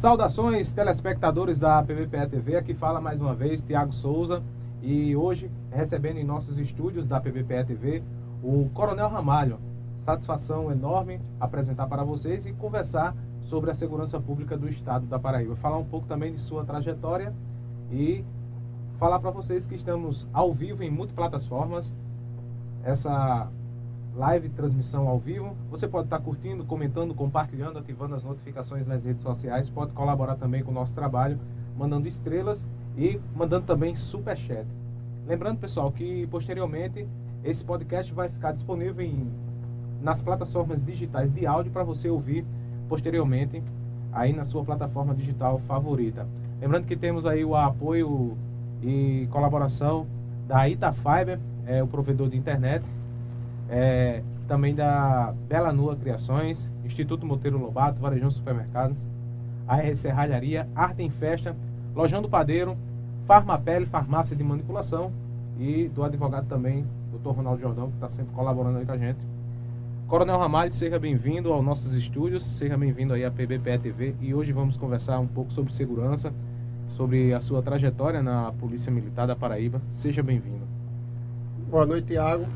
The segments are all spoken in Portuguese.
Saudações, telespectadores da PVPE TV. Aqui fala mais uma vez Tiago Souza e hoje recebendo em nossos estúdios da PVPE TV o Coronel Ramalho. Satisfação enorme apresentar para vocês e conversar sobre a segurança pública do estado da Paraíba. Falar um pouco também de sua trajetória e falar para vocês que estamos ao vivo em multiplataformas. Essa live, transmissão ao vivo. Você pode estar curtindo, comentando, compartilhando, ativando as notificações nas redes sociais. Pode colaborar também com o nosso trabalho, mandando estrelas e mandando também super chat. Lembrando, pessoal, que posteriormente esse podcast vai ficar disponível em, nas plataformas digitais de áudio para você ouvir posteriormente aí na sua plataforma digital favorita. Lembrando que temos aí o apoio e colaboração da Itafiber, é o provedor de internet, é, também da Bela Nua Criações, Instituto Monteiro Lobato, Varejão Supermercado, AR Serralharia, Arte em Festa, Lojão do Padeiro, Farmapele, Farmácia de Manipulação e do advogado também, Dr. Ronaldo Jordão, que está sempre colaborando aí com a gente. Coronel Ramalho, seja bem-vindo aos nossos estúdios, seja bem-vindo aí à PBPE TV e hoje vamos conversar um pouco sobre segurança, sobre a sua trajetória na Polícia Militar da Paraíba. Seja bem-vindo. Boa noite, Tiago.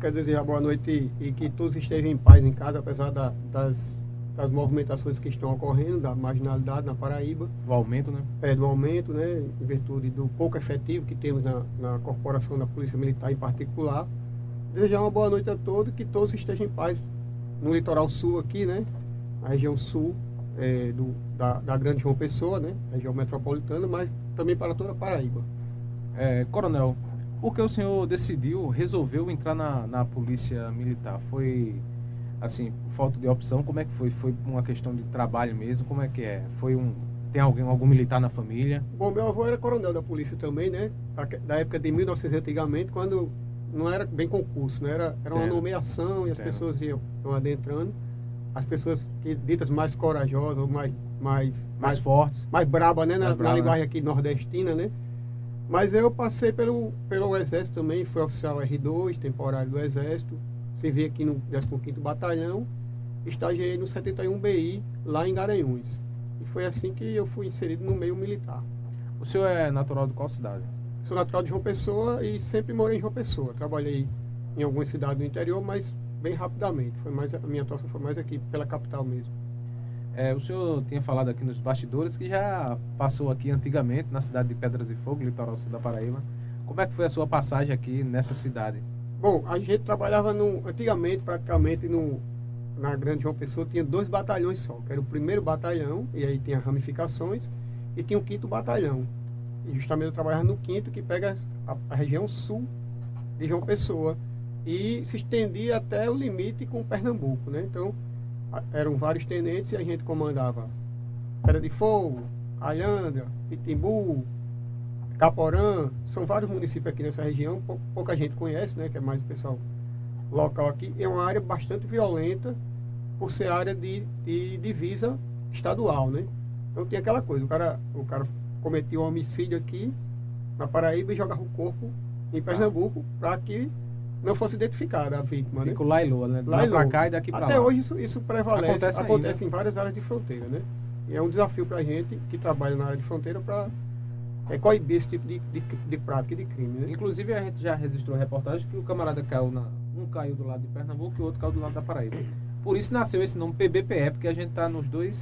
Quero desejar boa noite e, e que todos estejam em paz em casa, apesar da, das, das movimentações que estão ocorrendo, da marginalidade na Paraíba. Do aumento, né? É, do aumento, né? Em virtude do pouco efetivo que temos na, na corporação da Polícia Militar em particular. Desejar uma boa noite a todos, que todos estejam em paz no litoral sul aqui, né? A região sul é, do, da, da Grande João Pessoa, né? Região metropolitana, mas também para toda a Paraíba. É, coronel, por que o senhor decidiu, resolveu entrar na, na polícia militar? Foi, assim, falta de opção? Como é que foi? Foi uma questão de trabalho mesmo? Como é que é? Foi um... Tem alguém, algum militar na família? Bom, meu avô era coronel da polícia também, né? Da época de 1900 antigamente, quando não era bem concurso, né? Era, era uma Entendo. nomeação e as Entendo. pessoas iam, iam adentrando. As pessoas que ditas mais corajosas, mais mais, mais, mais fortes, mais braba, né? Na, brava, na linguagem aqui nordestina, né? Mas eu passei pelo, pelo Exército também, fui oficial R2, temporário do Exército, servi aqui no 15º Batalhão, estagiei no 71 BI, lá em Garanhuns. E foi assim que eu fui inserido no meio militar. O senhor é natural de qual cidade? Sou natural de João Pessoa e sempre morei em João Pessoa. Trabalhei em algumas cidades do interior, mas bem rapidamente. Foi mais, a minha atuação foi mais aqui pela capital mesmo. É, o senhor tinha falado aqui nos bastidores que já passou aqui antigamente na cidade de Pedras e Fogo, litoral sul da Paraíba. Como é que foi a sua passagem aqui nessa cidade? Bom, a gente trabalhava no, antigamente, praticamente no, na Grande João Pessoa, tinha dois batalhões só, que era o primeiro batalhão, e aí tinha ramificações, e tinha o quinto batalhão. E justamente eu trabalhava no quinto, que pega a, a região sul de João Pessoa, e se estendia até o limite com Pernambuco, né? Então, eram vários tenentes e a gente comandava Pedra de Fogo, Alhandra, Itimbu, Caporã, são vários municípios aqui nessa região, pouca gente conhece, né, que é mais o pessoal local aqui. É uma área bastante violenta por ser área de, de divisa estadual, né? Então tinha aquela coisa, o cara, o cara cometia um homicídio aqui na Paraíba e jogava o corpo em Pernambuco para que não fosse identificada a vítima. Fica né? e lua, né? Lá, lá cá e daqui para lá. Até hoje isso, isso prevalece, acontece, acontece em várias áreas de fronteira, né? E é um desafio para a gente que trabalha na área de fronteira para é, coibir esse tipo de, de, de prática de crime. Né? Inclusive a gente já registrou reportagem que o camarada caiu na. Um caiu do lado de Pernambuco e o outro caiu do lado da Paraíba. Por isso nasceu esse nome PBPE, porque a gente está nos dois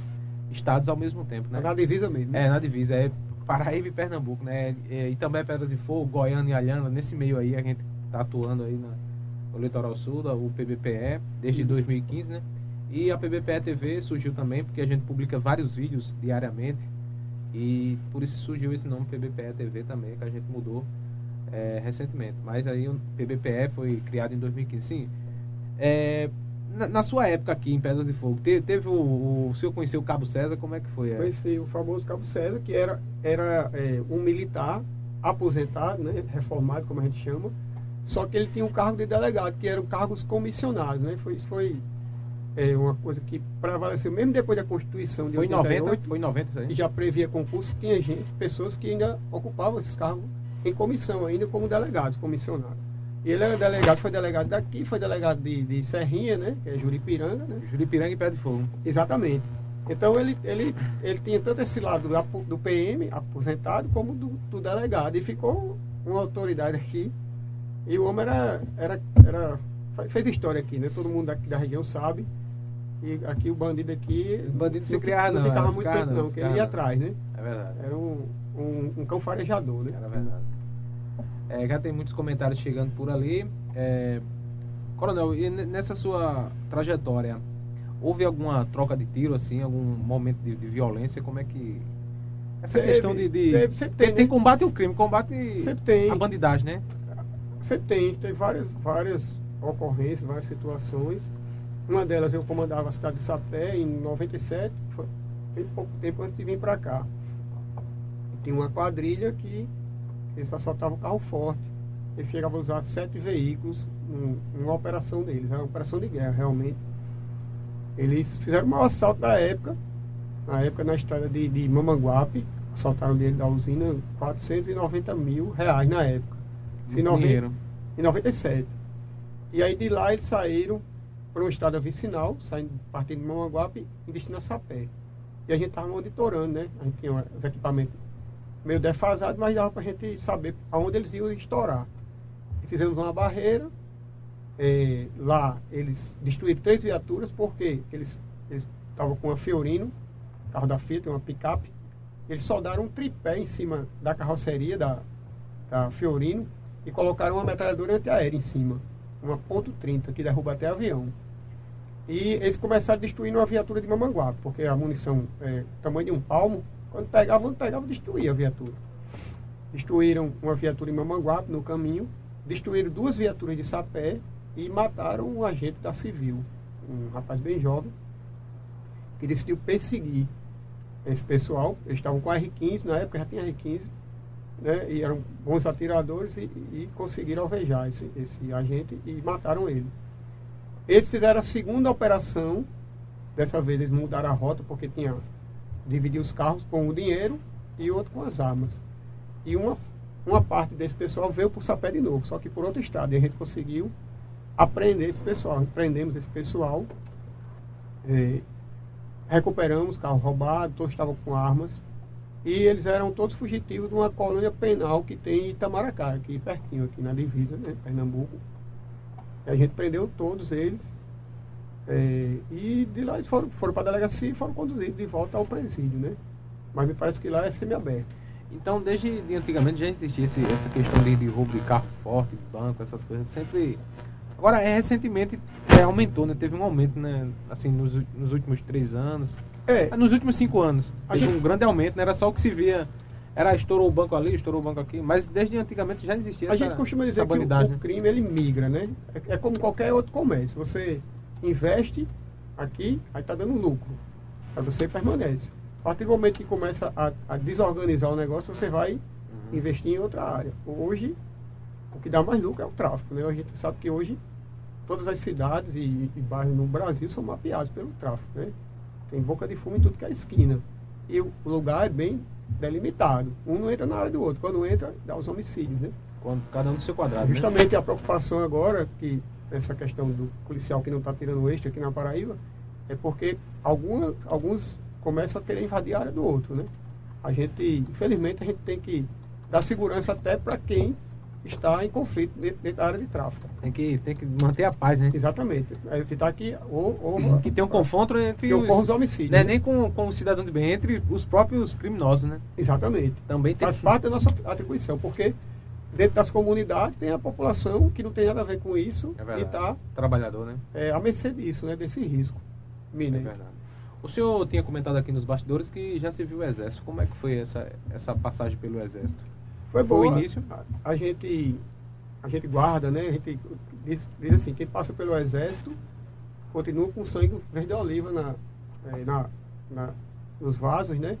estados ao mesmo tempo, né? Na divisa mesmo. É, na divisa. É Paraíba e Pernambuco, né? É, e também Pedras de Fogo, Goiânia e Alhana, nesse meio aí a gente está atuando aí na, no Litoral Sul, o PBPE, desde 2015, né? E a PBPE TV surgiu também porque a gente publica vários vídeos diariamente e por isso surgiu esse nome PBPE TV também, que a gente mudou é, recentemente. Mas aí o PBPE foi criado em 2015. Sim, é, na, na, sua época aqui em Pedras de Fogo, teve, teve o, o, o senhor conheceu o Cabo César, como é que foi? Conheci o famoso Cabo César, que era, era é, um militar aposentado, né, reformado, como a gente chama, só que ele tinha um cargo de delegado, que eram cargos comissionados, né? Foi, isso foi é, uma coisa que prevaleceu, mesmo depois da Constituição de foi 88, 90, foi 90 isso aí. E já previa concurso, tinha gente, pessoas que ainda ocupavam esses cargos em comissão, ainda como delegados, comissionados. E ele era delegado, foi delegado daqui, foi delegado de, de Serrinha, né? Que é Juripiranga, né? Juripiranga e Pé de Fogo. Exatamente. Então ele, ele, ele tinha tanto esse lado do, do PM, aposentado, como do, do, delegado. E ficou uma autoridade aqui. E o homem era, era, era. fez história aqui, né? Todo mundo aqui da região sabe. E aqui o bandido aqui. O bandido se criava, não. Ficava não, muito tempo, não, porque ele ia atrás, né? É verdade. Era um, um, um cão farejador, né? Era verdade. É, já tem muitos comentários chegando por ali. É, coronel, e nessa sua trajetória, houve alguma troca de tiro, assim, algum momento de, de violência? Como é que. Essa teve, questão de. de teve, sempre tem, tem, tem né? combate ao crime, combate sempre tem. a bandidagem, né? Sempre tem, tem várias, várias ocorrências, várias situações. Uma delas eu comandava a cidade de Sapé em 97, foi bem pouco tempo antes de vir para cá. Tinha uma quadrilha que eles assaltavam o carro forte. Eles chegavam a usar sete veículos numa operação deles, uma operação de guerra, realmente. Eles fizeram um assalto da época, na época na estrada de, de Mamanguape, assaltaram dele da usina 490 mil reais na época. Em, 90, em 97. E aí de lá eles saíram para uma estrada vicinal, saindo, partindo de Mamanguape, investindo na Sapé. E a gente estava monitorando, né? A gente tinha os equipamentos meio defasados, mas dava para a gente saber aonde eles iam estourar. E fizemos uma barreira, é, lá eles destruíram três viaturas porque eles estavam com uma Fiorino, carro da Fiat, uma picape. Eles soldaram um tripé em cima da carroceria da, da Fiorino e colocaram uma metralhadora antiaérea em cima, uma ponto .30 que derruba até avião. E eles começaram a destruir uma viatura de Mamanguá, porque a munição é tamanho de um palmo, quando pegavam, pegavam, destruía a viatura. Destruíram uma viatura em Mamanguape no caminho, destruíram duas viaturas de sapé e mataram um agente da civil, um rapaz bem jovem, que decidiu perseguir esse pessoal. Eles estavam com a R-15, na época já tinha R-15, né, e eram bons atiradores e, e conseguiram alvejar esse, esse agente e mataram ele. Eles fizeram a segunda operação, dessa vez eles mudaram a rota porque tinha dividir os carros com o dinheiro e outro com as armas. E uma, uma parte desse pessoal veio para o Sapé de novo, só que por outro estado. E a gente conseguiu apreender esse pessoal. Prendemos esse pessoal, é, recuperamos carro roubado, todos estavam com armas. E eles eram todos fugitivos de uma colônia penal que tem em Itamaracá, aqui pertinho, aqui na divisa, né, Pernambuco. E a gente prendeu todos eles. É, e de lá eles foram, foram para a delegacia e foram conduzidos de volta ao presídio, né? Mas me parece que lá é semiaberto. Então, desde de antigamente já existia esse, essa questão de, de roubo de carro forte, banco, essas coisas, sempre Agora, é, recentemente é, aumentou, né? Teve um aumento, né? Assim, nos, nos últimos três anos. É. Nos últimos cinco anos. Teve gente... um grande aumento, né? Era só o que se via. Era estourou o banco ali, estourou o banco aqui. Mas desde antigamente já existia a essa A gente costuma dizer que o, né? o, crime, ele migra, né? É, é, como qualquer outro comércio. Você investe aqui, aí está dando lucro. Aí você permanece. A partir do momento que começa a, a desorganizar o negócio, você vai uhum. investir em outra área. Hoje, o que dá mais lucro é o tráfico, né? A gente sabe que hoje todas as cidades e, e bairros no Brasil são mapeados pelo tráfico, né? Tem boca de fumo em tudo que é esquina. E o lugar é bem delimitado. Um não entra na área do outro. Quando entra, dá os homicídios, né? Quando, cada um no seu quadrado. Né? Justamente né? a preocupação agora, que essa questão do policial que não está tirando o extra aqui na Paraíba, é porque alguma, alguns começam a querer invadir a área do outro, né? A gente, infelizmente, a gente tem que dar segurança até para quem está em conflito dentro, dentro, da área de tráfico. Tem que, tem que manter a paz, né? Exatamente. É evitar que ou, ou que tem um confronto entre os, os homicídios. Não é né? nem com, com o cidadão de bem, entre os próprios criminosos, né? Exatamente. Também Faz que... parte da nossa atribuição, porque dentro das comunidades tem a população que não tem nada a ver com isso é e está trabalhador, né? É, a mercê disso, né? Desse risco. Mina. É verdade. O senhor tinha comentado aqui nos bastidores que já serviu o exército. Como é que foi essa, essa passagem pelo exército? Foi bom. o início? A, a, gente, a gente guarda, né? A gente diz, diz, assim, quem passa pelo exército continua com sangue verde-oliva na, é, na, na, nos vasos, né?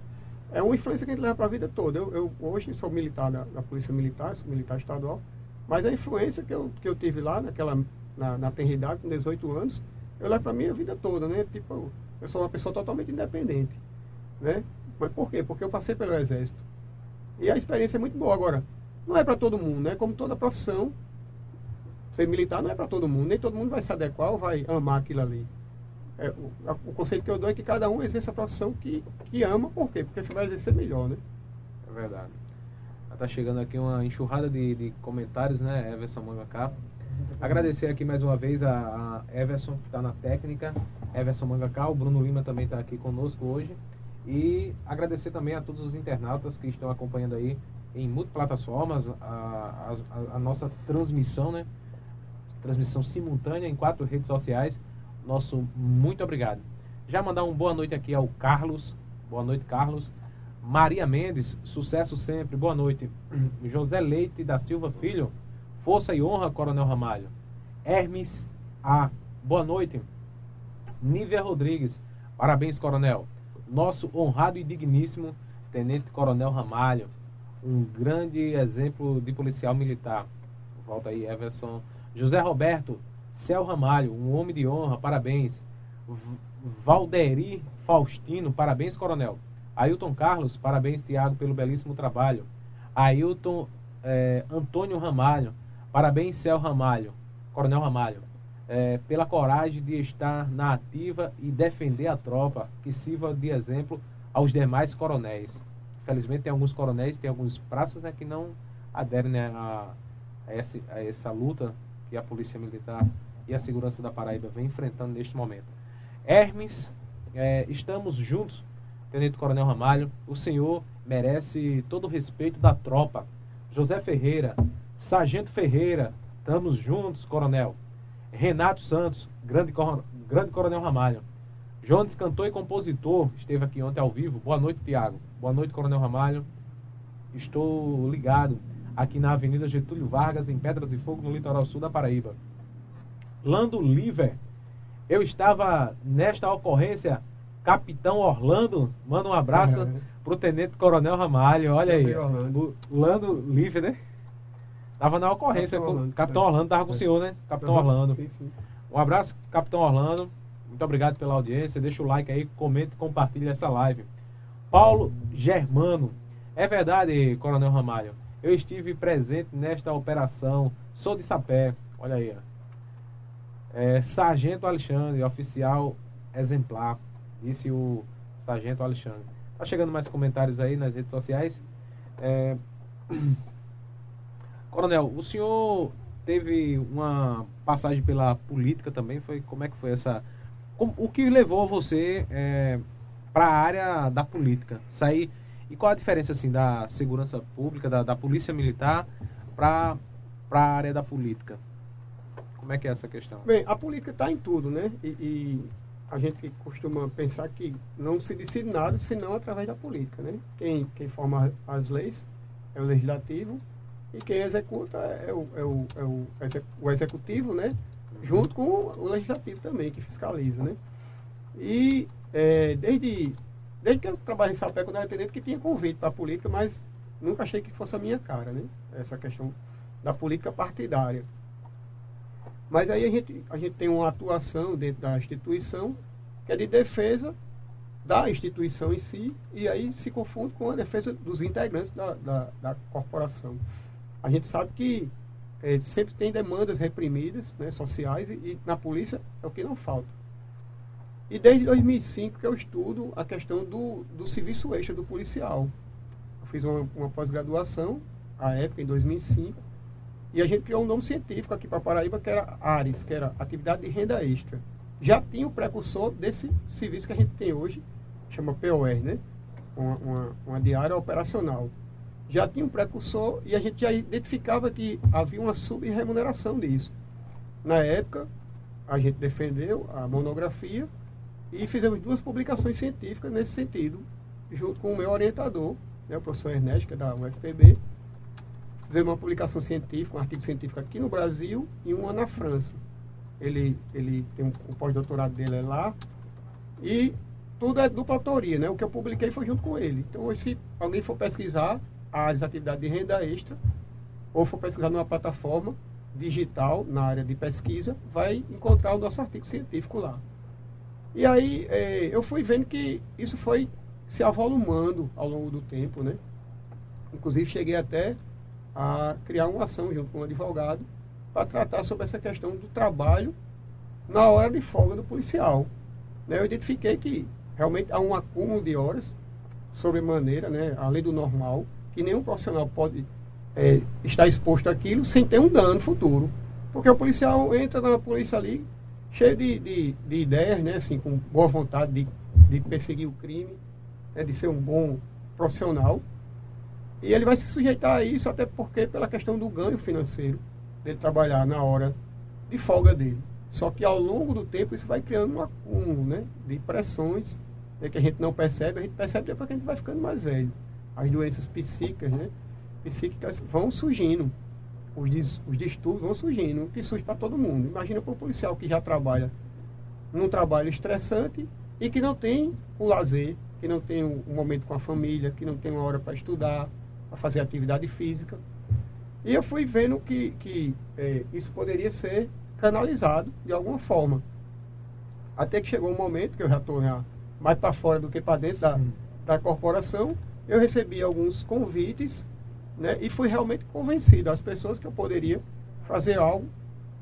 É uma influência que a gente leva para a vida toda. Eu, eu, hoje sou militar da, da, Polícia Militar, sou militar estadual, mas a influência que eu, que eu tive lá naquela, na, na tenridade, com 18 anos, eu levo para a minha vida toda, né? Tipo, eu sou uma pessoa totalmente independente, né? Mas por quê? Porque eu passei pelo exército. E a experiência é muito boa. Agora, não é para todo mundo, né? Como toda profissão, ser militar não é para todo mundo. Nem todo mundo vai se adequar ou vai amar aquilo ali. é, o, o, conceito que eu dou é que cada um exerça a profissão que, que ama, por quê? Porque você vai exercer melhor, né? É verdade. Está chegando aqui uma enxurrada de, de comentários, né, Everson Mangacá. Agradecer aqui mais uma vez a, a Everson, que está na técnica, Everson Mangacá, o Bruno Lima também está aqui conosco hoje. E agradecer também a todos os internautas que estão acompanhando aí em multiplataformas a, a, a nossa transmissão, né? Transmissão simultânea em quatro redes sociais. Nosso muito obrigado. Já mandar uma boa noite aqui ao Carlos. Boa noite, Carlos. Maria Mendes, sucesso sempre. Boa noite. José Leite da Silva Filho, força e honra, Coronel Ramalho. Hermes A, boa noite. Nívia Rodrigues, parabéns, Coronel. Nosso honrado e digníssimo Tenente Coronel Ramalho, um grande exemplo de policial militar. Volta aí, Everson. José Roberto, Céu Ramalho, um homem de honra, parabéns. Valderi Faustino, parabéns, Coronel. Ailton Carlos, parabéns, Tiago, pelo belíssimo trabalho. Ailton é, Antônio Ramalho, parabéns, Céu Ramalho, Coronel Ramalho, é, pela coragem de estar na ativa e defender a tropa, que sirva de exemplo aos demais coronéis. Infelizmente, tem alguns coronéis, tem alguns praças né, que não aderem né, a, a, essa, a essa luta que a Polícia Militar e a Segurança da Paraíba vem enfrentando neste momento. Hermes, é, estamos juntos Tenente Coronel Ramalho, o senhor merece todo o respeito da tropa. José Ferreira, Sargento Ferreira, estamos juntos, Coronel. Renato Santos, grande, grande Coronel Ramalho. Jones, cantor e compositor, esteve aqui ontem ao vivo. Boa noite, Tiago. Boa noite, Coronel Ramalho. Estou ligado aqui na Avenida Getúlio Vargas, em Pedras de Fogo, no litoral sul da Paraíba. Lando Liver, eu estava nesta ocorrência Capitão Orlando, manda um abraço é. pro Tenente Coronel Ramalho. Olha aí. O Lando Livre, né? Tava na ocorrência. Capitão Orlando, Capitão Orlando tava com o senhor, né? Capitão uhum. Orlando. Sim, sim. Um abraço, Capitão Orlando. Muito obrigado pela audiência. Deixa o like aí, comente e compartilhe essa live. Paulo Germano. É verdade, Coronel Ramalho. Eu estive presente nesta operação. Sou de Sapé. Olha aí. É, Sargento Alexandre, oficial exemplar disse o sargento Alexandre. Tá chegando mais comentários aí nas redes sociais. É... Coronel, o senhor teve uma passagem pela política também, foi como é que foi essa... O que levou você é, para a área da política? Sair... E qual a diferença assim da segurança pública, da, da polícia militar, para a área da política? Como é que é essa questão? Bem, a política está em tudo, né? E, e, a gente costuma pensar que não se decide nada senão através da política, né? Quem, quem forma as leis é o legislativo e quem executa é o, é o, é o, o executivo, né? Junto com o legislativo também, que fiscaliza, né? E é, desde, desde que eu trabalho em Sapé, quando era tenente, que tinha convite para a política, mas nunca achei que fosse a minha cara, né? Essa questão da política partidária. Mas aí a gente, a gente tem uma atuação dentro da instituição que é de defesa da instituição em si, e aí se confunde com a defesa dos integrantes da, da, da corporação. A gente sabe que é, sempre tem demandas reprimidas, né, sociais, e, e, na polícia é o que não falta. E desde 2005 que eu estudo a questão do, do serviço extra do policial. Eu fiz uma, uma pós-graduação, à época, em 2005, e a gente criou um nome científico aqui para Paraíba, que era ARES, que era Atividade de Renda Extra. Já tinha o precursor desse serviço que a gente tem hoje, chama POR, né? Uma, uma, uma diária operacional. Já tinha um precursor e a gente já identificava que havia uma sub-remuneração disso. Na época, a gente defendeu a monografia e fizemos duas publicações científicas nesse sentido, junto com o meu orientador, né, o professor Ernesto, que é da UFPB, fizemos uma publicação científica, um artigo científico aqui no Brasil e uma na França. Ele, ele tem um, o pós-doutorado dele é lá. E tudo é dupla autoria, né? O que eu publiquei foi junto com ele. Então, se alguém for pesquisar áreas de atividade de renda extra, ou for pesquisar numa plataforma digital na área de pesquisa, vai encontrar o nosso artigo científico lá. E aí é, eu fui vendo que isso foi se avolumando ao longo do tempo, né? Inclusive cheguei até a criar uma ação junto com o advogado para tratar sobre essa questão do trabalho na hora de folga do policial. né, eu identifiquei que realmente há um acúmulo de horas sobremaneira, né, além do normal, que nenhum profissional pode é, estar exposto àquilo sem ter um dano futuro. Porque o policial entra na polícia ali cheio de, de, de ideias, né, assim, com boa vontade de, de perseguir o crime, né, de ser um bom profissional. E ele vai se sujeitar a isso até porque pela questão do ganho financeiro, dele trabalhar na hora de folga dele. Só que ao longo do tempo isso vai criando um acúmulo né, de pressões né, que a gente não percebe, a gente percebe depois que a gente vai ficando mais velho. As doenças psíquicas, né, psíquicas vão surgindo, os, os distúrbios vão surgindo, que surge para todo mundo. Imagina para um policial que já trabalha num trabalho estressante e que não tem o lazer, que não tem um, um momento com a família, que não tem uma hora para estudar, para fazer atividade física. E eu fui vendo que, que é, isso poderia ser canalizado de alguma forma. Até que chegou um momento que eu já estou mais para fora do que para dentro da, da corporação, eu recebi alguns convites né, e fui realmente convencido as pessoas que eu poderia fazer algo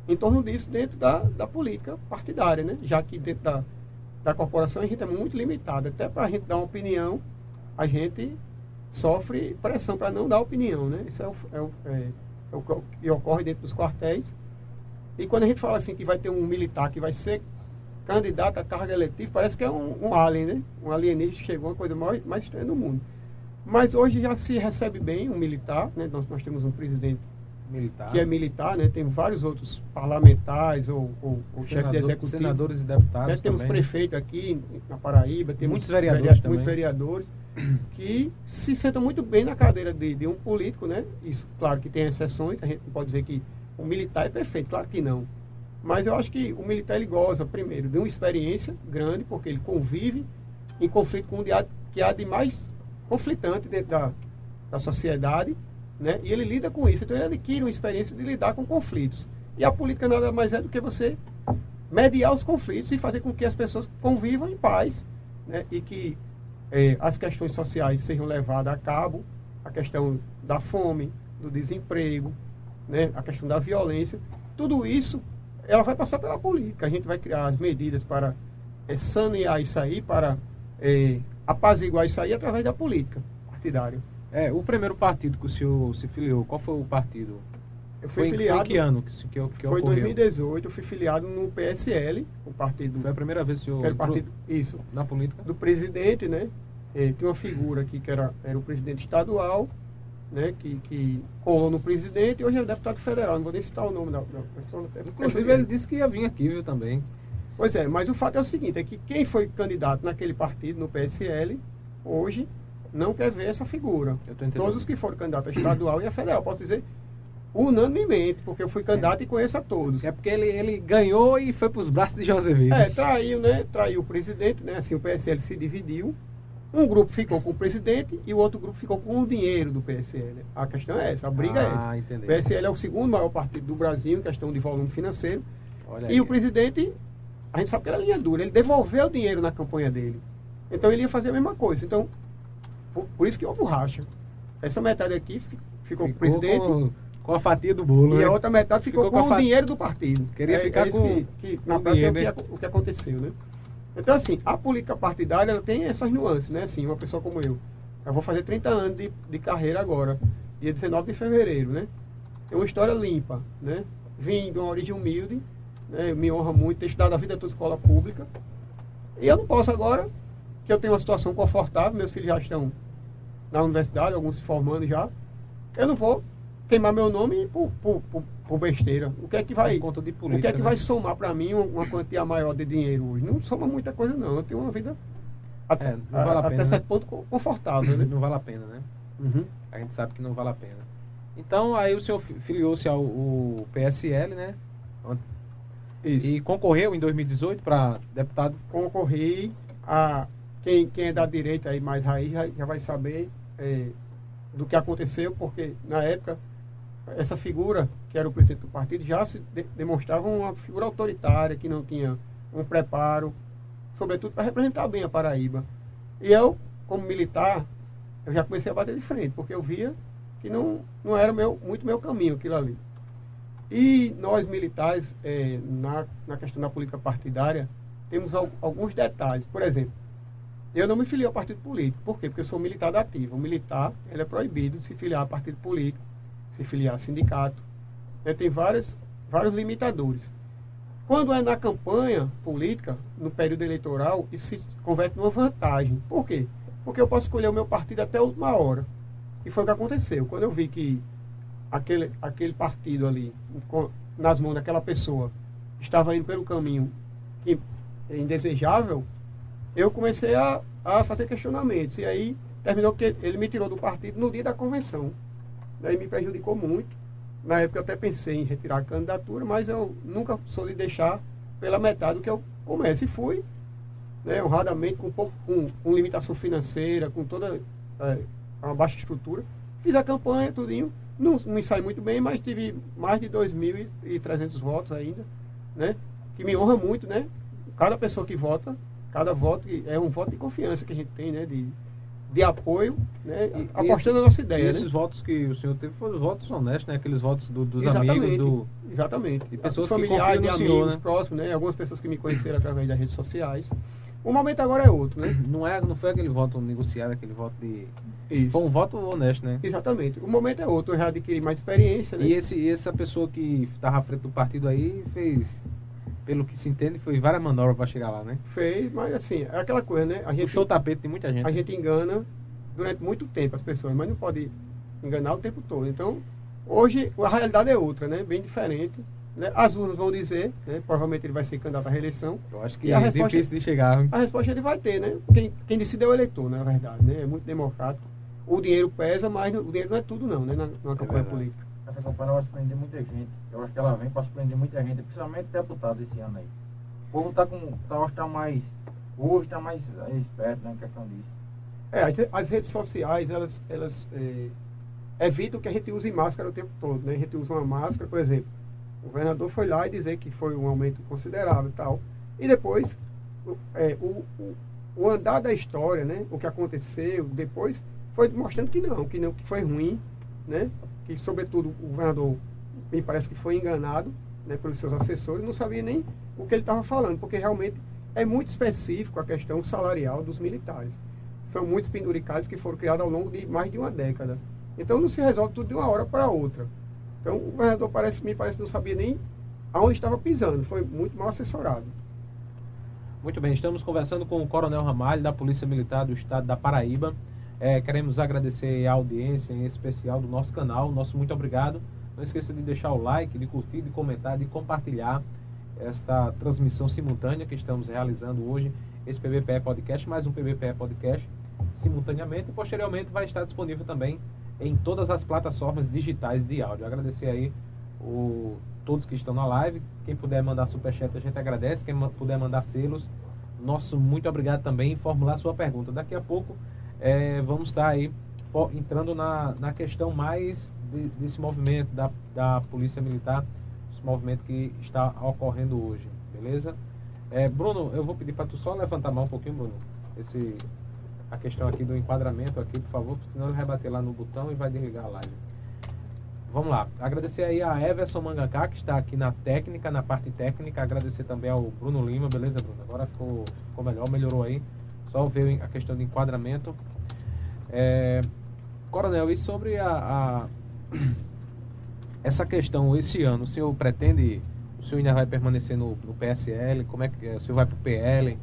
em torno disso dentro da, da política partidária, né? já que dentro da, da corporação a gente é muito limitado. Até para a gente dar uma opinião, a gente sofre pressão para não dar opinião. Né? Isso é o, é, o, é, é o que ocorre dentro dos quartéis. E quando a gente fala assim que vai ter um militar que vai ser candidato a carga eletiva, parece que é um, um alien, né? Um alienígena chegou, uma coisa mais, mais estranha do mundo. Mas hoje já se recebe bem um militar, né? Nós, nós temos um presidente militar. que é militar, né? Tem vários outros parlamentares ou, ou, ou chefes de executivo. Senadores e deputados né? Temos também. prefeito aqui na Paraíba, temos muitos vereadores, muitos vereadores que se sentam muito bem na cadeira de, de um político, né? Isso, claro que tem exceções, a gente não pode dizer que o militar é perfeito, claro que não. Mas eu acho que o militar ele goza, primeiro, de uma experiência grande, porque ele convive em conflito com o que há de mais conflitante dentro da, da sociedade, né? e ele lida com isso. Então ele adquire uma experiência de lidar com conflitos. E a política nada mais é do que você mediar os conflitos e fazer com que as pessoas convivam em paz né? e que eh, as questões sociais sejam levadas a cabo, a questão da fome, do desemprego, né, a questão da violência, tudo isso ela vai passar pela política. A gente vai criar as medidas para é, sanear isso aí, para é, apaziguar isso aí através da política partidária. É, o primeiro partido que o senhor se filiou, qual foi o partido? Eu fui foi, filiado. Foi que ano que, que, que Foi em 2018, eu fui filiado no PSL, o partido. Foi a primeira vez que o senhor. partido, isso. Na política? Do presidente, né? É, tem uma figura aqui que era, era o presidente estadual, né, que, que colou no presidente e hoje é deputado federal. Não vou nem citar o nome da, da pessoa. Inclusive, ele disse que ia vir aqui, viu, também. Pois é, mas o fato é o seguinte, é que quem foi candidato naquele partido, no PSL, hoje não quer ver essa figura. Todos os que foram candidatos a estadual e a federal, posso dizer unanimemente, porque eu fui candidato é. e conheço a todos. É porque ele, ele ganhou e foi para os braços de José Vitor. É, traiu, né? Traiu o presidente, né? Assim, o PSL se dividiu. Um grupo ficou com o presidente e o outro grupo ficou com o dinheiro do PSL. A questão é essa, a briga é ah, é essa. Entendi. O PSL é o segundo maior partido do Brasil em questão de volume financeiro. Olha e aí. o presidente, a gente sabe que era linha dura, ele devolveu o dinheiro na campanha dele. Então ele ia fazer a mesma coisa. Então, por, por isso que houve o racha. Essa metade aqui ficou, ficou com o presidente. Com, com, a fatia do bolo. E né? a outra metade ficou, ficou com, com o dinheiro do partido. Queria é, ficar é com. Que, que na prática dinheiro, é o que, né? o que aconteceu, né? Então, assim, a política partidária ela tem essas nuances, né? Assim, uma pessoa como eu, eu vou fazer 30 anos de, de carreira agora, dia 19 de fevereiro, né? Tem uma história limpa, né? Vim de uma origem humilde, né? me honra muito ter estudado a vida toda escola pública. E eu não posso agora, que eu tenho uma situação confortável, meus filhos já estão na universidade, alguns se formando já, eu não vou queimar meu nome por, por, por, por besteira. O que é que vai, conta de política, o que é que né? vai somar para mim uma, uma, quantia maior de dinheiro hoje? Não soma muita coisa não. Eu tenho uma vida até, é, vale a, até pena, certo né? ponto confortável, né? Não vale a pena, né? Uhum. A gente sabe que não vale a pena. Então aí o senhor filiou-se ao, ao PSL, né? Isso. E concorreu em 2018 para deputado? Concorri. A, quem, quem é da direita aí mais raiz já, vai saber é, do que aconteceu, porque na época essa figura, que era o presidente do partido, já se de demonstrava uma figura autoritária, que não tinha um preparo, sobretudo para representar bem a Paraíba. E eu, como militar, eu já comecei a bater de frente, porque eu via que não, não era meu, muito meu caminho aquilo ali. E nós militares, é, na, na questão da política partidária, temos alguns detalhes. Por exemplo, eu não me filio a partido político. Por quê? Porque eu sou militar da ativa. O militar ele é proibido de se filiar a partido político, se filiar a sindicato. Ele tem vários, vários limitadores. Quando é na campanha política, no período eleitoral, isso se converte numa vantagem. Por quê? Porque eu posso escolher o meu partido até a última hora. E foi o que aconteceu. Quando eu vi que aquele, aquele partido ali, nas mãos daquela pessoa, estava indo pelo caminho que é indesejável, eu comecei a, a fazer questionamentos. E aí terminou que ele me tirou do partido no dia da convenção. Daí me prejudicou muito. Na época eu até pensei em retirar a candidatura, mas eu nunca sou de deixar pela metade do que eu começo. E fui, né, honradamente, com, pouco, com, com limitação financeira, com toda é, uma baixa estrutura. Fiz a campanha, tudinho. Não, não me sai muito bem, mas tive mais de 2.300 votos ainda, né? Que me honra muito, né? Cada pessoa que vota, cada voto é um voto de confiança que a gente tem, né? De, de apoio, né? E, apostando na nossa ideia. E esses né? votos que o senhor teve foram votos honestos, né? Aqueles votos do, dos exatamente, amigos, do... Exatamente. E pessoas familiares, de senhor, amigos né? próximos, né? Algumas pessoas que me conheceram através das redes sociais. O momento agora é outro, né? Não, é, não foi aquele voto negociado, aquele voto de... Isso. Foi um voto honesto, né? Exatamente. O momento é outro, eu já adquiri mais experiência, né? E esse, essa pessoa que estava à frente do partido aí fez pelo que se entende, foi várias manobras para chegar lá, né? Fez, mas assim, é aquela coisa, né? A gente, Puxou o tapete de muita gente. A gente engana durante muito tempo as pessoas, mas não pode enganar o tempo todo. Então, hoje a realidade é outra, né? Bem diferente. Né? As urnas vão dizer, né? provavelmente ele vai ser candidato à reeleição. Eu acho que é resposta, difícil de chegar. Hein? A resposta ele vai ter, né? Quem, quem decide é o eleitor, na verdade, né? É muito democrático. O dinheiro pesa, mas o dinheiro não é tudo não, né? Na, numa é campanha política. Essa campanha vai surpreender muita gente. Eu acho que ela vem para surpreender muita gente, principalmente deputados esse ano aí. O povo está com. Tá, tá mais. Hoje está mais esperto né, em questão disso. É, as redes sociais, elas, elas é, evitam que a gente use máscara o tempo todo, né? A gente usa uma máscara, por exemplo, o governador foi lá e dizer que foi um aumento considerável e tal. E depois, é, o, o, o, andar da história, né? O que aconteceu depois, foi mostrando que não, que não, que foi ruim, né? Que, sobretudo, o governador me parece que foi enganado né, pelos seus assessores, não sabia nem o que ele estava falando, porque realmente é muito específico a questão salarial dos militares são muitos penduricalhos que foram criados ao longo de mais de uma década. Então não se resolve tudo de uma hora para outra. Então o governador parece, me parece não sabia nem aonde estava pisando, foi muito mal assessorado. Muito bem, estamos conversando com o Coronel Ramalho, da Polícia Militar do Estado da Paraíba. É, queremos agradecer a audiência, em especial do nosso canal. Nosso muito obrigado. Não esqueça de deixar o like, de curtir, de comentar, de compartilhar esta transmissão simultânea que estamos realizando hoje, esse PBPE Podcast, mais um PBPE Podcast simultaneamente e posteriormente vai estar disponível também em todas as plataformas digitais de áudio. Agradecer aí o, todos que estão na live. Quem puder mandar superchat, a gente agradece. Quem puder mandar selos, nosso muito obrigado também formular sua pergunta. Daqui a pouco é, vamos estar aí entrando na, na questão mais de, desse movimento da, da Polícia Militar, esse movimento que está ocorrendo hoje, beleza? É, Bruno, eu vou pedir para tu só levantar a mão um pouquinho, Bruno. Esse, a questão aqui do enquadramento aqui, por favor, senão ele vai bater lá no botão e vai desligar a live. Vamos lá. Agradecer aí a Everson Mangaká, que está aqui na técnica, na parte técnica. Agradecer também ao Bruno Lima, beleza, Bruno? Agora ficou, ficou melhor, melhorou aí. Só ver a questão do enquadramento. É, Coronel, e sobre a, a, essa questão esse ano, o senhor pretende, o senhor ainda vai permanecer no, no PSL? Como é que é? o senhor vai para o PL?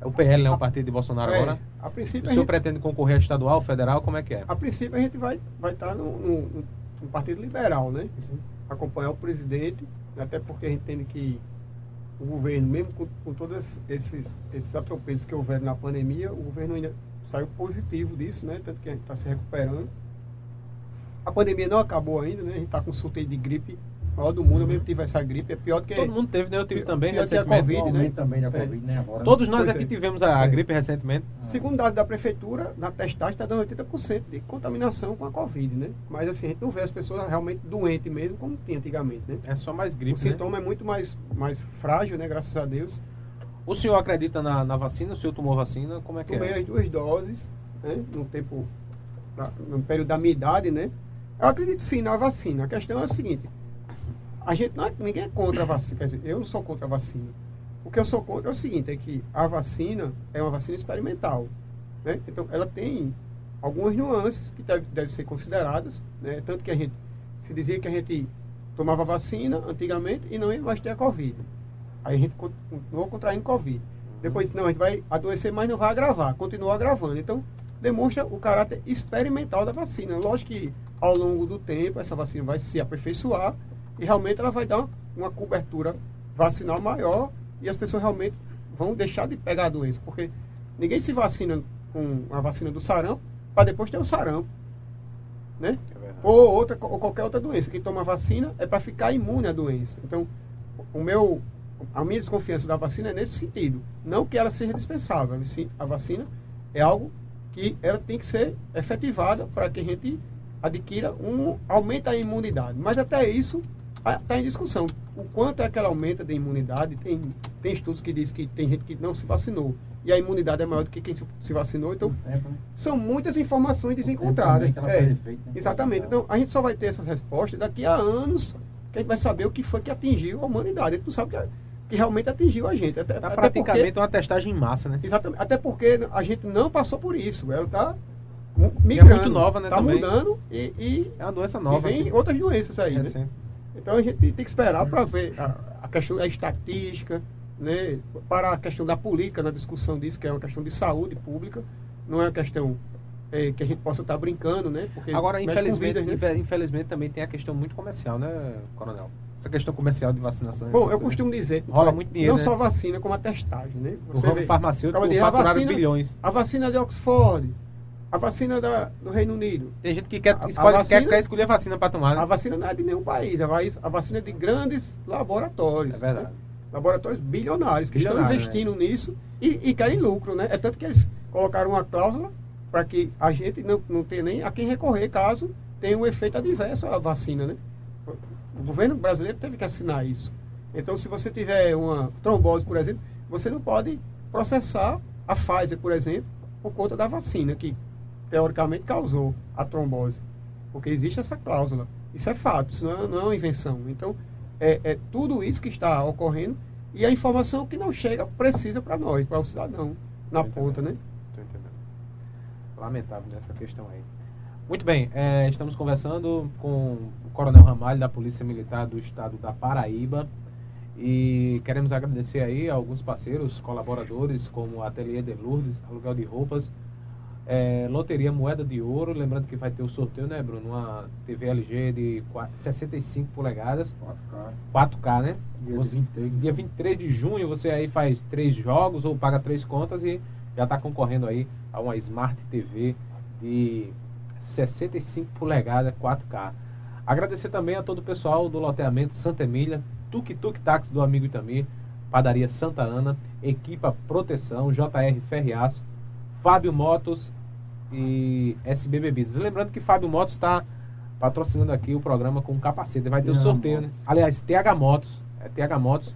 É o PL, né? O partido de Bolsonaro é, agora? A princípio. O senhor gente, pretende concorrer a estadual, federal? Como é que é? A princípio a gente vai, vai estar no, no, no Partido Liberal, né? Uhum. Acompanhar o presidente, até porque a gente entende que o governo, mesmo com, com todos esses, esses atropelos que houveram na pandemia, o governo ainda saiu positivo disso, né? Tanto que a gente está se recuperando. A pandemia não acabou ainda, né? A gente está com sorteio de gripe maior do mundo, eu mesmo tive essa gripe, é pior do que... Todo mundo teve, né? Eu tive também pior recentemente. a Covid, né? também da Covid, né? Agora, Todos nós aqui é. tivemos a, a é. gripe recentemente. Segundo dados da prefeitura, na testagem está dando 80% de contaminação com a Covid, né? Mas assim, a gente não vê as pessoas realmente doentes mesmo, como tinha antigamente, né? É só mais gripe, O né? sintoma é muito mais, mais frágil, né? Graças a Deus. O senhor acredita na, na vacina? O senhor tomou vacina? Como é que Tomei é? as duas doses, né? No tempo, no período da minha idade, né? Eu acredito sim na vacina. A questão é a seguinte, a gente não é, ninguém é contra a vacina, quer dizer, eu não sou contra a vacina. O que eu sou contra é o seguinte, é que a vacina é uma vacina experimental. Né? Então, ela tem algumas nuances que devem deve ser consideradas, né? tanto que a gente se dizia que a gente tomava vacina antigamente e não ia mais ter a Covid. Aí a gente continuou contraindo Covid. Depois, não, a gente vai adoecer, mas não vai agravar, continua agravando. Então, demonstra o caráter experimental da vacina. Lógico que ao longo do tempo essa vacina vai se aperfeiçoar e realmente ela vai dar uma, uma cobertura vacinal maior e as pessoas realmente vão deixar de pegar a doença, porque ninguém se vacina com a vacina do sarampo para depois ter o sarampo. Né? É ou, outra, ou qualquer outra doença. Quem toma vacina é para ficar imune à doença. Então, o meu, a minha desconfiança da vacina é nesse sentido. Não que ela seja dispensável. A vacina é algo que ela tem que ser efetivada para que a gente adquira um aumento a imunidade. Mas até isso está em discussão. O quanto é que ela aumenta de imunidade? Tem, tem estudos que dizem que tem gente que não se vacinou e a imunidade é maior do que quem se vacinou. Então, tempo, né? são muitas informações desencontradas. É, efeito, né? Exatamente. Então, a gente só vai ter essas respostas daqui a anos que a gente vai saber o que foi que atingiu a humanidade. A gente não sabe que, que realmente atingiu a gente. Até, tá praticamente porque, uma testagem em massa, né? Exatamente. Até porque a gente não passou por isso. Ela está migrando. É muito nova, né? Está mudando e, e, É uma doença nova. E vem assim. outras doenças aí. É, né? Então a gente tem que esperar para ver a, a questão da estatística, né, para a questão da política, na discussão disso, que é uma questão de saúde pública, não é uma questão é, que a gente possa estar brincando, né? Porque Agora, infelizmente, vidas, né? infelizmente também tem a questão muito comercial, né, Coronel? Essa questão comercial de vacinação. Bom, eu costumo dizer rola muito dinheiro. Não né? só vacina, como a testagem, né? Você o ramo farmacêutico faturaram bilhões. A vacina de Oxford, a vacina da, do Reino Unido. Tem gente que quer, escolhe, a vacina, quer, quer escolher a vacina para tomar. Né? A vacina não é de nenhum país, a vacina é de grandes laboratórios. É verdade. Né? laboratórios bilionários que Bilionário, estão investindo né? nisso e, e, querem lucro, né? É tanto que eles colocaram uma cláusula para que a gente não, não tenha nem a quem recorrer caso tenha um efeito adverso à vacina, né? O governo brasileiro teve que assinar isso. Então, se você tiver uma trombose, por exemplo, você não pode processar a Pfizer, por exemplo, por conta da vacina que teoricamente causou a trombose. Porque existe essa cláusula. Isso é fato, isso não é, não é uma invenção. Então, é, é tudo isso que está ocorrendo e a informação que não chega precisa para nós, para o cidadão, na Tô ponta, né? Estou entendendo. Lamentável nessa questão aí. Muito bem, é, estamos conversando com o Coronel Ramalho da Polícia Militar do Estado da Paraíba e queremos agradecer aí a alguns parceiros, colaboradores, como a Ateliê de Lourdes, aluguel de roupas, é, loteria Moeda de Ouro, lembrando que vai ter o sorteio, né, Bruno? Uma TV LG de 65 polegadas. 4K. 4K, né? Dia, você, 23. dia 23 de junho você aí faz três jogos ou paga três contas e já está concorrendo aí a uma Smart TV de 65 polegadas 4K. Agradecer também a todo o pessoal do loteamento Santa Emília, Tuk Tuk Táxi do amigo Itamir, Padaria Santa Ana, Equipa Proteção, JR Ferriaço, Fábio Motos e SB Bebidas. Lembrando que Fábio Motos está patrocinando aqui o programa com capacete. Vai ter o sorteio, né? Aliás, TH Motos. É TH Motos.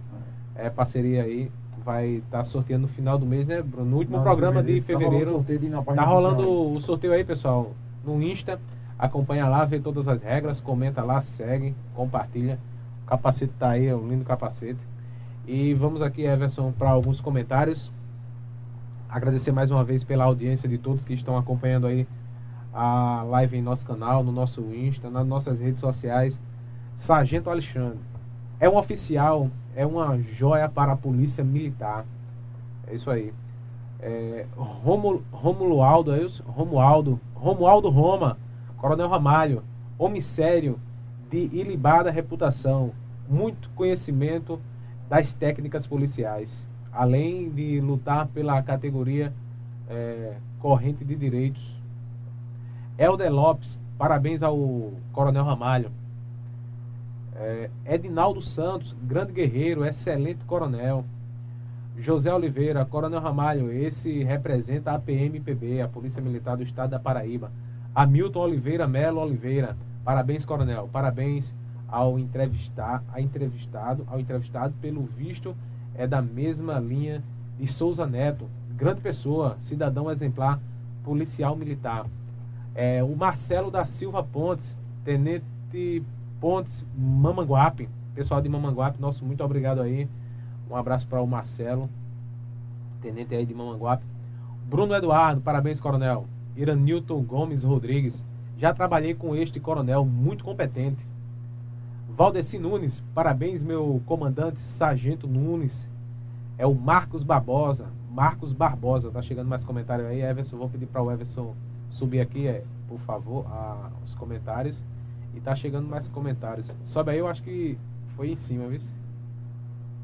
É parceria aí. Vai estar tá sorteando no final do mês, né, Bruno? No último Não, programa de fevereiro. Tá, tá rolando o sorteio aí, pessoal. No Insta. Acompanha lá, vê todas as regras, comenta lá, segue, compartilha. O capacete tá aí, é um lindo capacete. E vamos aqui, Everson, para alguns comentários. Agradecer mais uma vez pela audiência de todos que estão acompanhando aí a live em nosso canal, no nosso Insta, nas nossas redes sociais. Sargento Alexandre é um oficial, é uma joia para a polícia militar. É isso aí. É, Romulo, Romualdo, é isso? Romualdo, Romualdo Roma, Coronel Ramalho, homem sério, de ilibada reputação, muito conhecimento das técnicas policiais além de lutar pela categoria é, corrente de direitos. Helder Lopes, parabéns ao Coronel Ramalho. É, Edinaldo Santos, grande guerreiro, excelente coronel. José Oliveira, Coronel Ramalho, esse representa a PMPB, a Polícia Militar do Estado da Paraíba. Hamilton Oliveira Melo Oliveira, parabéns, Coronel. Parabéns ao entrevistar, a entrevistado, ao entrevistado pelo visto é da mesma linha de Souza Neto, grande pessoa, cidadão exemplar, policial militar. É, o Marcelo da Silva Pontes, Tenente Pontes Mamanguape, pessoal de Mamanguape, nosso muito obrigado aí. Um abraço para o Marcelo, tenente aí de Mamanguape. Bruno Eduardo, parabéns, coronel. Iranilton Gomes Rodrigues, já trabalhei com este coronel muito competente. Valdeci Nunes, parabéns, meu comandante Sargento Nunes. É o Marcos Barbosa. Marcos Barbosa, tá chegando mais comentário aí. Everson, vou pedir para o Everson subir aqui, é, por favor, a, os comentários. E tá chegando mais comentários. Sobe aí, eu acho que foi em cima, viu?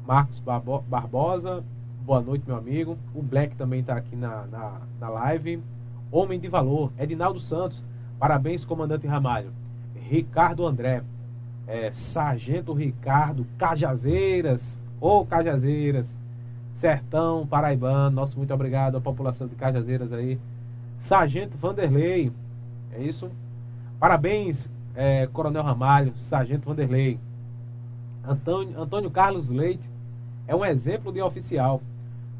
Marcos Barbo Barbosa, boa noite, meu amigo. O Black também tá aqui na, na, na live. Homem de valor, Edinaldo Santos. Parabéns, comandante Ramalho. Ricardo André, é, Sargento Ricardo Cajazeiras, ou Cajazeiras, Sertão Paraibano. Nosso muito obrigado à população de Cajazeiras aí. Sargento Vanderlei, é isso? Parabéns, é, Coronel Ramalho, Sargento Vanderlei. Antônio, Antônio Carlos Leite é um exemplo de oficial.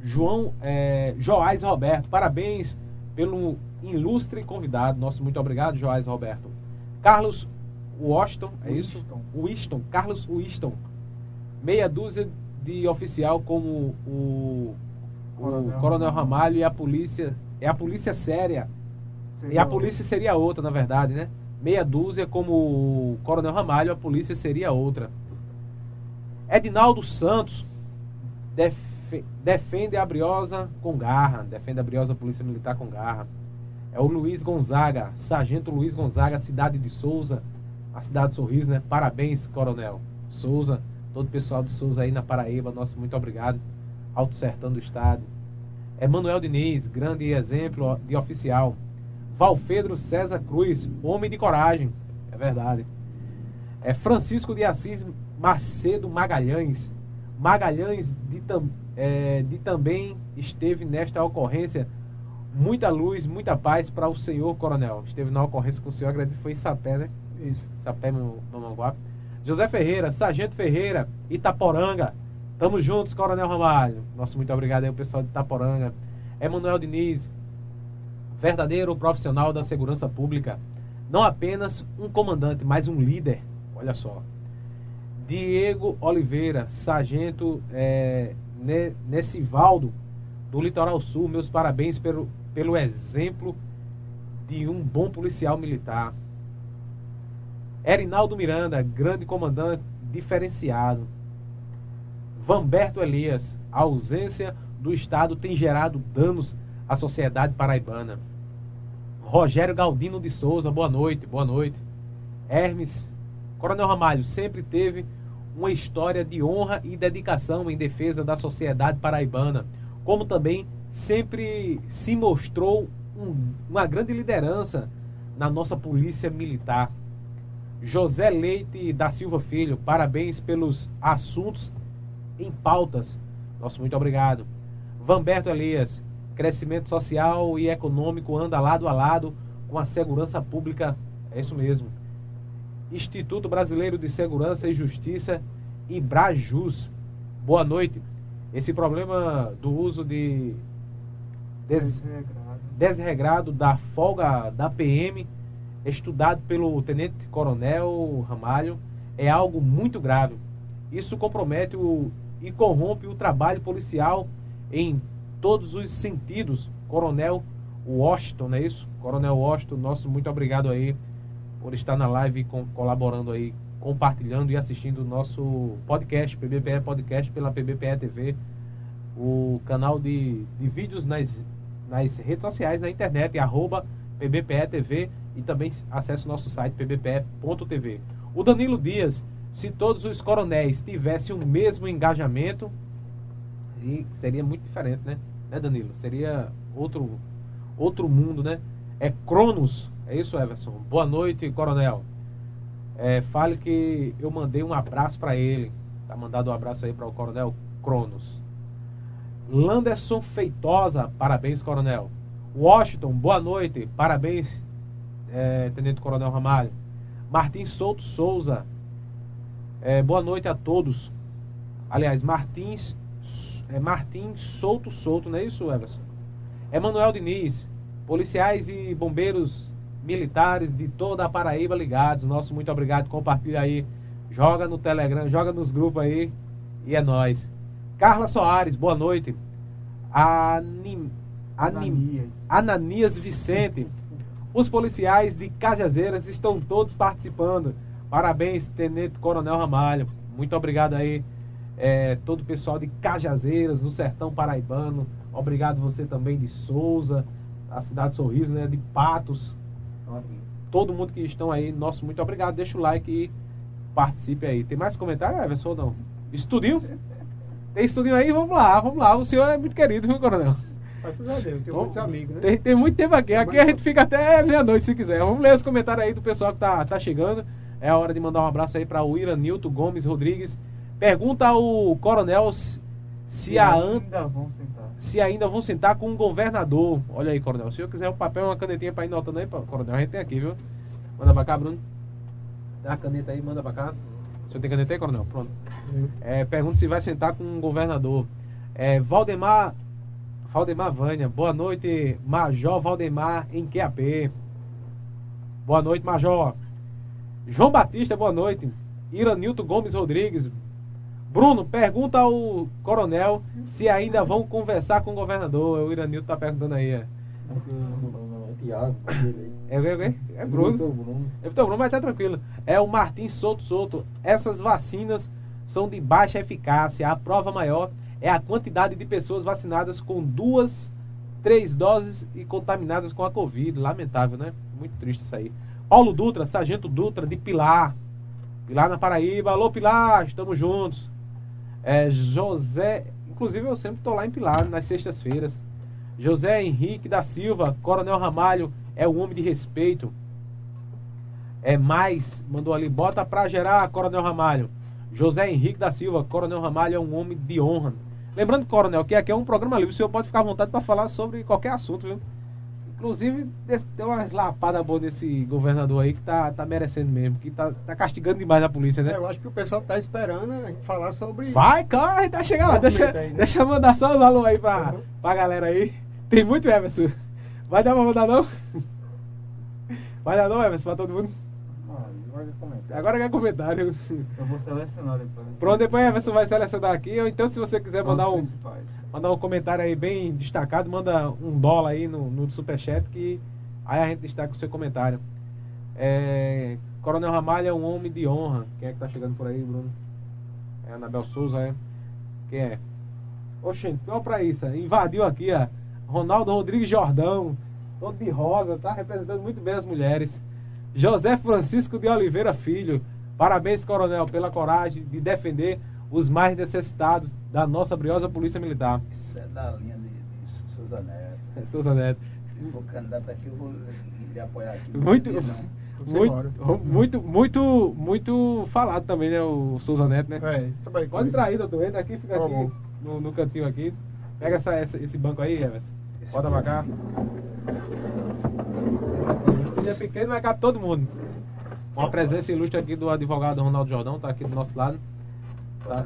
João é, Joás Roberto, parabéns pelo ilustre convidado. Nosso muito obrigado, Joás Roberto. Carlos Washington, é isso? Winston, Carlos Winston. Meia dúzia de oficial como o, o Coronel, Coronel Ramalho e a polícia. É a polícia séria. Seria e a polícia seria outra, na verdade, né? Meia dúzia como o Coronel Ramalho, a polícia seria outra. Edinaldo Santos def, defende a Briosa com garra. Defende a Briosa Polícia Militar com garra. É o Luiz Gonzaga, Sargento Luiz Gonzaga, cidade de Souza, a cidade de Sorriso, né? Parabéns, Coronel Souza, todo o pessoal de Souza aí na Paraíba, nosso muito obrigado. Alto Sertão do Estado. Emanuel Diniz, grande exemplo de oficial. Valfedro César Cruz, homem de coragem. É verdade. É Francisco de Assis Macedo Magalhães. Magalhães de, é, de também esteve nesta ocorrência. Muita luz, muita paz para o senhor coronel. Esteve na ocorrência com o senhor, acredito foi em Sapé, né? Isso, Sapé, Mamanguape. José Ferreira, Sargento Ferreira, Itaporanga. Tamo juntos, Coronel Ramalho. Nosso muito obrigado aí, o pessoal de Itaporanga. Emanuel Diniz, verdadeiro profissional da segurança pública. Não apenas um comandante, mas um líder. Olha só. Diego Oliveira, sargento é, Nessivaldo, do Litoral Sul. Meus parabéns pelo, pelo exemplo de um bom policial militar. Erinaldo Miranda, grande comandante diferenciado. Vamberto Elias, a ausência do Estado tem gerado danos à sociedade paraibana. Rogério Galdino de Souza, boa noite, boa noite. Hermes, Coronel Ramalho sempre teve uma história de honra e dedicação em defesa da sociedade paraibana, como também sempre se mostrou um, uma grande liderança na nossa polícia militar. José Leite da Silva Filho, parabéns pelos assuntos em pautas. Nosso muito obrigado. Vamberto Elias, crescimento social e econômico anda lado a lado com a segurança pública. É isso mesmo. Instituto Brasileiro de Segurança e Justiça e Brajus. Boa noite. Esse problema do uso de des... desregrado. desregrado da folga da PM estudado pelo Tenente Coronel Ramalho, é algo muito grave. Isso compromete o, e corrompe o trabalho policial em todos os sentidos. Coronel Washington, não é isso? Coronel Washington, nosso muito obrigado aí por estar na live com, colaborando aí, compartilhando e assistindo o nosso podcast, PBPE Podcast pela PBPE TV, o canal de, de vídeos nas, nas redes sociais, na internet, arroba PBPE TV e também acesse nosso site pbpe.tv. O Danilo Dias, se todos os coronéis tivessem o mesmo engajamento, e seria muito diferente, né? Né, Danilo? Seria outro outro mundo, né? É Cronos, é isso, Everson? Boa noite, coronel. É, fale que eu mandei um abraço para ele. Tá mandado um abraço aí para o coronel Cronos. Landerson Feitosa, parabéns, coronel. Washington, boa noite, parabéns é, Tenente Coronel Ramalho. Martins Souto Souza, é, boa noite a todos. Aliás, Martins, é, Martins Souto Souto, não é isso, Everson? Emanuel Diniz, policiais e bombeiros militares de toda a Paraíba ligados. Nosso muito obrigado. Compartilha aí. Joga no Telegram, joga nos grupos aí. E é nós. Carla Soares, boa noite. Anim, Anim, Ananias Vicente. Os policiais de Cajazeiras estão todos participando. Parabéns, Tenente Coronel Ramalho. Muito obrigado aí, é, todo o pessoal de Cajazeiras, no Sertão Paraibano. Obrigado você também de Souza, a cidade Sorriso, né? De Patos. Todo mundo que estão aí, nosso muito obrigado. Deixa o like e participe aí. Tem mais comentário, Everson, não? Estudinho? Tem estudinho aí? Vamos lá, vamos lá. O senhor é muito querido, viu, Coronel? Graças a Deus, tem muitos amigos, né? Tem, tem muito tempo aqui. Aqui a gente fica até meia-noite se quiser. Vamos ler os comentários aí do pessoal que tá, tá chegando. É a hora de mandar um abraço aí para o Ira Nilton Gomes Rodrigues. Pergunta ao Coronel se, se, ainda vão sentar. se ainda vão sentar com o governador. Olha aí, Coronel. Se eu quiser um papel uma canetinha para ir notando aí, Coronel, a gente tem aqui, viu? Manda pra cá, Bruno. Dá a caneta aí, manda pra cá. O senhor tem caneta aí, Coronel? Pronto. É, pergunta se vai sentar com o governador. É, Valdemar Valdemar Vânia, boa noite, Major Valdemar em QAP. Boa noite, Major. João Batista, boa noite. Iranilton Gomes Rodrigues. Bruno, pergunta ao coronel se ainda vão conversar com o governador. O Iranilton tá perguntando aí. É, é, é, é Bruno. É Vitor Bruno, mas tá tranquilo. É o Martins Souto Souto. Essas vacinas são de baixa eficácia. A prova maior é a quantidade de pessoas vacinadas com duas, três doses e contaminadas com a Covid. Lamentável, né? Muito triste isso aí. Paulo Dutra, Sargento Dutra, de Pilar. Pilar na Paraíba. Alô, Pilar, estamos juntos. É, José, inclusive eu sempre estou lá em Pilar, nas sextas-feiras. José Henrique da Silva, Coronel Ramalho, é um homem de respeito. É mais, mandou ali, bota pra gerar, Coronel Ramalho. José Henrique da Silva, Coronel Ramalho é um homem de honra. Lembrando, Coronel, que aqui é um programa livre, o senhor pode ficar à vontade para falar sobre qualquer assunto, viu? Inclusive, deu uma lapada boa desse governador aí que tá, tá merecendo mesmo, que tá, tá castigando demais a polícia, né? É, eu acho que o pessoal tá esperando a gente falar sobre. Vai, corre, tá chegando lá. Deixa, aí, né? deixa eu mandar só os alô aí pra, uhum. pra galera aí. Tem muito Everson. Vai dar pra mandar não? Vai dar não, Everson, pra todo mundo? Agora quer comentário. Eu vou selecionar depois. Pronto, depois Everson vai selecionar aqui. Ou então, se você quiser mandar um, mandar um comentário aí bem destacado, manda um dólar aí no, no superchat que aí a gente destaca o seu comentário. É, Coronel Ramalho é um homem de honra. Quem é que tá chegando por aí, Bruno? É Anabel Souza, é? Quem é? Oxente, olha pra isso. Invadiu aqui, ó. Ronaldo Rodrigues Jordão. Todo de rosa, tá representando muito bem as mulheres. José Francisco de Oliveira Filho. Parabéns, coronel, pela coragem de defender os mais necessitados da nossa briosa Polícia Militar. Isso é da linha de, de Souza Neto. Souza Neto. Se for candidato aqui, eu vou lhe apoiar aqui. Muito, muito, muito, muito, muito falado também, né, o Souza Neto, né? É, Pode entrar aí, doutor. Entra aqui, fica aqui no, no cantinho aqui. Pega essa, essa, esse banco aí, Everson. Bota pra cá é pequeno, mas cabe todo mundo. Uma presença ilustre aqui do advogado Ronaldo Jordão, tá aqui do nosso lado. Tá.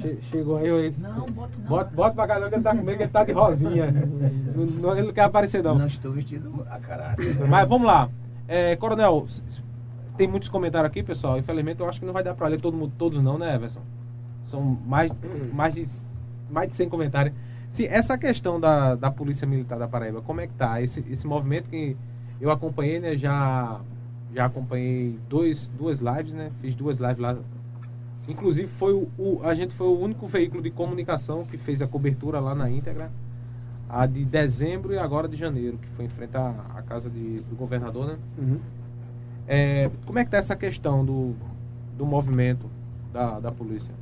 Che chegou aí, aí. Não, bota não. Bota, bota pra cá não, que ele tá comigo, ele tá de rosinha. não, ele não quer aparecer não. Não estou vestido a caráter. Mas vamos lá. É, coronel, tem muitos comentários aqui, pessoal. Infelizmente eu acho que não vai dar pra ler todo mundo, todos não, né, Everson? São mais, mais, de, mais de 100 comentários. Sim, essa questão da, da Polícia Militar da Paraíba, como é que tá? Esse, esse movimento que eu acompanhei, né? Já, já acompanhei dois, duas lives, né? Fiz duas lives lá. Inclusive, foi o, o, a gente foi o único veículo de comunicação que fez a cobertura lá na íntegra. A de dezembro e agora de janeiro, que foi em frente à, à casa de, do governador, né? Uhum. É, como é que tá essa questão do, do movimento da, da polícia?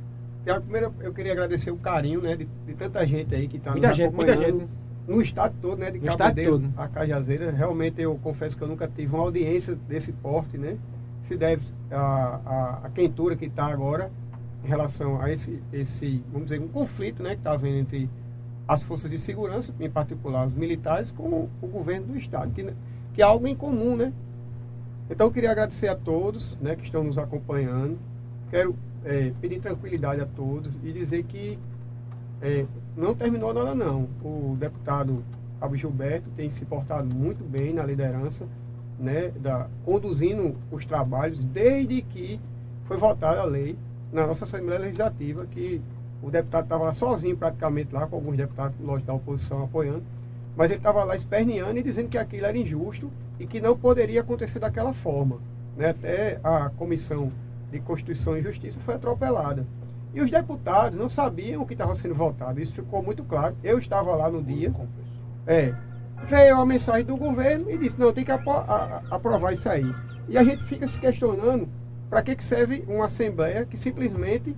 Primeiro, eu queria agradecer o carinho, né, de, de tanta gente aí que está nos muita gente, muita gente no estado todo, né? De no estado todo. a Cajazeira. Realmente eu confesso que eu nunca tive uma audiência desse porte, né? Se deve a, a, a quentura que está agora em relação a esse, esse, vamos dizer, um conflito, né? Que está havendo entre as forças de segurança, em particular os militares, com o governo do estado, que, que é algo em comum, né? Então eu queria agradecer a todos, né? Que estão nos acompanhando. Quero é, pedir tranquilidade a todos e dizer que é, não terminou nada não. O deputado Cabo Gilberto tem se portado muito bem na liderança, né, da, conduzindo os trabalhos desde que foi votada a lei na nossa Assembleia Legislativa que O deputado estava lá sozinho praticamente lá, com alguns deputados, lógico, da oposição apoiando. Mas ele estava lá esperneando e dizendo que aquilo era injusto e que não poderia acontecer daquela forma. Né? Até a Comissão de Constituição e Justiça foi atropelada. E os deputados não sabiam o que estava sendo votado. Isso ficou muito claro. Eu estava lá no dia. É. Veio a mensagem do governo e disse, não, tem que aprovar isso aí. E a gente fica se questionando para que, que serve uma Assembleia que simplesmente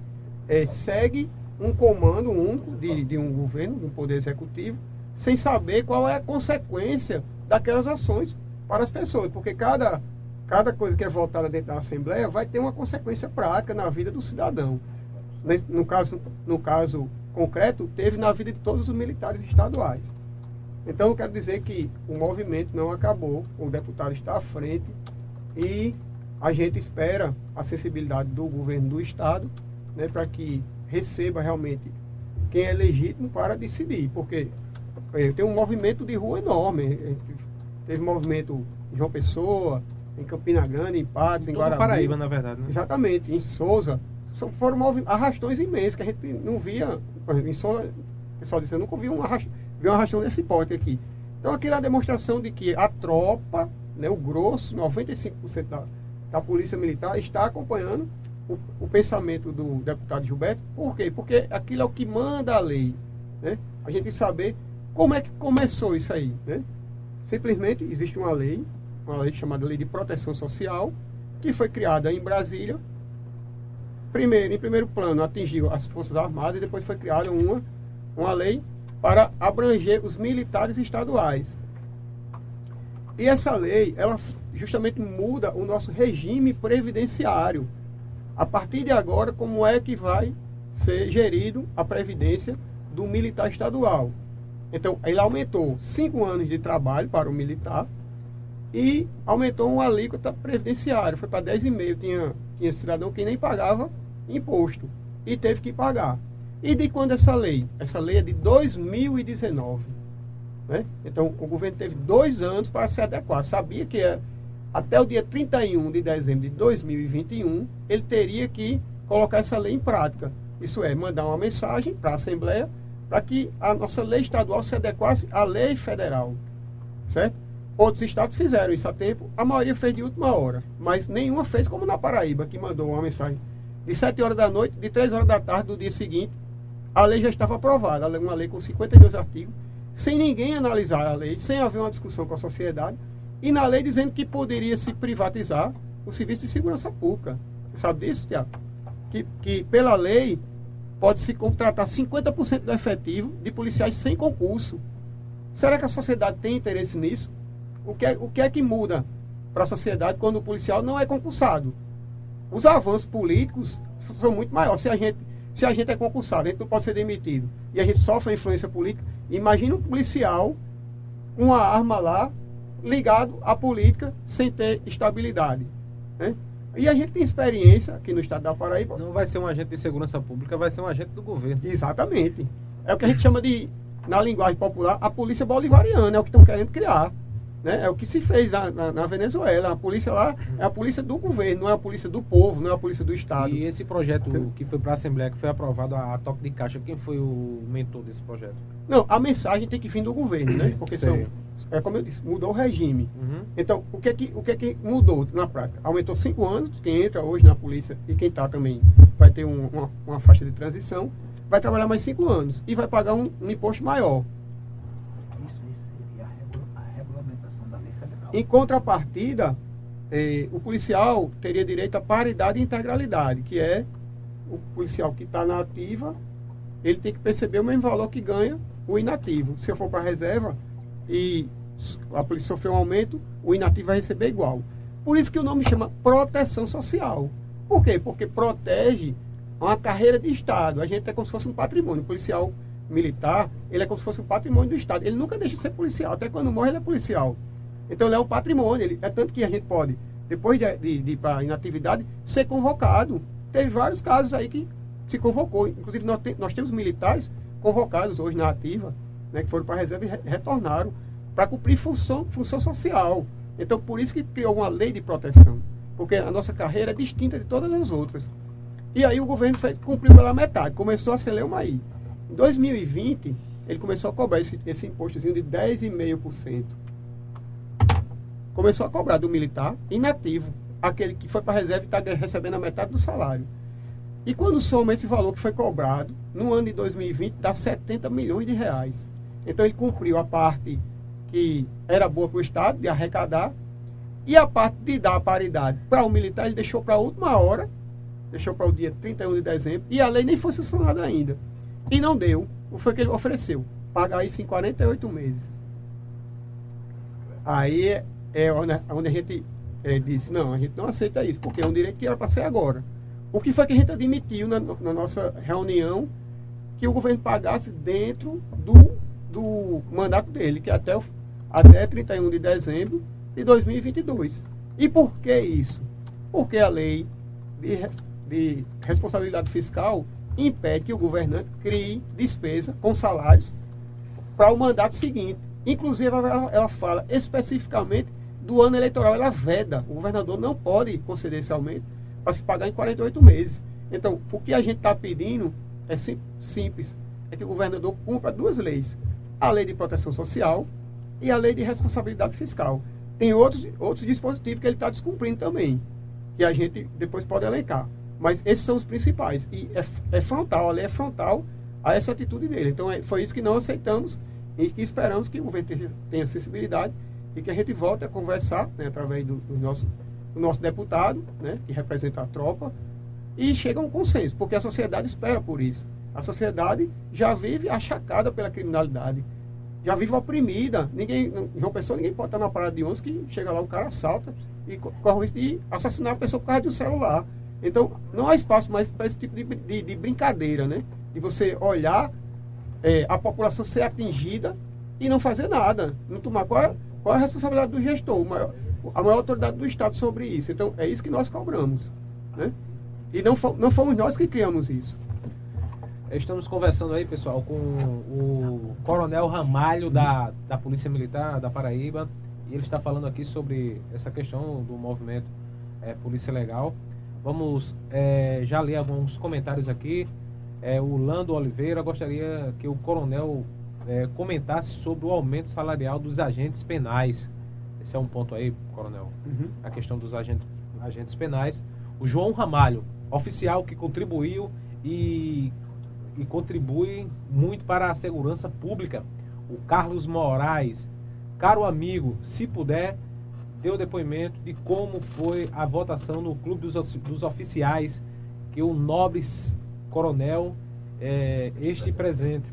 é, segue um comando único de, de um governo, de um poder executivo, sem saber qual é a consequência daquelas ações para as pessoas. Porque cada, cada coisa que é votada dentro da Assembleia vai ter uma consequência prática na vida do cidadão. No caso, no caso concreto, teve na vida de todos os militares estaduais. Então, eu quero dizer que o movimento não acabou, o deputado está à frente e a gente espera a sensibilidade do governo do Estado né, para que receba realmente quem é legítimo para decidir, porque tem um movimento de rua enorme. Teve movimento em João Pessoa, em Campina Grande, em Patos, em Guarani. Paraíba, na verdade. Né? Exatamente, em Souza. Foram arrastões imensos que a gente não via. Em o pessoal disse, eu nunca vi um arrastão, vi um arrastão desse porte aqui. Então aquilo é a demonstração de que a tropa, né, o grosso, 95% da, da Polícia Militar, está acompanhando o, o, pensamento do deputado Gilberto. Por quê? Porque aquilo é o que manda a lei. Né? A gente saber como é que começou isso aí. Né? Simplesmente existe uma lei, uma lei chamada Lei de Proteção Social, que foi criada em Brasília. Primeiro, em primeiro plano, atingiu as Forças Armadas e depois foi criada uma, uma lei para abranger os militares estaduais. E essa lei, ela justamente muda o nosso regime previdenciário. A partir de agora, como é que vai ser gerido a previdência do militar estadual? Então, ele aumentou cinco anos de trabalho para o militar e aumentou uma alíquota previdenciária, foi para 10,5. Tinha, tinha cidadão que nem pagava imposto e teve que pagar. E de quando essa lei? Essa lei é de 2019. Né? Então, o governo teve dois anos para se adequar. Sabia que é, até o dia 31 de dezembro de 2021, ele teria que colocar essa lei em prática. Isso é, mandar uma mensagem para a Assembleia para que a nossa lei estadual se adequasse à lei federal. Certo? Outros estados fizeram isso a tempo, a maioria fez de última hora, mas nenhuma fez como na Paraíba, que mandou uma mensagem de 7 horas da noite, de 3 horas da tarde do dia seguinte, a lei já estava aprovada, uma lei com 52 artigos, sem ninguém analisar a lei, sem haver uma discussão com a sociedade, e na lei dizendo que poderia se privatizar o serviço de segurança pública. Você sabe disso, Tiago? Que, que pela lei pode-se contratar 50% do efetivo de policiais sem concurso. Será que a sociedade tem interesse nisso? O que é, o que, é que muda para a sociedade quando o policial não é concursado? Os avanços políticos são muito maiores. Se a gente, se a gente é concursado, a gente não pode ser demitido e a gente sofre a influência política, imagina um policial com uma arma lá ligado à política sem ter estabilidade. Né? E a gente tem experiência aqui no estado da Paraíba. Não vai ser um agente de segurança pública, vai ser um agente do governo. Exatamente. É o que a gente chama de, na linguagem popular, a polícia bolivariana, é o que estão querendo criar. Né? É o que se fez na, na, na, Venezuela. A polícia lá é a polícia do governo, não é a polícia do povo, não é a polícia do Estado. E esse projeto que foi para a Assembleia, que foi aprovado a, a, toque de caixa, quem foi o mentor desse projeto? Não, a mensagem tem que vir do governo, né? Porque são é como eu disse, mudou o regime. Uhum. Então, o que, é que, o que é que mudou na prática? Aumentou cinco anos, quem entra hoje na polícia e quem está também vai ter um, uma, uma, faixa de transição, vai trabalhar mais cinco anos e vai pagar um, um imposto maior. Isso, seria a regulamentação da lei federal. Em contrapartida, eh, o policial teria direito à paridade e integralidade, que é o policial que está na ativa, ele tem que perceber o mesmo valor que ganha o inativo. Se eu for para a reserva, e a polícia sofreu um aumento, o inativo vai receber igual. Por isso que o nome chama proteção social. Por quê? Porque protege uma carreira de Estado. A gente é como se fosse um patrimônio. O policial militar, ele é como se fosse um patrimônio do Estado. Ele nunca deixa de ser policial. Até quando morre, ele é policial. Então, ele é um patrimônio. Ele, é tanto que a gente pode, depois de, de, de ir para inatividade, ser convocado. Teve vários casos aí que se convocou. Inclusive, nós, te, nós temos militares convocados hoje na ativa né, que foram para a reserva e re retornaram para cumprir função, função social. Então, por isso que criou uma lei de proteção, porque a nossa carreira é distinta de todas as outras. E aí o governo fez, cumpriu pela metade, começou a acelerar uma aí. Em 2020, ele começou a cobrar esse, esse impostozinho de 10,5%. Começou a cobrar do militar inativo, aquele que foi para a reserva e está recebendo a metade do salário. E quando soma esse valor que foi cobrado, no ano de 2020, dá 70 milhões de reais. Então ele cumpriu a parte que era boa para o Estado, de arrecadar, e a parte de dar a paridade para o militar, ele deixou para a última hora, deixou para o dia 31 de dezembro, e a lei nem foi sancionada ainda. E não deu. O que foi que ele ofereceu? Pagar isso em 48 meses. Aí é, onde, a gente é, disse, não, a gente não aceita isso, porque é um direito que era para ser agora. O que foi que a gente admitiu na, na nossa reunião que o governo pagasse dentro do, do mandato dele, que é até, até 31 de dezembro de 2022. E por que isso? Porque a lei de, de responsabilidade fiscal impede que o governante crie despesa com salários para o mandato seguinte. Inclusive, ela, ela, fala especificamente do ano eleitoral, ela veda. O governador não pode conceder esse aumento para se pagar em 48 meses. Então, o que a gente está pedindo é sim, simples: é que o governador cumpra duas leis: a lei de proteção social e a lei de responsabilidade fiscal. Tem outros, outros dispositivos que ele está descumprindo também, que a gente depois pode elencar. Mas esses são os principais. E é, é frontal, a lei é frontal a essa atitude dele. Então é, foi isso que não aceitamos e que esperamos que o governo tenha, sensibilidade e que a gente volte a conversar né, através do, do, nosso, do nosso deputado, né, que representa a tropa, e chega a um consenso, porque a sociedade espera por isso. A sociedade já vive achacada pela criminalidade, já vive oprimida. Ninguém, João Pessoa, ninguém pode estar na parada de ônibus que chega lá, o cara assalta e corre o risco de assassinar a pessoa por causa do celular. Então, não há espaço mais para esse tipo de, de, de, brincadeira, né? De você olhar é, a população ser atingida e não fazer nada. Não tomar qual é, qual é a responsabilidade do gestor, maior, a maior autoridade do Estado sobre isso. Então, é isso que nós cobramos. Né? E não, não fomos nós que criamos isso. Estamos conversando aí, pessoal, com o Coronel Ramalho da, da Polícia Militar da Paraíba. E ele está falando aqui sobre essa questão do movimento é, Polícia Legal. Vamos é, já ler alguns comentários aqui. É, o Lando Oliveira gostaria que o coronel é, comentasse sobre o aumento salarial dos agentes penais. Esse é um ponto aí, coronel. Uhum. A questão dos agentes, agentes penais. O João Ramalho, oficial que contribuiu e, e contribui muito para a segurança pública. O Carlos Moraes, caro amigo, se puder, deu depoimento de como foi a votação no Clube dos, dos Oficiais, que o nobre coronel, é, este presente,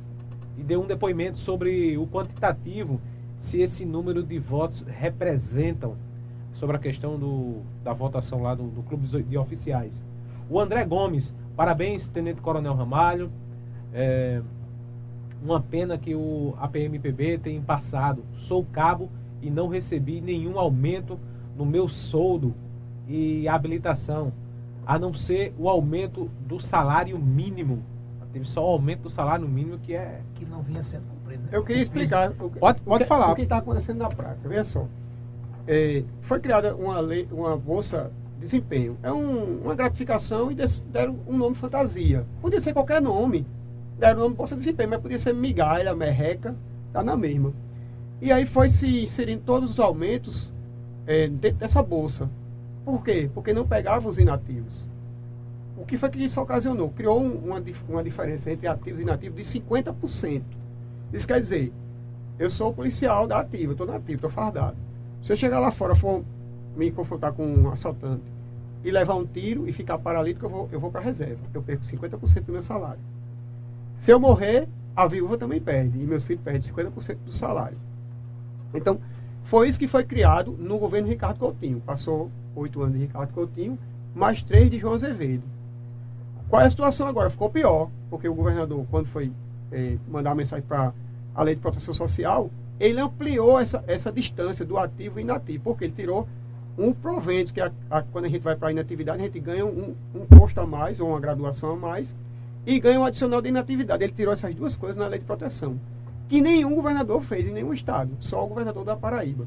e deu um depoimento sobre o quantitativo, se esse número de votos representam sobre a questão do, da votação lá do, do Clube de Oficiais. O André Gomes, parabéns, Tenente Coronel Ramalho. É, uma pena que o APMPB tem passado. Sou cabo e não recebi nenhum aumento no meu soldo e habilitação, a não ser o aumento do salário mínimo. Teve só o aumento do salário mínimo que é que não vinha sendo cumprido. Né? Eu queria explicar. O, pode pode o que, falar. O que está acontecendo na prática? Veja só. É, foi criada uma lei, uma bolsa de desempenho. É um, uma gratificação e deram um nome fantasia. Podia ser qualquer nome. Deram o nome bolsa de desempenho, mas podia ser migalha, merreca, tá na mesma. E aí foi se inserindo todos os aumentos é, dentro dessa bolsa. Por quê? Porque não pegava os inativos. O que foi que isso ocasionou? Criou uma, uma diferença entre ativos e inativos de 50%. Isso quer dizer, eu sou policial da ativa, estou na ativa, estou fardado. Se eu chegar lá fora, for me confrontar com um assaltante e levar um tiro e ficar paralítico, eu vou, eu vou para a reserva. Eu perco 50% do meu salário. Se eu morrer, a viúva também perde. E meus filhos perdem 50% do salário. Então, foi isso que foi criado no governo Ricardo Coutinho. Passou oito anos de Ricardo Coutinho, mais três de João Azevedo. Qual é a situação agora? Ficou pior, porque o governador, quando foi é, mandar a mensagem para a lei de proteção social, ele ampliou essa, essa distância do ativo e inativo, porque ele tirou um provento, que a, a, quando a gente vai para a inatividade, a gente ganha um, um posto a mais, ou uma graduação a mais, e ganha um adicional de inatividade. Ele tirou essas duas coisas na lei de proteção que nenhum governador fez em nenhum estado, só o governador da Paraíba.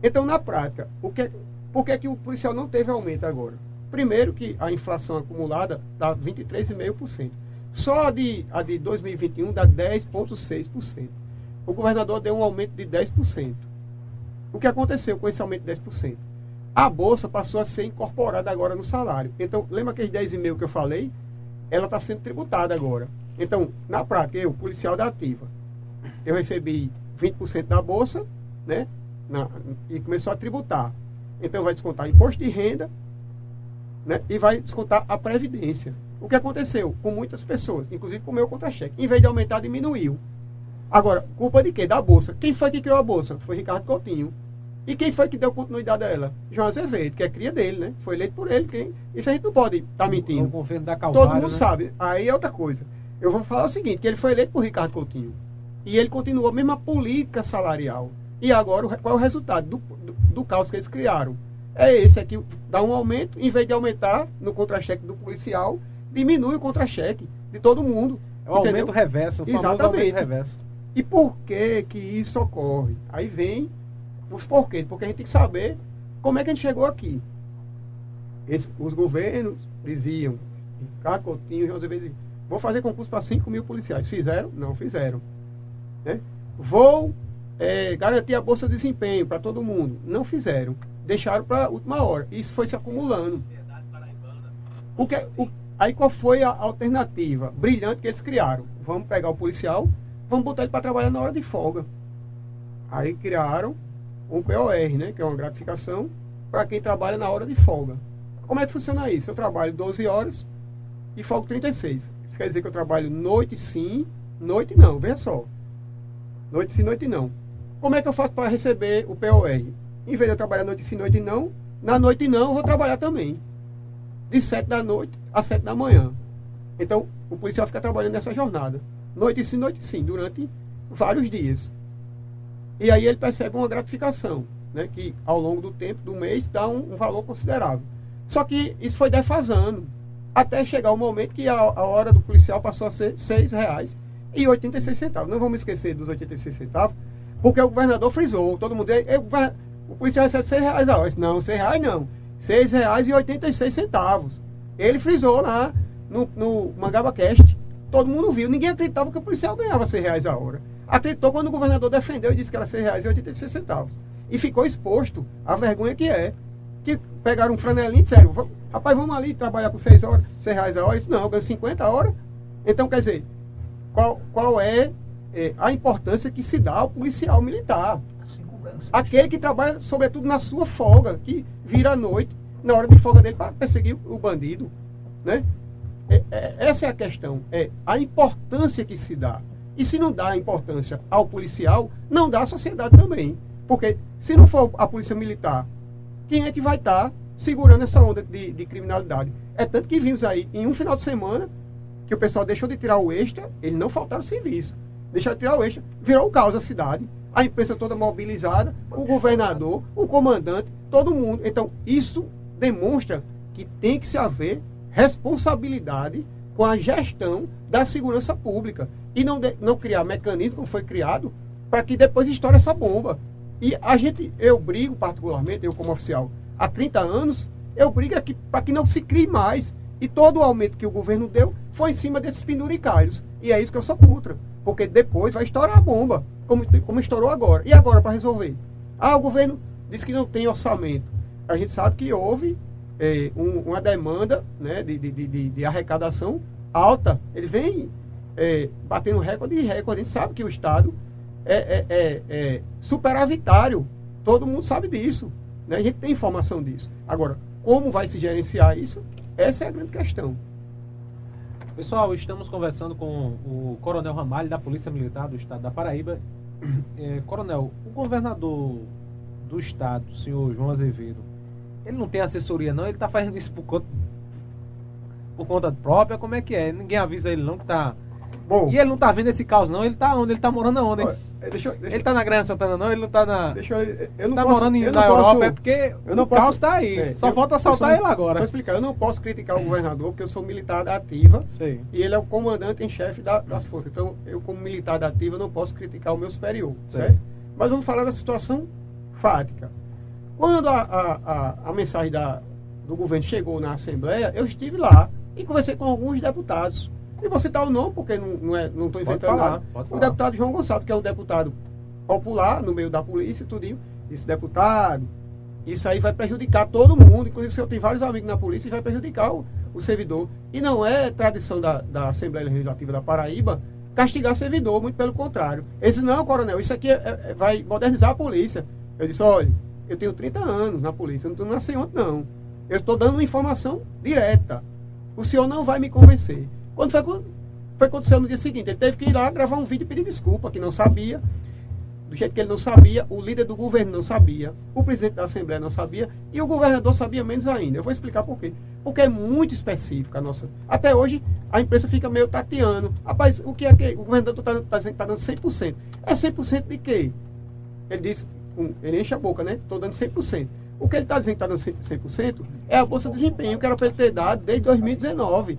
Então, na prática, o que, por que, que o policial não teve aumento agora? Primeiro que a inflação acumulada dá 23,5%. Só a de, a de 2021 dá 10,6%. O governador deu um aumento de 10%. O que aconteceu com esse aumento de 10%? A bolsa passou a ser incorporada agora no salário. Então, lembra aqueles 10,5 que eu falei? Ela está sendo tributada agora. Então, na prática, eu, policial da ativa, eu recebi 20% da bolsa, né? Na, e começou a tributar. Então vai descontar imposto de renda né? e vai descontar a previdência. O que aconteceu com muitas pessoas, inclusive com o meu contra-cheque, em vez de aumentar, diminuiu. Agora, culpa de quê? Da Bolsa. Quem foi que criou a Bolsa? Foi Ricardo Coutinho. E quem foi que deu continuidade a ela? João Azevedo, que é cria dele, né? Foi eleito por ele. Quem... Isso a gente não pode estar tá mentindo. O governo da Calvário, Todo mundo né? sabe. Aí é outra coisa. Eu vou falar o seguinte, que ele foi eleito por Ricardo Coutinho. E ele continuou a mesma política salarial. E agora, qual é o resultado do, do, do caos que eles criaram? É esse aqui, dá um aumento, em vez de aumentar no contra-cheque do policial, diminui o contra-cheque de todo mundo. É o aumento reverso, o Exatamente. aumento reverso. E por que que isso ocorre? Aí vem os porquês, porque a gente tem que saber como é que a gente chegou aqui. Esse, os governos diziam, Ricardo Coutinho, José vou fazer concurso para 5 mil policiais. Fizeram? Não fizeram. Né? Vou é, garantir a bolsa de desempenho para todo mundo. Não fizeram. Deixaram para a última hora. Isso foi se acumulando. O que, o, aí qual foi a alternativa brilhante que eles criaram? Vamos pegar o policial, vamos botar ele para trabalhar na hora de folga. Aí criaram um POR, né, que é uma gratificação para quem trabalha na hora de folga. Como é que funciona isso? Eu trabalho 12 horas e folgo 36. Isso quer dizer que eu trabalho noite sim, noite não, veja só. Noite sim, noite não. Como é que eu faço para receber o POR? Em vez de eu trabalhar noite sim, noite não, na noite não eu vou trabalhar também. De 7 da noite a 7 da manhã. Então, o policial fica trabalhando nessa jornada. Noite sim, noite sim, durante vários dias. E aí ele percebe uma gratificação, né, que ao longo do tempo, do mês, dá um, um valor considerável. Só que isso foi defasando, até chegar o momento que a, a hora do policial passou a ser R$ 6,86. Não vamos esquecer dos 86 centavos, porque o governador frisou, todo mundo, eu, o policial recebe R$ reais a hora. Disse, não, R$ reais não, R$ 6,86. Ele frisou lá no, no Mangaba Cast, todo mundo viu, ninguém acreditava que o policial ganhava R$ reais a hora acreditou quando o governador defendeu e disse que era R$ 6,86. E ficou exposto à vergonha que é. Que pegaram um franelinho e disseram, rapaz, vamos ali trabalhar por 6 horas, 6 reais a hora. Isso não, eu ganho 50 horas. Então, quer dizer, qual, qual é, é a importância que se dá ao policial militar? Aquele que trabalha, sobretudo, na sua folga, que vira à noite, na hora de folga dele, para perseguir o bandido. Né? É, é, essa é a questão, é a importância que se dá. E se não dá importância ao policial, não dá à sociedade também. Porque se não for a polícia militar, quem é que vai estar segurando essa onda de, de, criminalidade? É tanto que vimos aí, em um final de semana, que o pessoal deixou de tirar o extra, eles não faltaram serviço. Deixaram de tirar o extra, virou o caos da cidade. A imprensa toda mobilizada, o governador, o comandante, todo mundo. Então, isso demonstra que tem que se haver responsabilidade com a gestão da segurança pública e não, de, não criar mecanismo como foi criado para que depois estoure essa bomba. E a gente, eu brigo particularmente, eu como oficial, há 30 anos, eu brigo aqui para que não se crie mais. E todo o aumento que o governo deu foi em cima desses penduricalhos. E é isso que eu sou contra. Porque depois vai estourar a bomba, como, como estourou agora. E agora para resolver? Ah, o governo disse que não tem orçamento. A gente sabe que houve é, um, uma demanda né, de, de, de, de, arrecadação alta. Ele vem é, batendo recorde e recorde. A gente sabe que o Estado é, é, é, é superavitário. Todo mundo sabe disso. Né? A gente tem informação disso. Agora, como vai se gerenciar isso? Essa é a grande questão. Pessoal, estamos conversando com o Coronel Ramalho, da Polícia Militar do Estado da Paraíba. É, coronel, o governador do Estado, o senhor João Azevedo, ele não tem assessoria, não? Ele está fazendo isso por conta, por conta própria? Como é que é? Ninguém avisa ele, não, que está. Bom, e ele não está vendo esse caos, não? Ele está onde? Ele está morando aonde? Hein? Deixa, deixa, ele está na Grande Santana, não? Ele não está na. Deixa eu, eu não tá posso, morando na Europa, posso, é porque eu não o posso, caos está aí. É, Só eu, falta assaltar ele agora. Vou explicar, eu não posso criticar o governador, porque eu sou militar da ativa Sim. e ele é o comandante em chefe da, das forças. Então, eu, como militar da ativa, não posso criticar o meu superior, Sim. certo? Mas vamos falar da situação fática. Quando a, a, a, a mensagem da, do governo chegou na Assembleia, eu estive lá e conversei com alguns deputados. E você está o nome, porque não estou não é, não inventando falar, nada. O deputado João Gonçalves, que é um deputado popular no meio da polícia e tudinho, disse, deputado, isso aí vai prejudicar todo mundo, inclusive eu tenho vários amigos na polícia e vai prejudicar o, o servidor. E não é tradição da, da Assembleia Legislativa da Paraíba castigar servidor, muito pelo contrário. Ele disse, não, coronel, isso aqui é- é- vai modernizar a polícia. Eu disse, olha, eu tenho 30 anos na polícia, eu não nasci ontem não. Eu estou dando uma informação direta. O senhor não vai me convencer. Quando foi, foi aconteceu no dia seguinte, ele teve que ir lá gravar um vídeo pedir desculpa, que não sabia. Do jeito que ele não sabia, o líder do governo não sabia, o presidente da Assembleia não sabia e o governador sabia menos ainda. Eu vou explicar por quê. Porque é muito específica a nossa. Até hoje, a imprensa fica meio tateando. Rapaz, o que é que o governador está tá dizendo que está dando 100%? É 100% de quê? Ele disse, um, ele enche a boca, né? Estou dando 100%. O que ele está dizendo que está dando 100% é a Bolsa de Desempenho, que era para ele ter dado desde 2019.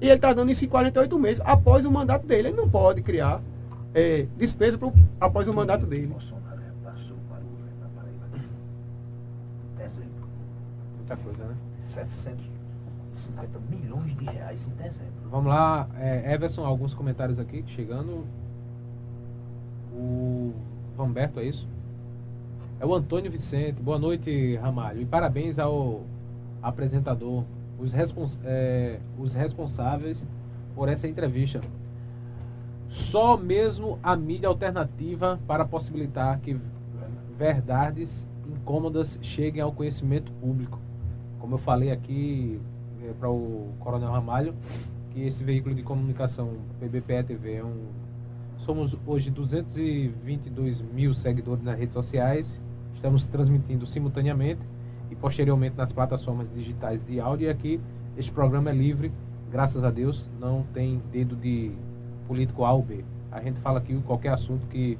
E ele está dando isso em 48 meses, após o mandato dele. Ele não pode criar eh, despesa pro, após o mandato dele. Muita coisa, né? 750 milhões de reais em dezembro. Vamos lá, é, Everson, alguns comentários aqui chegando. O Vamberto, é isso? É o Antônio Vicente. Boa noite, Ramalho. E parabéns ao apresentador, os, respons é, os responsáveis por essa entrevista. Só mesmo a mídia alternativa para possibilitar que verdades incômodas cheguem ao conhecimento público. Como eu falei aqui para o Coronel Ramalho, que esse veículo de comunicação PBPE TV é um somos hoje 222 mil seguidores nas redes sociais estamos transmitindo simultaneamente e posteriormente nas plataformas digitais de áudio e aqui este programa é livre graças a Deus não tem dedo de político A ou B a gente fala aqui qualquer assunto que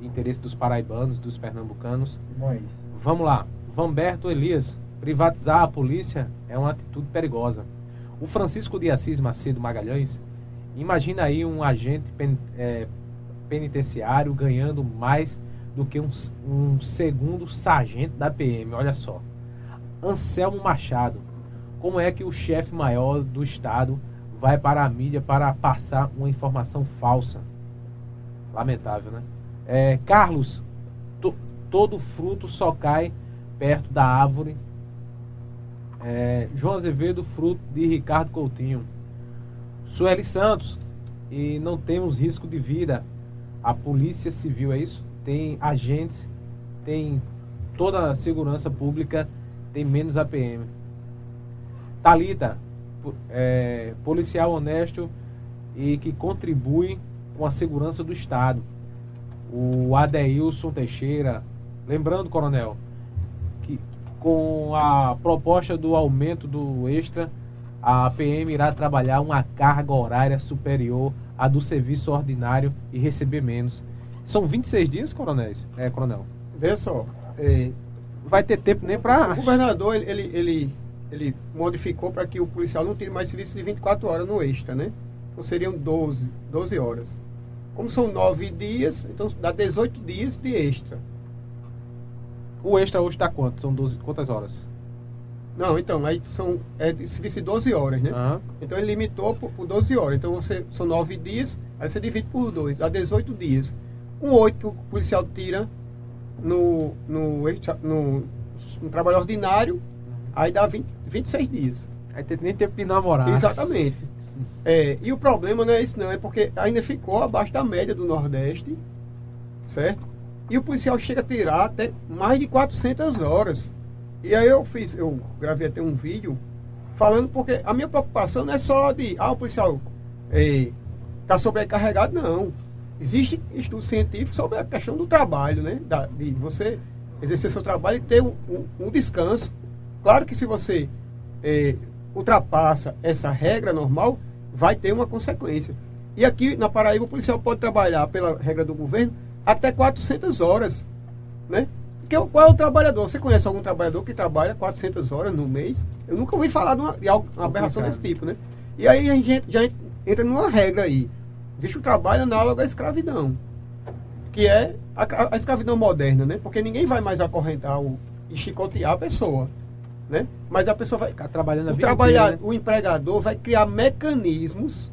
interesse dos paraibanos dos pernambucanos Bom, é. Vamos lá. Vamberto Elias. Privatizar a polícia é uma atitude perigosa. O Francisco de Assis Macedo Magalhães. Imagina aí um agente pen- é, penitenciário ganhando mais do que um, um segundo sargento da PM. Olha só. Anselmo Machado. Como é que o chefe maior do Estado vai para a mídia para passar uma informação falsa? Lamentável, né? É, Carlos, to- todo fruto só cai perto da árvore. É, João Azevedo, fruto de Ricardo Coutinho. Sueli Santos, e não temos risco de vida. A Polícia Civil, é isso? Tem agentes, tem toda a segurança pública, tem menos APM. Talita, é, policial honesto e que contribui com a segurança do Estado o Adeilson Teixeira. Lembrando, coronel, que com a proposta do aumento do extra, a PM irá trabalhar uma carga horária superior à do serviço ordinário e receber menos. São 26 dias, coronéis? É, coronel. Veja só, eh, Vai ter tempo nem o para. governador ele, ele, ele, modificou para que o policial não tire mais serviço de 24 horas no extra, né? Então seriam 12, 12 horas. Como são 9 dias, então dá 18 dias de extra. O extra hoje está quanto? São 12, quantas horas? Não, então, aí são é serviço de 12 horas, né? Aham. Então ele limitou por, por 12 horas. Então você são 9 dias, aí você divide por 2, dá 18 dias. Um 8 que o policial tira no, no, no, no trabalho ordinário, aí dá 20, 26 dias. Aí tem nem tempo de namorar. Exatamente. É, e o problema não é isso não, é porque ainda ficou abaixo da média do Nordeste, certo? E o policial chega a tirar até mais de 400 horas. E aí eu fiz, eu gravei até um vídeo falando porque a minha preocupação não é só de, ah, o policial está sobrecarregado, não. Existe estudo científico sobre a questão do trabalho, né? Da, de você exercer seu trabalho e ter um, um- um descanso. Claro que se você eh, ultrapassa essa regra normal, vai ter uma consequência. E aqui na Paraíba o policial pode trabalhar pela regra do governo até 400 horas, né? Porque qual é o trabalhador? Você conhece algum trabalhador que trabalha 400 horas no mês? Eu nunca ouvi falar de uma, de uma aberração desse tipo, né? E aí a gente já entra numa regra aí. Existe o trabalho análogo à escravidão, que é a, a escravidão moderna, né? Porque ninguém vai mais acorrentar o, e chicotear a pessoa, né? Mas a pessoa vai Ficar trabalhando a o, vida trabalhar, inteira, né? o empregador vai criar mecanismos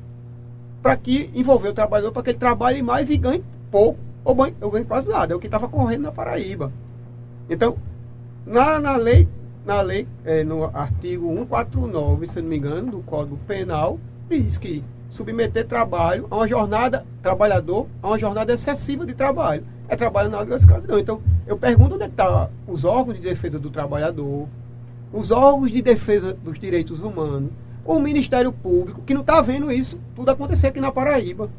para que envolver o trabalhador para que ele trabalhe mais e ganhe pouco ou ganhe, ou ganhe quase nada. É o que estava correndo na Paraíba. Então, na, na lei, na lei é, no artigo 149, se não me engano, do Código Penal, diz que submeter trabalho a uma jornada, trabalhador, a uma jornada excessiva de trabalho. É trabalho na escravidão. Então, eu pergunto onde é estão os órgãos de defesa do trabalhador, os órgãos de defesa dos direitos humanos, o Ministério Público, que não está vendo isso tudo acontecer aqui na Paraíba.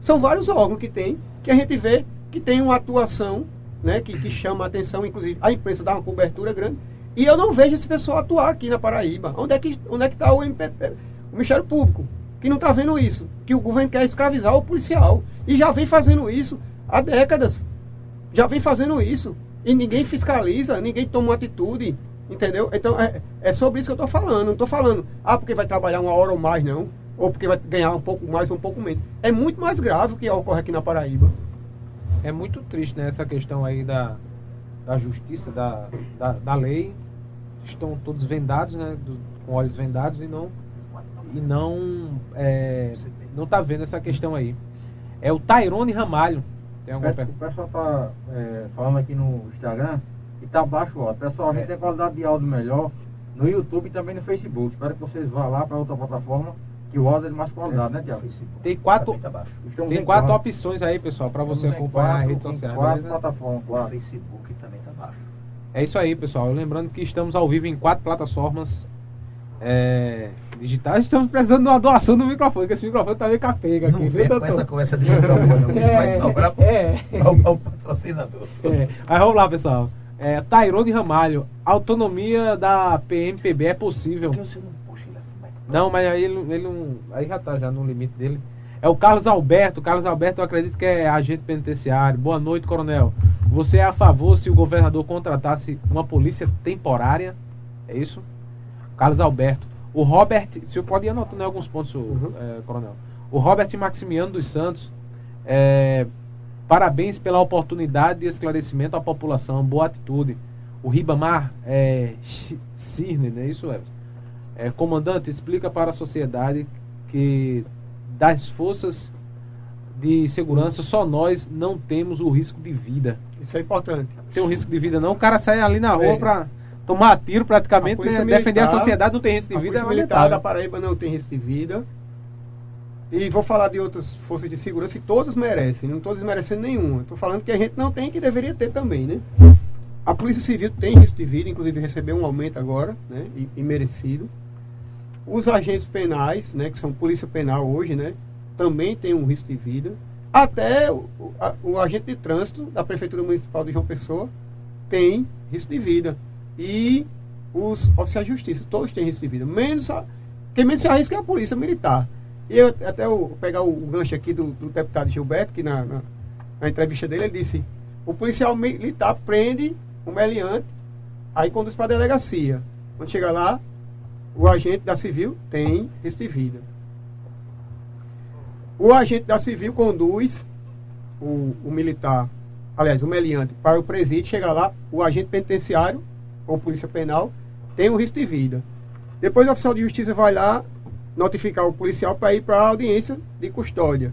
São vários órgãos que tem, que a gente vê que tem uma atuação né, que, que chama a atenção, inclusive a imprensa dá uma cobertura grande, e eu não vejo esse pessoal atuar aqui na Paraíba. Onde é que onde é que está o MPP, o Ministério Público, que não está vendo isso, que o governo quer escravizar o policial e já vem fazendo isso há décadas, já vem fazendo isso e ninguém fiscaliza, ninguém toma atitude, entendeu? Então é, é sobre isso que eu estou falando. Não estou falando, ah, porque vai trabalhar uma hora ou mais, não, ou porque vai ganhar um pouco mais ou um pouco menos. É muito mais grave o que ocorre aqui na Paraíba. É muito triste, né, essa questão aí da, da justiça, da, da, da lei. Estão todos vendados, né, do- com olhos vendados e não e não é, não tá vendo essa questão aí. É o Tairone Ramalho. Tem alguma O pergunta? pessoal tá é, falando aqui no Instagram e tá baixo o áudio. Pessoal, a gente tem qualidade de áudio melhor no YouTube e também no Facebook. Espero que vocês vá lá para outra plataforma que o áudio é de mais qualidade, né, Tiago? Tem quatro- tá Tem em quatro quatro. opções aí, pessoal, para você acompanhar quatro- as redes em sociais. Quatro beleza? plataformas, O quatro. Facebook também tá baixo. É isso aí, pessoal. Lembrando que estamos ao vivo em quatro plataformas é, digitais. Estamos precisando de uma doação do microfone, que esse microfone tá meio capega aqui. Não vem com essa conversa de microfone. Isso vai sobrar é. pro- pro patrocinador. É, Aí vamos lá, pessoal. É, Tairone Ramalho, autonomia da PMPB é possível. Por que você não puxa ele assim? Não, mas aí ele, ele não. Aí já tá já no limite dele. É o Carlos Alberto. Carlos Alberto, eu acredito que é agente penitenciário. Boa noite, coronel. Você é a favor se o governador contratasse uma polícia temporária? É isso? Carlos Alberto. O Robert. Se eu pode ir anotando alguns pontos, Uhum. é, coronel. O Robert Maximiano dos Santos. é, parabéns pela oportunidade de esclarecimento à população. Boa atitude. O Ribamar é, Chi- Cirne, não é isso, Everson? É, comandante, explica para a sociedade que das forças de segurança só nós não temos o risco de vida. Isso é importante. Tem um risco de vida não, o cara sai ali na rua É. para tomar tiro praticamente, A né, defender a militar- sociedade, não tem risco de A vida, é Polícia Militar da. Paraíba não tem risco de vida. E vou falar de outras forças de segurança e todas merecem, não estou desmerecendo nenhuma. Estou falando que a gente não tem que deveria ter também, né? A Polícia Civil tem risco de vida, inclusive recebeu um aumento agora, né? E, e merecido. Os agentes penais, né? Que são Polícia Penal hoje, né? Também tem um risco de vida. Até o- a- o agente de trânsito da Prefeitura Municipal de João Pessoa tem risco de vida. E os oficiais de justiça, todos têm risco de vida. Menos a, quem menos se arrisca é a polícia militar. E eu, até eu pegar o, o gancho aqui do, do deputado Gilberto, que na, na, na entrevista dele, ele disse: o policial militar prende o meliante, aí conduz para a delegacia. Quando chega lá, o agente da civil tem risco de vida. O agente da civil conduz o, o militar, aliás, o meliante, para o presídio, chega lá, o agente penitenciário, ou polícia penal, tem um risco de vida. Depois o oficial de justiça vai lá notificar o policial para ir para a audiência de custódia.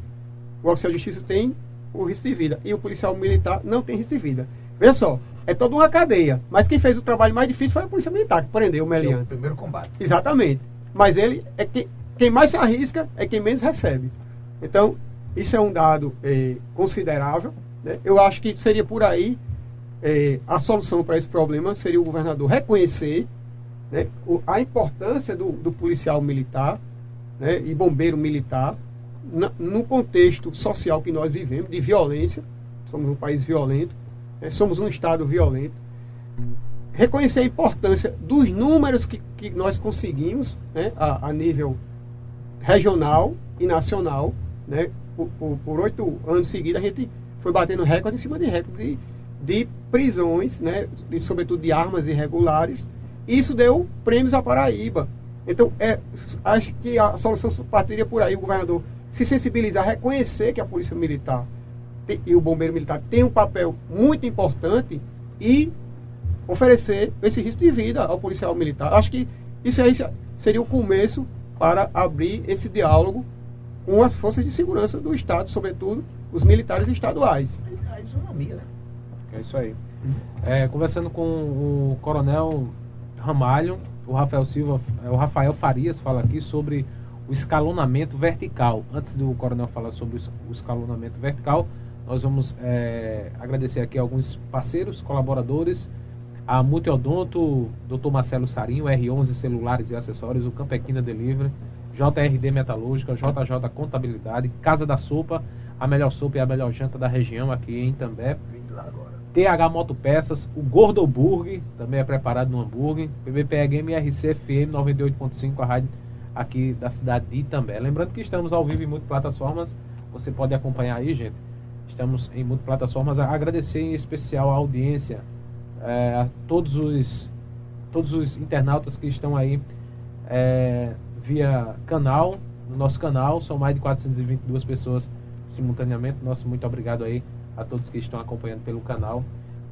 O oficial de justiça tem o risco de vida e o policial militar não tem risco de vida. Veja só, é toda uma cadeia. Mas quem fez o trabalho mais difícil foi a polícia militar, que prendeu o É o primeiro combate. Exatamente. Mas ele é que, quem mais se arrisca é quem menos recebe. Então, isso é um dado eh, considerável. né? Eu acho que seria por aí eh, a solução para esse problema seria o governador reconhecer né, a importância do, do policial militar né, e bombeiro militar na- no contexto social que nós vivemos, de violência. Somos um país violento, né, somos um Estado violento reconhecer a importância dos números que, que nós conseguimos né, a, a nível regional e nacional. Né, por, por, por oito anos seguidos, a gente foi batendo recorde em cima de recorde de, prisões, né, de, sobretudo de armas irregulares. Isso deu prêmios à Paraíba. Então, é, acho que a solução partiria por aí, o governador se sensibilizar, reconhecer que a Polícia Militar e o Bombeiro Militar tem um papel muito importante e oferecer esse risco de vida ao policial militar. Acho que isso aí seria o começo para abrir esse diálogo com as forças de segurança do Estado, sobretudo os militares estaduais. A isonomia, né? É isso aí. É, conversando com o coronel Ramalho, o Rafael Silva, é, o Rafael Farias fala aqui sobre o escalonamento vertical. Antes do coronel falar sobre o escalonamento vertical, nós vamos é, agradecer aqui alguns parceiros, colaboradores, a Multiodonto, Dr. Marcelo Sarinho, R11 Celulares e Acessórios, o Campequina Delivery, JRD Metalúrgica, JJ Contabilidade, Casa da Sopa, a melhor sopa e a melhor janta da região aqui em També. Vindo lá agora. TH Motopeças, o Gordo Burger, também é preparado no hambúrguer, PBPE MRC FM 98.5, a rádio aqui da cidade de Itambé. Lembrando que estamos ao vivo em muitas plataformas, você pode acompanhar aí, gente. Estamos em muitas plataformas. Agradecer em especial a audiência, é, a todos os, todos os internautas que estão aí é, via canal, no nosso canal. São mais de 422 pessoas simultaneamente. Nosso muito obrigado aí a todos que estão acompanhando pelo canal.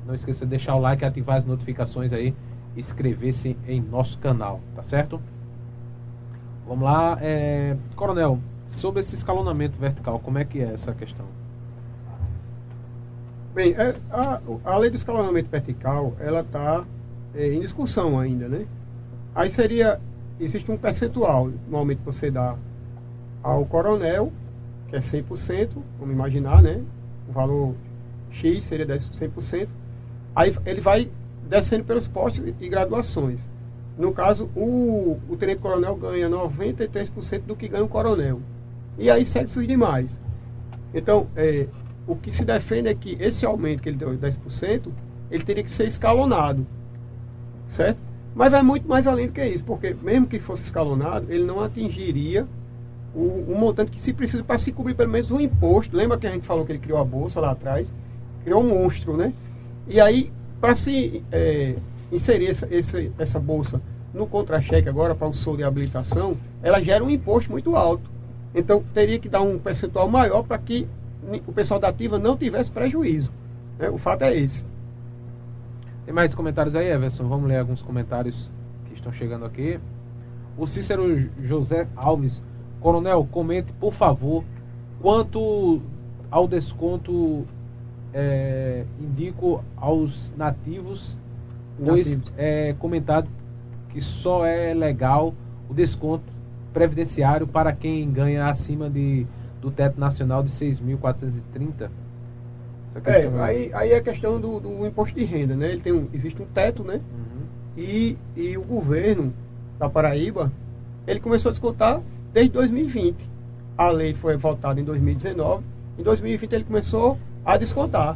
Não esqueça de deixar o like, ativar as notificações aí, inscrever-se em nosso canal, tá certo? Vamos lá, é... Coronel, sobre esse escalonamento vertical, como é que é essa questão? Bem, é, a, a lei do escalonamento vertical, ela está é, em discussão ainda, né? Aí seria, existe um percentual, normalmente você dá ao coronel, que é 100%, vamos imaginar, né? O valor X seria 100%. Aí ele vai descendo pelos postos e graduações. No caso, o, o tenente-coronel ganha 93% do que ganha o coronel. E aí segue-se os demais. Então, é, o que se defende é que esse aumento que ele deu de 10%, ele teria que ser escalonado. Certo? Mas vai muito mais além do que isso, porque mesmo que fosse escalonado, ele não atingiria o, o montante que se precisa para se cobrir pelo menos um imposto. Lembra que a gente falou que ele criou a bolsa lá atrás? Criou um monstro, né? E aí, para se é, inserir essa, essa, essa bolsa no contra-cheque agora para o soro de habilitação, ela gera um imposto muito alto. Então teria que dar um percentual maior para que o pessoal da ativa não tivesse prejuízo. Né? O fato é esse. Tem mais comentários aí, Everson? Vamos ler alguns comentários que estão chegando aqui. O Cícero José Alves. Coronel, comente, por favor, quanto ao desconto é, indico aos nativos, pois Nativos. é comentado que só é legal o desconto previdenciário para quem ganha acima de, do teto nacional de 6.430. Essa É, aí, aí é a questão do, do imposto de renda, né? Ele tem um, existe um teto, né? Uhum. E, e o governo da Paraíba, ele começou a descontar desde 2020. A lei foi votada em 2019. Em 2020 ele começou a descontar.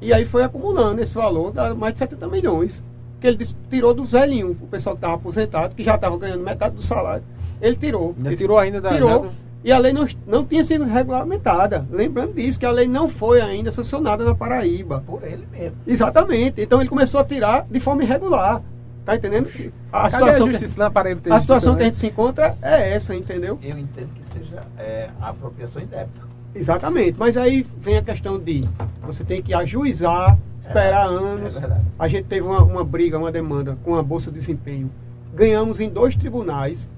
E aí foi acumulando esse valor, dá mais de 70 milhões. Que ele tirou dos velhinhos, o pessoal que estava aposentado, que já estava ganhando metade do salário. Ele tirou. Esse- tirou ainda da- Tirou. E a lei não, não tinha sido regulamentada. Lembrando disso, que a lei não foi ainda sancionada na Paraíba. Por ele mesmo. Exatamente. Então ele começou a tirar de forma irregular. Tá entendendo? A Cadê situação, a que, justiça na Paraíba ter a situação que a gente se encontra é essa, entendeu? Eu entendo que seja é, apropriação indébita. Exatamente. Mas aí vem a questão de você tem que ajuizar, esperar É, anos. É. A gente teve uma, uma briga, uma demanda com a Bolsa de Desempenho. Ganhamos em dois tribunais.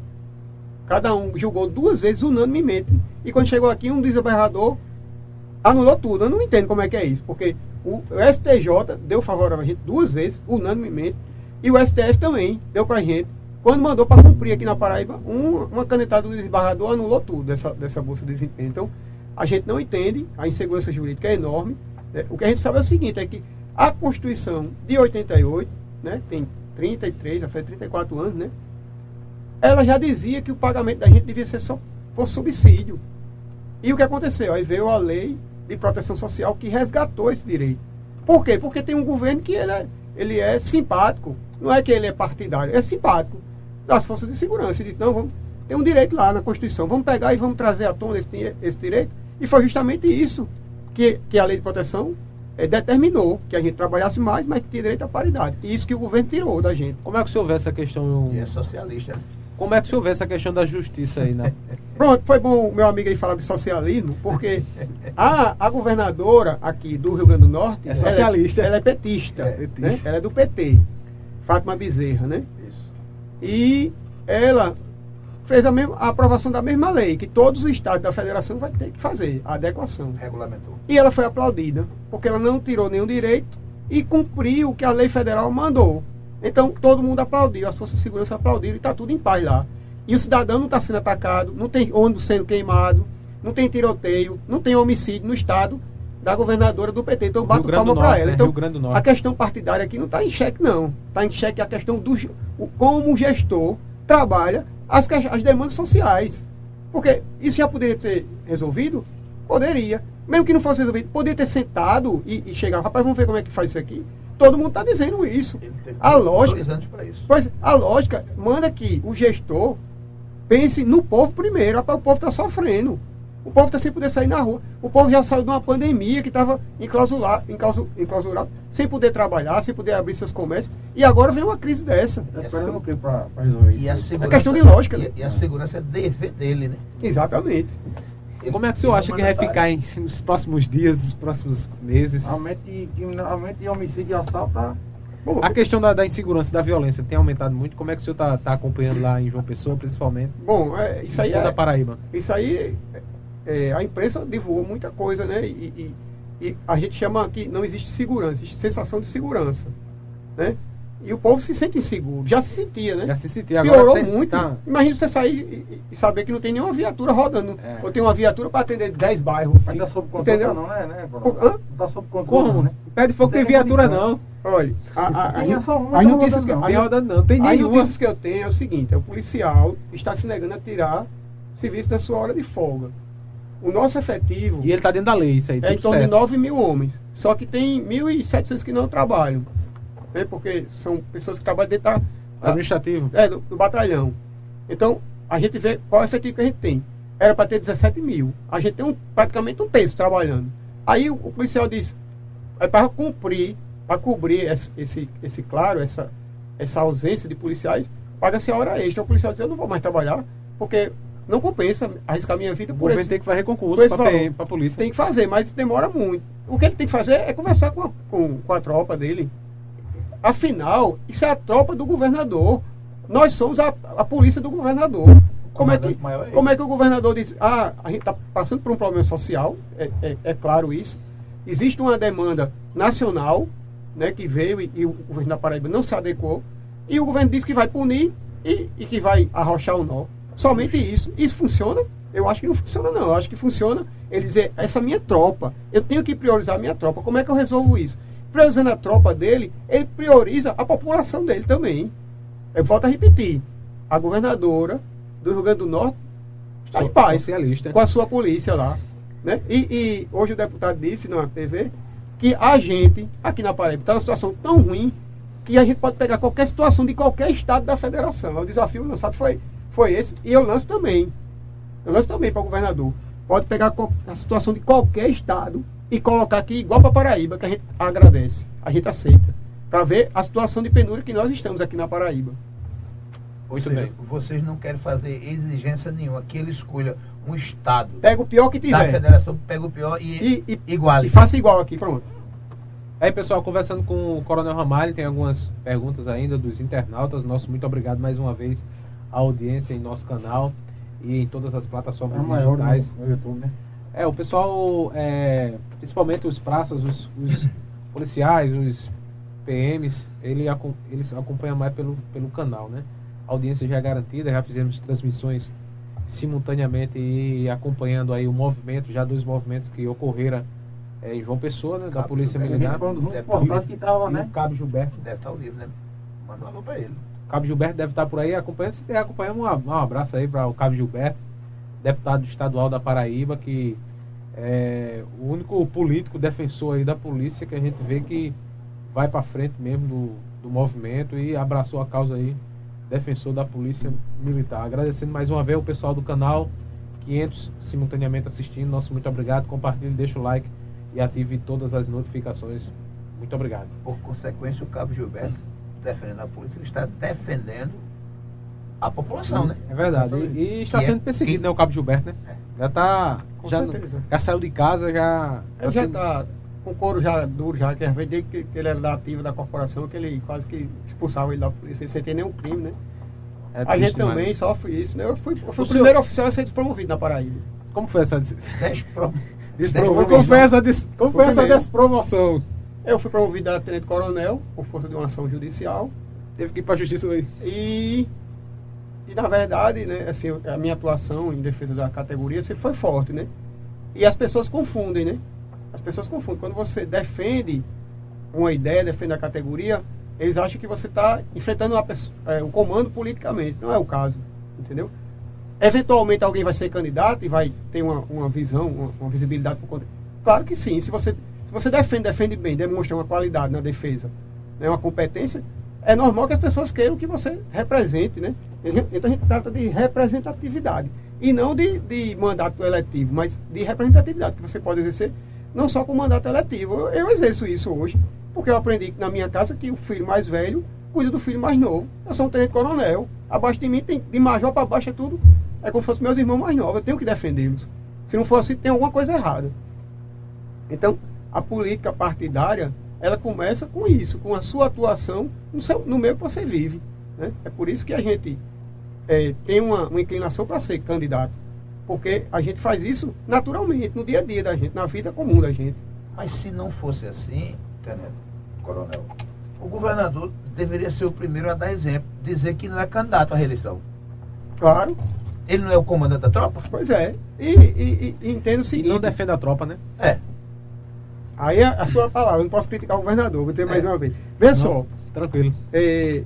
Cada um julgou duas vezes unanimemente. E quando chegou aqui, um desembargador anulou tudo. Eu não entendo como é que é isso. Porque o, o STJ deu favorável a gente duas vezes, unanimemente. E o STF também deu pra gente. Quando mandou para cumprir aqui na Paraíba, um- uma canetada do desembargador anulou tudo dessa, dessa Bolsa de Desempenho. Então, a gente não entende, a insegurança jurídica é enorme. né? O que a gente sabe é o seguinte, é que a Constituição de 88, né, tem 33, já faz 34 anos, né? Ela já dizia que o pagamento da gente devia ser só por subsídio. E o que aconteceu? Aí veio a lei de proteção social que resgatou esse direito. Por quê? Porque tem um governo que ele é, ele é simpático. Não é que ele é partidário, é simpático. Das forças de segurança. Ele disse, não, vamos, tem um direito lá na Constituição. Vamos pegar e vamos trazer à tona esse, esse direito. E foi justamente isso que, que a lei de proteção eh, determinou. Que a gente trabalhasse mais, mas que tinha direito à paridade. E isso que o governo tirou da gente. Como é que o senhor vê essa questão? E é socialista. Como é que o senhor vê essa questão da justiça aí, né? Pronto, foi bom o meu amigo aí falar de socialismo, porque a, a governadora aqui do Rio Grande do Norte É socialista. Ela é, ela é petista, É, né? petista. Ela é do PT, Fátima Bezerra, né? Isso. E ela fez a, mesma, a aprovação da mesma lei, que todos os estados da federação vai ter que fazer, a adequação. Regulamentou. E ela foi aplaudida, porque ela não tirou nenhum direito e cumpriu o que a lei federal mandou. Então todo mundo aplaudiu, as forças de segurança aplaudiram e está tudo em paz lá. E o cidadão não está sendo atacado, não tem ônibus sendo queimado, não tem tiroteio, não tem homicídio no estado da governadora do PT. Então eu bato palma para ela. né? Então, Rio Grande do a questão partidária aqui não está em xeque, não. Está em xeque a questão do o, como o gestor trabalha as, as demandas sociais. Porque isso já poderia ser resolvido? Poderia. Mesmo que não fosse resolvido, poderia ter sentado e, e chegar, rapaz, vamos ver como é que faz isso aqui. Todo mundo está dizendo isso. A lógica- dois anos para isso. Pois a lógica manda que o gestor pense no povo primeiro. Rapaz, o povo está sofrendo. O povo está sem poder sair na rua. O povo já saiu de uma pandemia que estava enclausurado, enclausu- enclausurado, sem poder trabalhar, sem poder abrir seus comércios. E agora vem uma crise dessa. Tá esperando o quê pra, pra resolver isso? E a segurança, questão de lógica, E, né? e a segurança é dever dele, né? Exatamente. Como é que o senhor acha é que vai ficar em, nos próximos dias, nos próximos meses? Aumento de, de, aumento de homicídio e assalto tá. Bom, A questão da, da insegurança, da violência, tem aumentado muito. Como é que o senhor está acompanhando lá em João Pessoa, principalmente? bom é, isso aí toda é, Paraíba. Isso aí, é, a imprensa divulgou muita coisa, né? E, e- e a gente chama que não existe segurança, existe sensação de segurança, né? E o povo se sente inseguro, já se sentia, né? Já se sentia agora. Piorou tem- muito. tá. Imagina você sair e, e saber que não tem nenhuma viatura rodando. É. Ou tem uma viatura para atender 10 bairros. Mas tá sob controle, Entendeu? não, né? né Hã? Coronel? Não tá sob controle, Como? né? Pé de fogo tem Não tem viatura, condição. não. Olha, a, a, a, Tinha só uma, as notícias que, não. rodando, não. Tem As notícias que eu tenho é o seguinte: é o policial está se negando a tirar serviço da sua hora de folga. O nosso efetivo E ele tá dentro da lei, isso aí. é em torno certo. de 9 mil homens. Só que tem 1.700 que não trabalham. Né? Porque são pessoas que trabalham dentro da, Administrativo. é, do, do batalhão. Então, a gente vê qual é o efetivo que a gente tem. Era para ter 17 mil. A gente tem um, praticamente um terço trabalhando. Aí o, o policial diz, é para cumprir, para cobrir esse, esse, esse claro, essa, essa ausência de policiais, paga-se a hora extra. O policial diz, eu não vou mais trabalhar, porque não compensa arriscar minha vida O por governo esse tem que fazer concurso para para polícia. tem que fazer, mas demora muito. O que ele tem que fazer é conversar com a, com, com a tropa dele. Afinal, isso é a tropa do governador. Nós somos a, a polícia do governador. Como é, que, é como é que o governador diz? Ah, a gente está passando por um problema social, é, é- é claro isso. Existe uma demanda nacional né, que veio e, e o governo da Paraíba não se adequou. E o governo diz que vai punir e, e que vai arrochar o nó. Somente isso. Isso funciona? Eu acho que não funciona, não. Eu acho que funciona ele dizer, essa é minha tropa. Eu tenho que priorizar a minha tropa. Como é que eu resolvo isso? Priorizando a tropa dele, ele prioriza a população dele também. Eu volto a repetir. A governadora do Rio Grande do Norte está em paz Socialista. com a sua polícia lá. Né? E, e hoje o deputado disse na TV que a gente, aqui na Paraíba, está numa situação tão ruim que a gente pode pegar qualquer situação de qualquer estado da federação. O desafio lançado foi, foi esse, e eu lanço também. Eu lanço também para o governador. Pode pegar a situação de qualquer estado e colocar aqui igual para Paraíba, que a gente agradece, a gente aceita. Para ver a situação de penúria que nós estamos aqui na Paraíba. Ou Muito seja, bem. vocês não querem fazer exigência nenhuma, que ele escolha um estado Pega o pior que da tiver. federação, pega o pior e, E, e, iguale. e faça igual aqui, pronto. Aí, pessoal, conversando com o Coronel Ramalho, tem algumas perguntas ainda dos internautas. Nosso muito obrigado mais uma vez à audiência em nosso canal e em todas as É plataformas a maior digitais. no, no YouTube, né? É, o pessoal, é, principalmente os praças, os, os policiais, os PMs, ele, eles acompanham mais pelo, pelo canal, né? A audiência já é garantida, já fizemos transmissões simultaneamente e acompanhando aí o movimento, já dois movimentos que ocorreram é, em João Pessoa, né? Da Cabo Polícia do Militar. Foi um dos importantes que tava, E né? o Cabo Gilberto. Deve estar ao vivo, né? Manda um alô pra ele. Cabo Gilberto deve estar por aí acompanhando. Se acompanhando, um abraço aí para o Cabo Gilberto, deputado estadual da Paraíba, que é o único político defensor aí da polícia que a gente vê que vai para frente mesmo do, do movimento e abraçou a causa aí, defensor da polícia militar. Agradecendo mais uma vez o pessoal do canal, 500 simultaneamente assistindo. Nosso muito obrigado. Compartilhe, deixa o like e ative todas as notificações. Muito obrigado. Por consequência, o Cabo Gilberto, defendendo a polícia, ele está defendendo a população, né? É verdade. E, e está Que é- sendo perseguido, que- né? O Cabo Gilberto, né? Já tá. Com Já, certeza. já saiu de casa, já. Ele tá já sendo- está com couro já duro, já, que a gente desde que, que ele era da ativa da corporação, que ele quase que expulsava ele da polícia, sem ter nenhum crime, né? é a triste gente também demais. sofre isso, né? Eu fui, eu fui O o primeiro oficial a ser despromovido na Paraíba. Como foi essa des... Despro... despro- Como foi essa, des... Como foi Foi essa primeiro. despromoção? Eu fui promovido a tenente coronel, por força de uma ação judicial, Teve que ir pra justiça aí. e, e na verdade, né, assim, a minha atuação em defesa da categoria sempre foi forte, né? E as pessoas confundem, né? As pessoas confundem. Quando você defende uma ideia, defende a categoria, eles acham que você está enfrentando pessoa, é, o comando politicamente. Não é o caso, entendeu? Eventualmente alguém vai ser candidato e vai ter uma, uma visão, uma, uma visibilidade por conta. Claro que sim. Se você, você defende, defende bem, demonstra uma qualidade na defesa, né, uma competência, é normal que as pessoas queiram que você represente, né? Então a gente trata de representatividade. E não de, de mandato eletivo, mas de representatividade, que você pode exercer não só com mandato eletivo. Eu, eu exerço isso hoje, porque eu aprendi na minha casa que o filho mais velho cuida do filho mais novo. Eu sou um tenente coronel. Abaixo de mim, tem, de major para baixo é tudo. É como se fossem meus irmãos mais novos. Eu tenho que defendê-los. Se não for assim, tem alguma coisa errada. Então, a política partidária, ela começa com isso, com a sua atuação no, seu, no meio que você vive. Né? É por isso que a gente é, tem uma, uma inclinação para ser candidato. Porque a gente faz isso naturalmente, no dia a dia da gente, na vida comum da gente. Mas se não fosse assim, Tenente, Coronel, o governador deveria ser o primeiro a dar exemplo, dizer que não é candidato à reeleição. Claro, Ele não é o comandante da tropa? pois é. E, e, e entendo o E seguinte. não defende a tropa, né? É. Aí a, a sua palavra, não posso criticar o governador, vou ter mais É. uma vez. Vê só, Não, Tranquilo. é,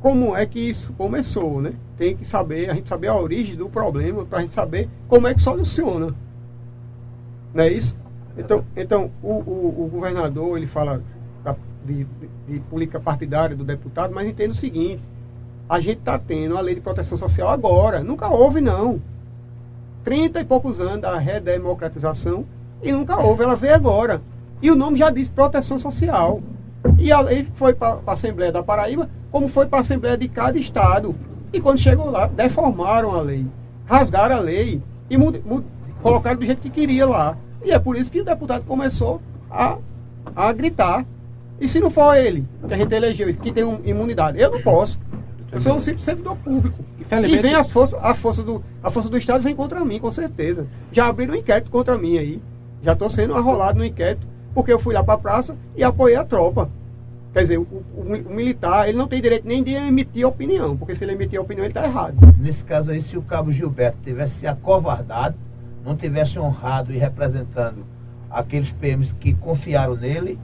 como é que isso começou, né? Tem que saber, a gente saber a origem do problema para a gente saber como é que soluciona. Não é isso? Então, então o, o, o governador, ele fala da- de, de, de política partidária do deputado, mas entende o seguinte, a gente está tendo a lei de proteção social agora, nunca houve não. Trinta e poucos anos da redemocratização e nunca houve, ela veio agora. E o nome já diz proteção social. E a lei foi para a Assembleia da Paraíba, como foi para a Assembleia de cada estado. E quando chegou lá, deformaram a lei, rasgaram a lei e mud- mud- colocaram do jeito que queria lá. E é por isso que o deputado começou a, a gritar. E se não for ele, que a gente elegeu, que tem um- imunidade, eu não posso. Eu sou um simples servidor público. E vem as forças, a força do, a força do Estado vem contra mim, com certeza. Já abriram um inquérito contra mim aí. Já estou sendo arrolado no inquérito, porque eu fui lá para a praça e apoiei a tropa. Quer dizer, o, o- o militar, ele não tem direito nem de emitir opinião, porque se ele emitir opinião, ele está errado. Nesse caso aí, se o cabo Gilberto tivesse se acovardado, não tivesse honrado e representando aqueles PMs que confiaram nele,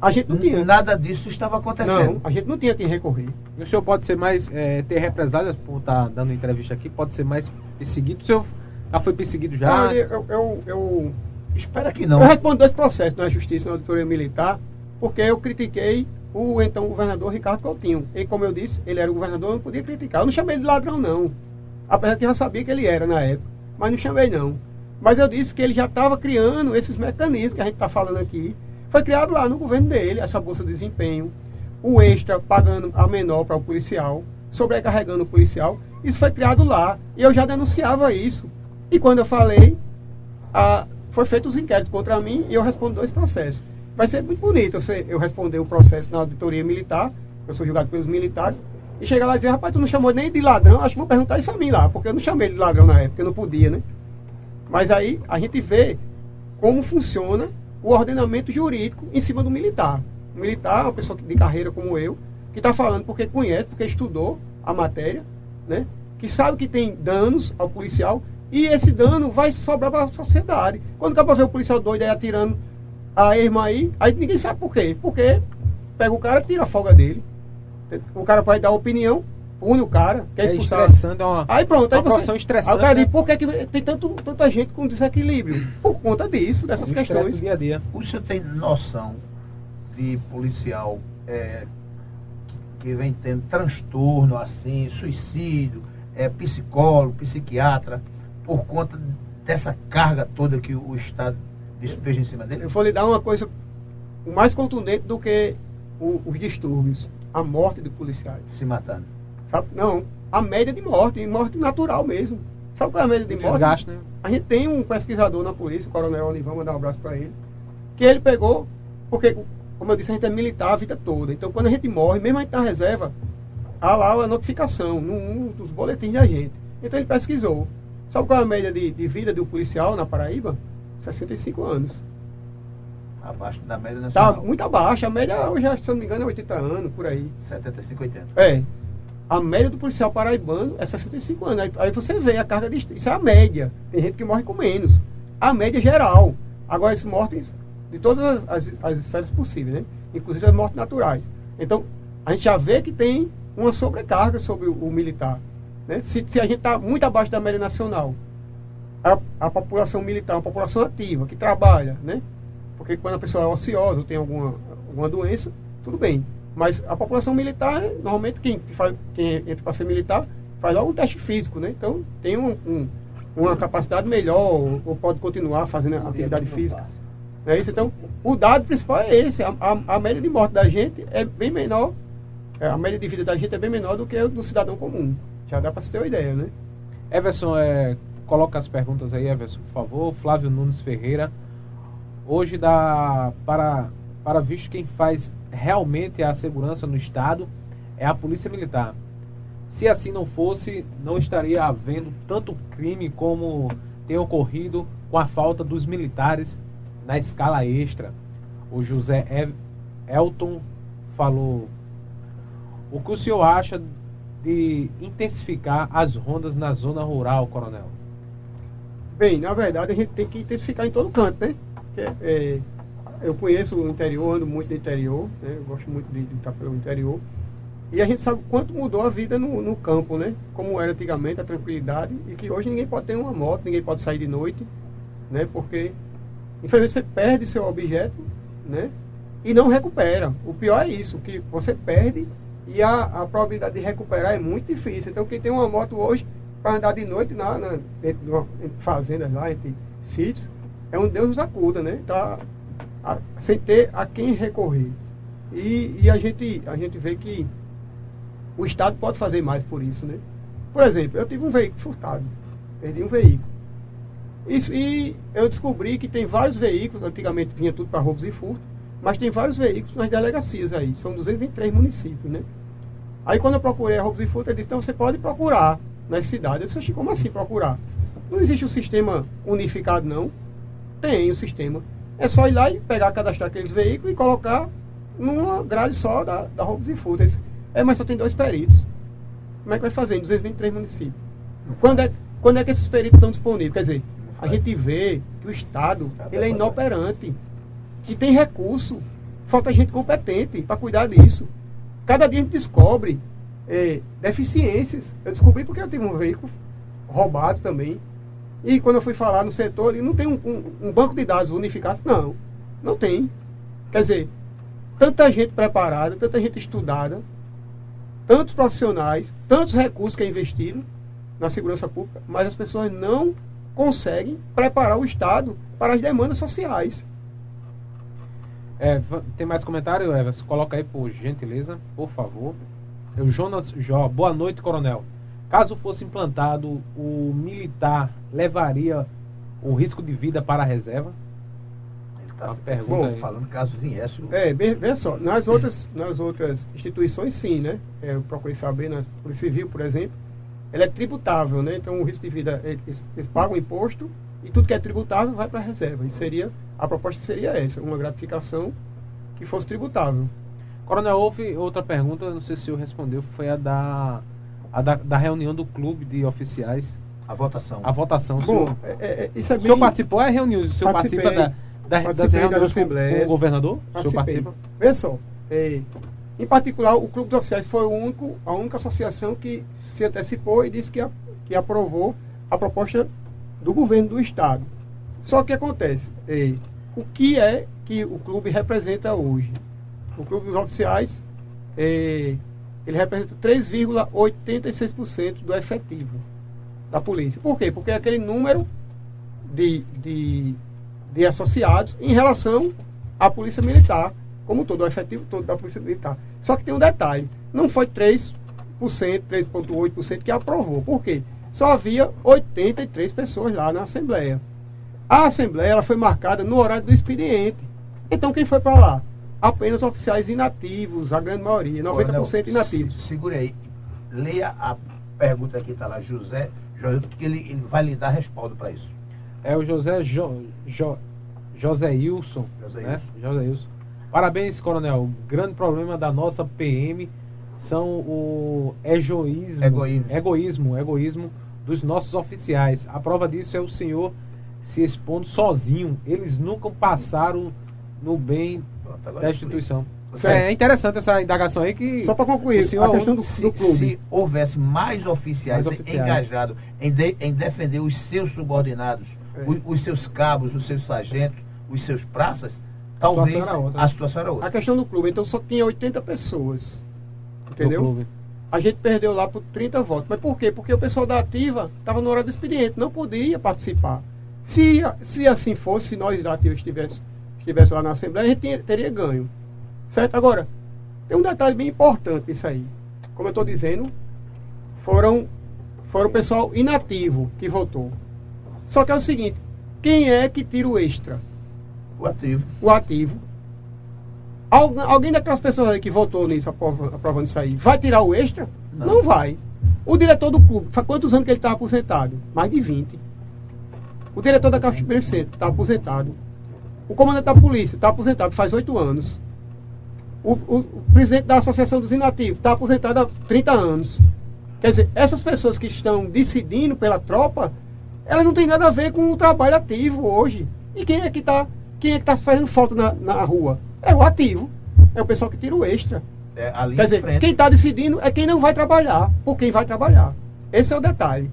A gente não tinha. nada disso estava Não, acontecendo. a gente não tinha quem recorrer. E o senhor pode ser mais. é, ter represálias por estar dando entrevista aqui, pode ser mais perseguido. O senhor já foi perseguido já? Olha, eu, eu, eu, Espera que não. eu respondo dois processos na Justiça na Auditoria Militar, porque eu critiquei o então governador Ricardo Coutinho. E como eu disse, ele era o governador, eu não podia criticar. Eu não chamei de ladrão, não. Apesar que eu já sabia que ele era na época. Mas não chamei, não. Mas eu disse que ele já estava criando esses mecanismos que a gente está falando aqui. Foi criado lá no governo dele, essa bolsa de desempenho, o extra pagando a menor para o policial, sobrecarregando o policial. Isso foi criado lá. E eu já denunciava isso. E quando eu falei, a, foi feito os inquéritos contra mim e eu respondo dois processos. Vai ser muito bonito eu, ser- eu responder o processo na auditoria militar, eu sou julgado pelos militares, e chegar lá e dizer, rapaz, tu não chamou nem de ladrão, acho que vou perguntar isso a mim lá, porque eu não chamei de ladrão na época, eu não podia, né? Mas aí a gente vê como funciona o ordenamento jurídico em cima do militar. O militar é uma pessoa de carreira como eu, que está falando porque conhece, porque estudou a matéria, né? que sabe que tem danos ao policial e esse dano vai sobrar para a sociedade. Quando o cara vê o policial doido aí atirando a irmã aí, aí ninguém sabe por quê. Porque pega o cara e tira a folga dele. O cara vai dar opinião, pune o cara, quer É expulsar. estressante, é uma. Aí pronto, aí Uma você. estressante, Aí o cara né? diz, por que, que tem tanto, tanta gente com desequilíbrio? Por conta disso, dessas estresse questões. dia a dia. O senhor tem noção de policial é, que que vem tendo transtorno, assim, suicídio, é, psicólogo, psiquiatra, por conta dessa carga toda que o Estado despeja em cima dele? Eu vou lhe dar uma coisa mais contundente do que o- os distúrbios. A morte de policiais. Se matando. Sabe? Não, a média de morte, morte natural mesmo. Sabe qual é a média de morte? Desgaste, né? A gente tem um pesquisador na polícia, o Coronel Olivão, mandar um abraço para ele, que ele pegou, porque, como eu disse, a gente é militar a vida toda. Então, quando a gente morre, mesmo a gente na reserva, há lá a notificação num dos boletins da gente. Então, ele pesquisou. Sabe qual é a média de, de vida do policial na Paraíba? 65 anos. Abaixo da média Tá nacional. muito abaixo. A média, hoje, se não me engano, é 80 anos, por aí. 75, 80. É. A média do policial paraibano é 65 anos. Aí, aí você vê a carga de. Isso é a média. Tem gente que morre com menos. A média geral. Agora, esses mortes de todas as, as, as esferas possíveis, né? Inclusive as mortes naturais. Então, a gente já vê que tem uma sobrecarga sobre o, o militar. Né? Se, se a gente está muito abaixo da média nacional, a, a população militar é uma população ativa, que trabalha, né? Porque quando a pessoa é ociosa ou tem alguma, alguma doença, tudo bem. Mas a população militar, normalmente quem, faz, quem entra para ser militar, faz logo um teste físico, né? Então tem um, um, uma capacidade melhor ou, pode continuar fazendo a atividade física. Não é isso? Então, o dado principal é esse. A, a, a média de morte da gente é bem menor, é, a média de vida da gente é bem menor do que a do cidadão comum. Já dá para se ter uma ideia, né? Everson, é, coloca as perguntas aí, Everson, por favor. Flávio Nunes Ferreira. Hoje dá para, para visto quem faz realmente a segurança no Estado é a Polícia Militar. Se assim não fosse, não estaria havendo tanto crime como tem ocorrido com a falta dos militares na escala extra. O José El- Elton falou. O que o senhor acha de intensificar as rondas na zona rural, coronel? Bem, na verdade a gente tem que intensificar em todo canto, né? Porque, é, eu conheço o interior, ando muito no interior, né? Eu gosto muito de, de estar pelo interior. E a gente sabe quanto mudou a vida no, no campo, né? Como era antigamente, a tranquilidade, e que hoje ninguém pode ter uma moto, ninguém pode sair de noite, né? Porque, infelizmente, você perde seu objeto, né? E não recupera. O pior é isso, que você perde e a, a probabilidade de recuperar é muito difícil. Então, quem tem uma moto hoje, para andar de noite na, na, de uma, entre fazendas lá, entre sítios, é um Deus nos acuda, né? Tá, a- sem ter a quem recorrer. E, e a, gente, a gente vê que o Estado pode fazer mais por isso, né? Por exemplo, eu tive um veículo furtado, perdi um veículo. Isso, e eu descobri que tem vários veículos, antigamente vinha tudo para roubos e furto, mas tem vários veículos nas delegacias aí, são 223 municípios, né? Aí quando eu procurei a roubos e furto, ele disse, então você pode procurar nas cidades. Eu disse, "Oxi, como assim procurar? Não existe um sistema unificado, não. Tem o sistema. É só ir lá e pegar, cadastrar aqueles veículos e colocar numa grade só da, da roubos e furto. É, mas só tem dois peritos. Como é que vai fazer em 223 municípios? Quando é, quando é que esses peritos estão disponíveis? Quer dizer, a gente vê que o Estado ele é inoperante, que tem recurso, falta gente competente para cuidar disso. Cada dia a gente descobre eh, deficiências. Eu descobri porque eu tive um veículo roubado também. E quando eu fui falar no setor, ele não tem um, um- um banco de dados unificado. Não, não tem. Quer dizer, tanta gente preparada, tanta gente estudada, tantos profissionais, tantos recursos que é investido na segurança pública, mas as pessoas não conseguem preparar o Estado para as demandas sociais. É, tem mais comentário, Everson? Coloca aí, por gentileza, por favor. É o Jonas Jó. Boa noite, coronel. Caso fosse implantado, o militar levaria o risco de vida para a reserva? Ele tá Uma pergunta bom, aí. falando caso viesse o... É, bem, veja só, nas outras, nas outras instituições sim, né? É, eu procurei saber, na Polícia Civil, por exemplo, ela é tributável, né? Então o risco de vida, eles, eles pagam imposto e tudo que é tributável vai para a reserva. E seria, a proposta seria essa, uma gratificação que fosse tributável. Coronel, houve outra pergunta, não sei se o senhor respondeu, foi a da, a da, da reunião do clube de oficiais, A votação. a votação. O Bom, senhor, é, é, isso é o senhor bem... participou da reunião? O senhor participa Participei. da, da, das Participei reuniões com, assembleias. com o governador? O senhor Participei. participa? Só, é, em particular, o Clube dos Oficiais foi o único, a única associação que se antecipou e disse que, a- que aprovou a proposta do governo do Estado. Só que acontece, é, o que é que o clube representa hoje? O Clube dos Oficiais, é, ele representa 3,86% do efetivo da polícia. Por quê? Porque é aquele número de, de, de associados em relação à polícia militar, como todo, o efetivo todo da polícia militar. Só que tem um detalhe, não foi 3 3,8% que aprovou. Por quê? Só havia 83 pessoas lá na Assembleia. A Assembleia ela foi marcada no horário do expediente. Então quem foi para lá? Apenas oficiais inativos, a grande maioria, 90% Coronel, inativos. se- Segure aí. Leia a pergunta que está lá, José, José, que ele, ele vai lhe dar respaldo para isso. É o José jo, jo, José Wilson. José né? José Wilson. Parabéns, coronel. O grande problema da nossa PM são o egoísmo, Egoísmo. egoísmo, egoísmo dos nossos oficiais. A prova disso é o senhor se expondo sozinho. Eles nunca passaram no bem Pronto, da instituição. Certo. É interessante essa indagação aí que Só para concluir, o senhor a questão do, Se, do clube. se houvesse mais oficiais, Mais oficiais. engajados em, de- em defender os seus subordinados, É. os, os seus cabos, os seus sargentos, os seus praças, talvez situação era outra. a situação era A outra. questão do clube, então só tinha 80 pessoas. do Entendeu? A gente perdeu lá por 30 votos. Mas por quê? Porque o pessoal da ativa estava na hora do expediente, não podia participar. Se, se assim fosse, se nós da ativa estivéssemos estivesse lá na Assembleia, a gente tinha- teria ganho. Certo? Agora, tem um detalhe bem importante nisso aí. Como eu estou dizendo, foram, foram o pessoal inativo que votou. Só que é o seguinte, quem é que tira o extra? O ativo. o ativo. Algu- Alguém daquelas pessoas aí que votou nisso, aprova- aprovando isso aí, vai tirar o extra? Não. Não, vai. O diretor do clube, faz quantos anos que ele está aposentado? Mais de 20. O diretor da Caixa Beneficente está aposentado. O comandante da polícia está aposentado faz oito anos. O, o- o presidente da Associação dos Inativos está aposentado há 30 anos. Quer dizer, essas pessoas que estão decidindo pela tropa, elas não têm nada a ver com o trabalho ativo hoje. E quem é que está quem é que tá fazendo falta na, na rua? É o ativo. É o pessoal que tira o extra. É, Quer dizer, frente. quem está decidindo é quem não vai trabalhar, por quem vai trabalhar. Esse é o detalhe.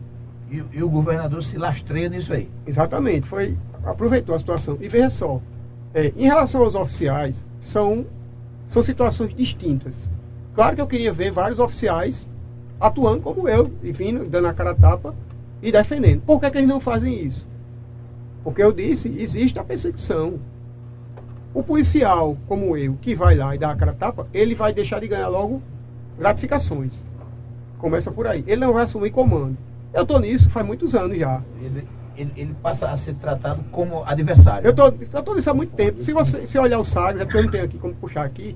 E, e o governador se lastreia nisso aí. Exatamente, foi aproveitou a situação. E veja só, é, em relação aos oficiais, são, são situações distintas. Claro que eu queria ver vários oficiais atuando como eu, e vindo, dando a cara a tapa e defendendo. Por que, que eles não fazem isso? Porque eu disse, existe a perseguição. O policial, como eu, que vai lá e dá a cara tapa, ele vai deixar de ganhar logo gratificações. Começa por aí. Ele não vai assumir comando. Eu estou nisso faz muitos anos já. Ele, ele, ele passa a ser tratado como adversário. Eu tô, tô nisso há muito tempo. Se você se olhar o Sagres, é porque eu não tenho aqui como puxar aqui,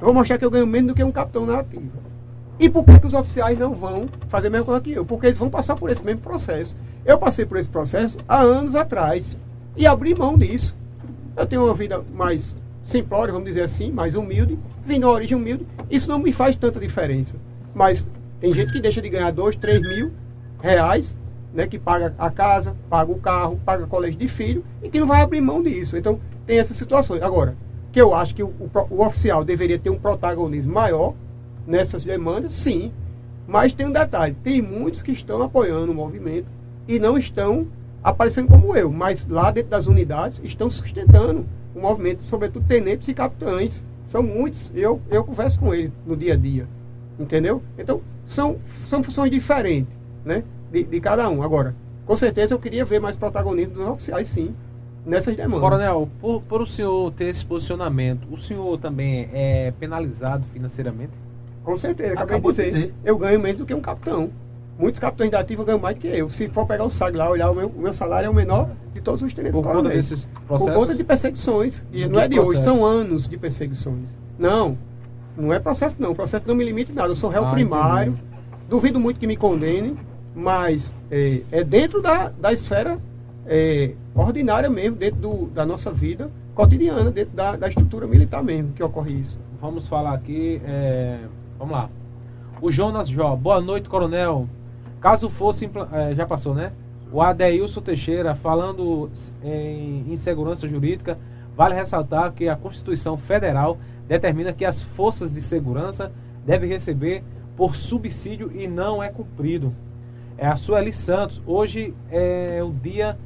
eu vou mostrar que eu ganho menos do que um capitão na ativa. E por que, que os oficiais não vão fazer a mesma coisa que eu? Porque eles vão passar por esse mesmo processo. Eu passei por esse processo há anos atrás e abri mão disso. Eu tenho uma vida mais simplória, vamos dizer assim, mais humilde, vim de uma origem humilde. Isso não me faz tanta diferença. Mas tem gente que deixa de ganhar dois, três mil reais, né, que paga a casa, paga o carro, paga colégio de filho e que não vai abrir mão disso. Então, tem essas situações. Agora, que eu acho que o, o o oficial deveria ter um protagonismo maior nessas demandas, sim. Mas tem um detalhe: tem muitos que estão apoiando o movimento e não estão aparecendo como eu, mas lá dentro das unidades estão sustentando o movimento, sobretudo tenentes e capitães. São muitos, eu, eu converso com eles no dia a dia. Entendeu? Então, são, são funções diferentes, né? De, de cada um. Agora, com certeza eu queria ver mais protagonismo dos oficiais, sim, nessas demandas. Coronel, por, por o senhor ter esse posicionamento, o senhor também é penalizado financeiramente? Com certeza, acabei Acabou de dizer, dizer. Eu ganho menos do que um capitão. Muitos capitães da ativa ganham mais do que eu. Se for pegar o SAG lá, olhar o meu, o meu salário é o menor de todos os tenentes Por conta coronéis. desses Por processos? conta de perseguições. E não é de hoje, processos. são anos de perseguições. Não, não é processo não. O processo não me limita em nada. Eu sou réu Ah, primário. entendi. Duvido muito que me condenem, mas é, é dentro da, da esfera é, ordinária mesmo, dentro do, da nossa vida cotidiana, dentro da, da estrutura militar mesmo, que ocorre isso. Vamos falar aqui. é, Vamos lá. O Jonas Jó. Boa noite, coronel. Caso fosse. é, já passou, né? O Adeilson Teixeira, falando em insegurança jurídica, vale ressaltar que a Constituição Federal determina que as forças de segurança devem receber por subsídio e não é cumprido. É a Sueli Santos. Hoje é o dia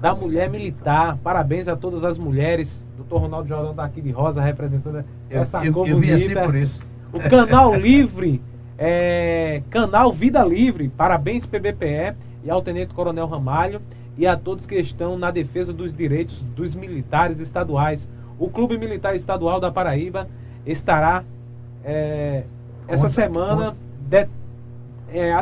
da mulher militar. Parabéns a todas as mulheres. Doutor Ronaldo Jordão está aqui de rosa representando Eu, essa eu, cor eu vim assim por isso. O canal Livre, é, canal Vida Livre, parabéns PBPE e ao Tenente Coronel Ramalho e a todos que estão na defesa dos direitos dos militares estaduais. O Clube Militar Estadual da Paraíba estará é, essa Conta- semana de- é,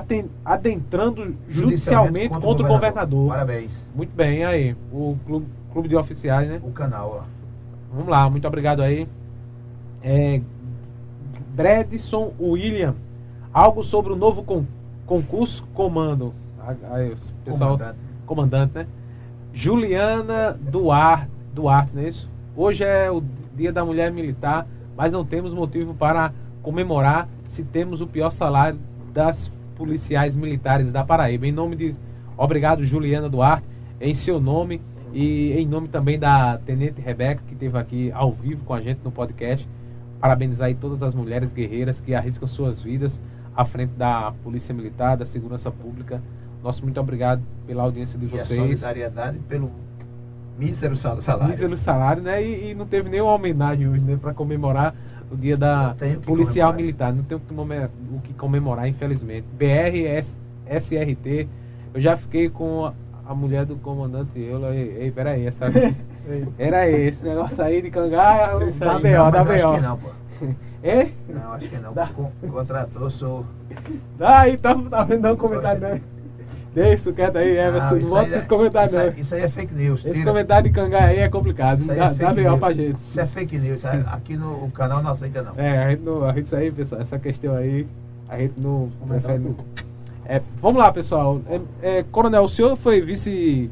adentrando judicialmente contra, o governador. Parabéns. Muito bem, aí. O clube, clube de oficiais, né? O canal, ó. Vamos lá, muito obrigado aí. É, Bredson William. Algo sobre o novo con- concurso comando. Aí, o pessoal, Comandante. comandante, né? Juliana Duarte, Duarte, não é isso? Hoje é o Dia da Mulher Militar, mas não temos motivo para comemorar se temos o pior salário das policiais militares da Paraíba. Em nome de. Obrigado, Juliana Duarte, em seu nome e em nome também da Tenente Rebeca, que esteve aqui ao vivo com a gente no podcast. Parabenizar aí todas as mulheres guerreiras que arriscam suas vidas à frente da Polícia Militar, da Segurança Pública. Nosso muito obrigado pela audiência de E a vocês. solidariedade pelo mísero sal- salário. Mísero salário, né? E, e não teve nenhuma homenagem hoje, né? Para comemorar o dia da policial comemorar. militar. Não tem o que comemorar, infelizmente. BR, SRT. Eu já fiquei com a, mulher do comandante eu. Ei, ei peraí, essa. Era esse negócio aí de cangar, da BO, Não, da BO. É? Não, acho que não. Dá. Con- Contratou, sou. Aí, tá, tá vendo não comentário, né? Deixa isso quieto aí, Everson. Não isso bota aí esses é- comentários, isso, não. isso aí é fake news. Esse tira. comentário de cangar aí é complicado. Isso aí Dá, é dá fake BO news. pra gente. Isso é fake news. Aí- Aqui no o canal não aceita, não. É, a gente não. A gente, isso aí, pessoal, essa questão aí, a gente não prefere. não. É, vamos lá, pessoal. É, é, Coronel, o senhor foi vice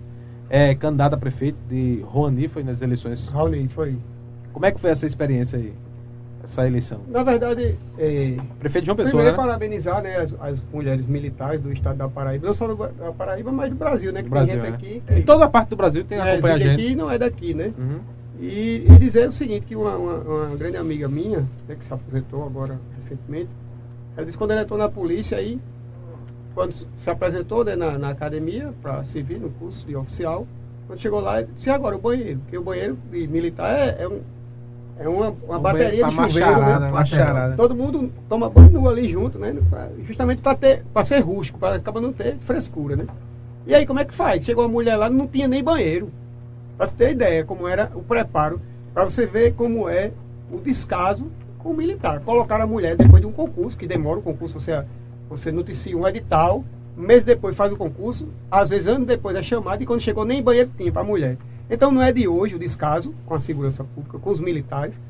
é, candidato a prefeito de Rouani, foi nas eleições. Raul, foi. Como é que foi essa experiência aí? Essa eleição? Na verdade, é, Prefeito João Pessoa, primeiro né? parabenizar né, as, as mulheres militares do estado da Paraíba, não só da Paraíba, mas do Brasil, né? Que Brasil, tem gente né? aqui que Em toda a parte do Brasil tem é, acompanha a gente. aqui e não é daqui, né? Uhum. E, e dizer o seguinte, que uma, uma, uma grande amiga minha, né, que se aposentou agora recentemente, ela disse que quando ela entrou na polícia aí, quando se se apresentou né, na, na academia para servir no curso de oficial, quando chegou lá, disse, agora o banheiro? Porque o banheiro militar é, é, um, é uma, uma Um bateria banheiro de chuveiro, macharada, né? macharada. Todo mundo toma banho nu ali junto, né? Justamente para ter, para ser rústico, para acabar não ter frescura, né? E aí como é que faz? Chegou a mulher lá, não tinha nem banheiro. Para você ter ideia como era o preparo, para você ver como é o descaso com o militar. Colocaram a mulher depois de um concurso, que demora o concurso, você, você noticia um edital, um mês depois faz o concurso, às vezes anos depois é chamado e quando chegou nem banheiro tinha para a mulher. Então não é de hoje o descaso com a segurança pública, com os militares.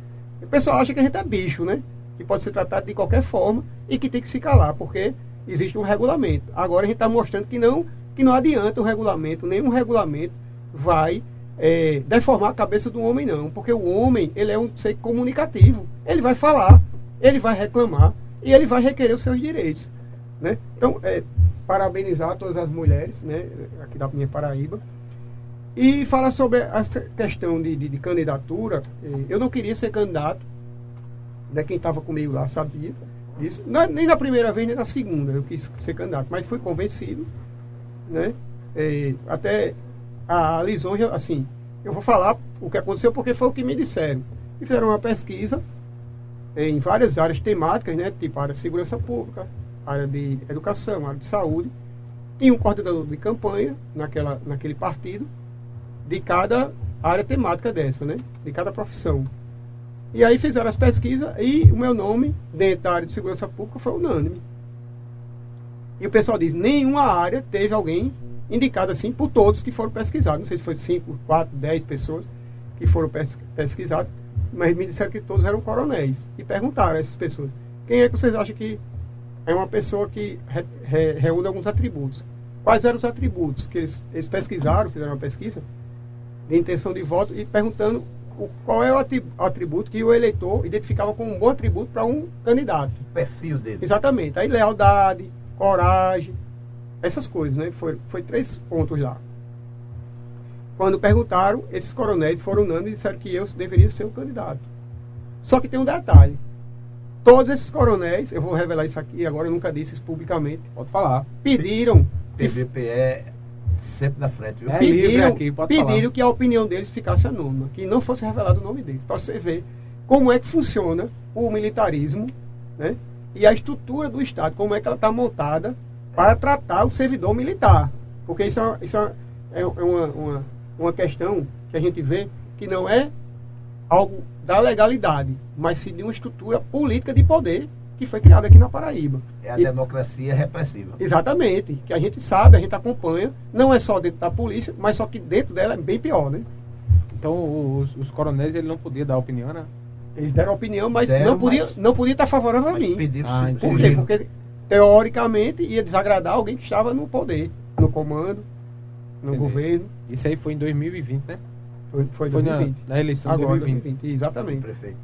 O pessoal acha que a gente é bicho, né? Que pode ser tratado de qualquer forma e que tem que se calar, porque existe um regulamento. Agora a gente está mostrando que não, que não adianta o regulamento, nenhum regulamento vai é, deformar a cabeça do homem, não. Porque o homem, ele é um ser comunicativo. Ele vai falar, ele vai reclamar e ele vai requerer os seus direitos. Né? Então, é, parabenizar todas as mulheres né, aqui da minha Paraíba. E falar sobre essa questão de, de, de candidatura. eh, Eu não queria ser candidato. Né, quem estava comigo lá sabia disso. Não- nem na primeira vez, nem na segunda eu quis ser candidato. Mas fui convencido. Né? Eh, até a lisonja, assim, eu vou falar o que aconteceu porque foi o que me disseram. E fizeram uma pesquisa em várias áreas temáticas, né? Tipo área de segurança pública, área de educação, área de saúde. E um coordenador de campanha naquela, naquele partido de cada área temática dessa, né? De cada profissão. E aí fizeram as pesquisas e o meu nome, dentro da área de segurança pública, foi unânime. E o pessoal diz, nenhuma área teve alguém indicado assim por todos que foram pesquisados. Não sei se foi 5, 4, 10 pessoas que foram pes- pesquisados, mas me disseram que todos eram coronéis. E perguntaram a essas pessoas, quem é que vocês acham que é uma pessoa que re- re- reúne alguns atributos? Quais eram os atributos que eles, eles pesquisaram, fizeram uma pesquisa de intenção de voto e perguntando o- qual é o atributo que o eleitor identificava como um bom atributo para um candidato. O perfil dele. Exatamente. Aí lealdade, coragem, essas coisas, né? Foi, foi três pontos lá. Quando perguntaram, esses coronéis foram unânimes e disseram que eu deveria ser o candidato. Só que tem um detalhe. Todos esses coronéis, eu vou revelar isso aqui, agora eu nunca disse isso publicamente, Pode falar. pediram, PVPE sempre na frente, viu? É pediram, aqui, pode pediram falar. que a opinião deles ficasse anônima, que não fosse revelado o nome deles, para você ver como é que funciona o militarismo né? e a estrutura do Estado, como é que ela está montada para tratar o servidor militar. Porque isso é, isso é, é uma, uma, uma questão que a gente vê que não é algo da legalidade, mas sim de uma estrutura política de poder que foi criada aqui na Paraíba. É a E- democracia repressiva. Exatamente, que a gente sabe, a gente acompanha, não é só dentro da polícia, mas só que dentro dela é bem pior, né? Então os, os coronéis ele não podia dar opinião, né? Eles deram opinião, mas Deram, não podia, mas- não podia estar favorável a mim. pediram Ah, si- entendi. Por quê? Porque teoricamente ia desagradar alguém que estava no poder, no comando, no Entendi. governo. Isso aí foi em 2020, né? Foi, foi, Foi na, 2020. na eleição de Agora, 2020. 2020, exatamente. Prefeito.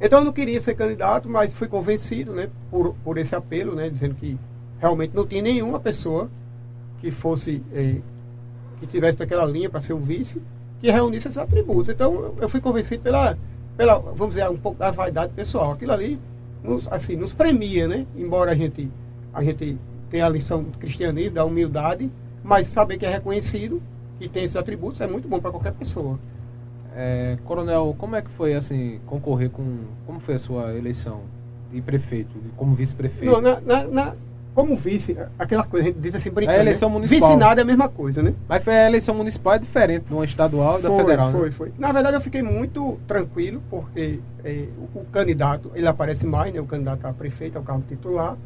Então eu não queria ser candidato, mas fui convencido, né, por, por esse apelo, né, dizendo que realmente não tinha nenhuma pessoa que fosse eh, que tivesse naquela linha para ser o vice, que reunisse esses atributos. Então eu fui convencido pela, pela, vamos dizer, um pouco da vaidade pessoal. Aquilo ali nos, assim, nos premia, né? Embora a gente a gente tenha a lição do cristianismo, da humildade, mas saber que é reconhecido, que tem esses atributos, é muito bom para qualquer pessoa. É, coronel, como é que foi assim concorrer com. Como foi a sua eleição de prefeito, de- como vice-prefeito? Não, na, na- na- como vice, aquela coisa, a gente diz assim, brincando. A eleição né? municipal. Vice nada é a mesma coisa, né? Mas foi a eleição municipal é diferente de uma estadual e da foi, federal, foi, né? foi. Na verdade, eu fiquei muito tranquilo, porque eh, o, o candidato, ele aparece mais, né? O candidato a prefeito, é o cargo titular.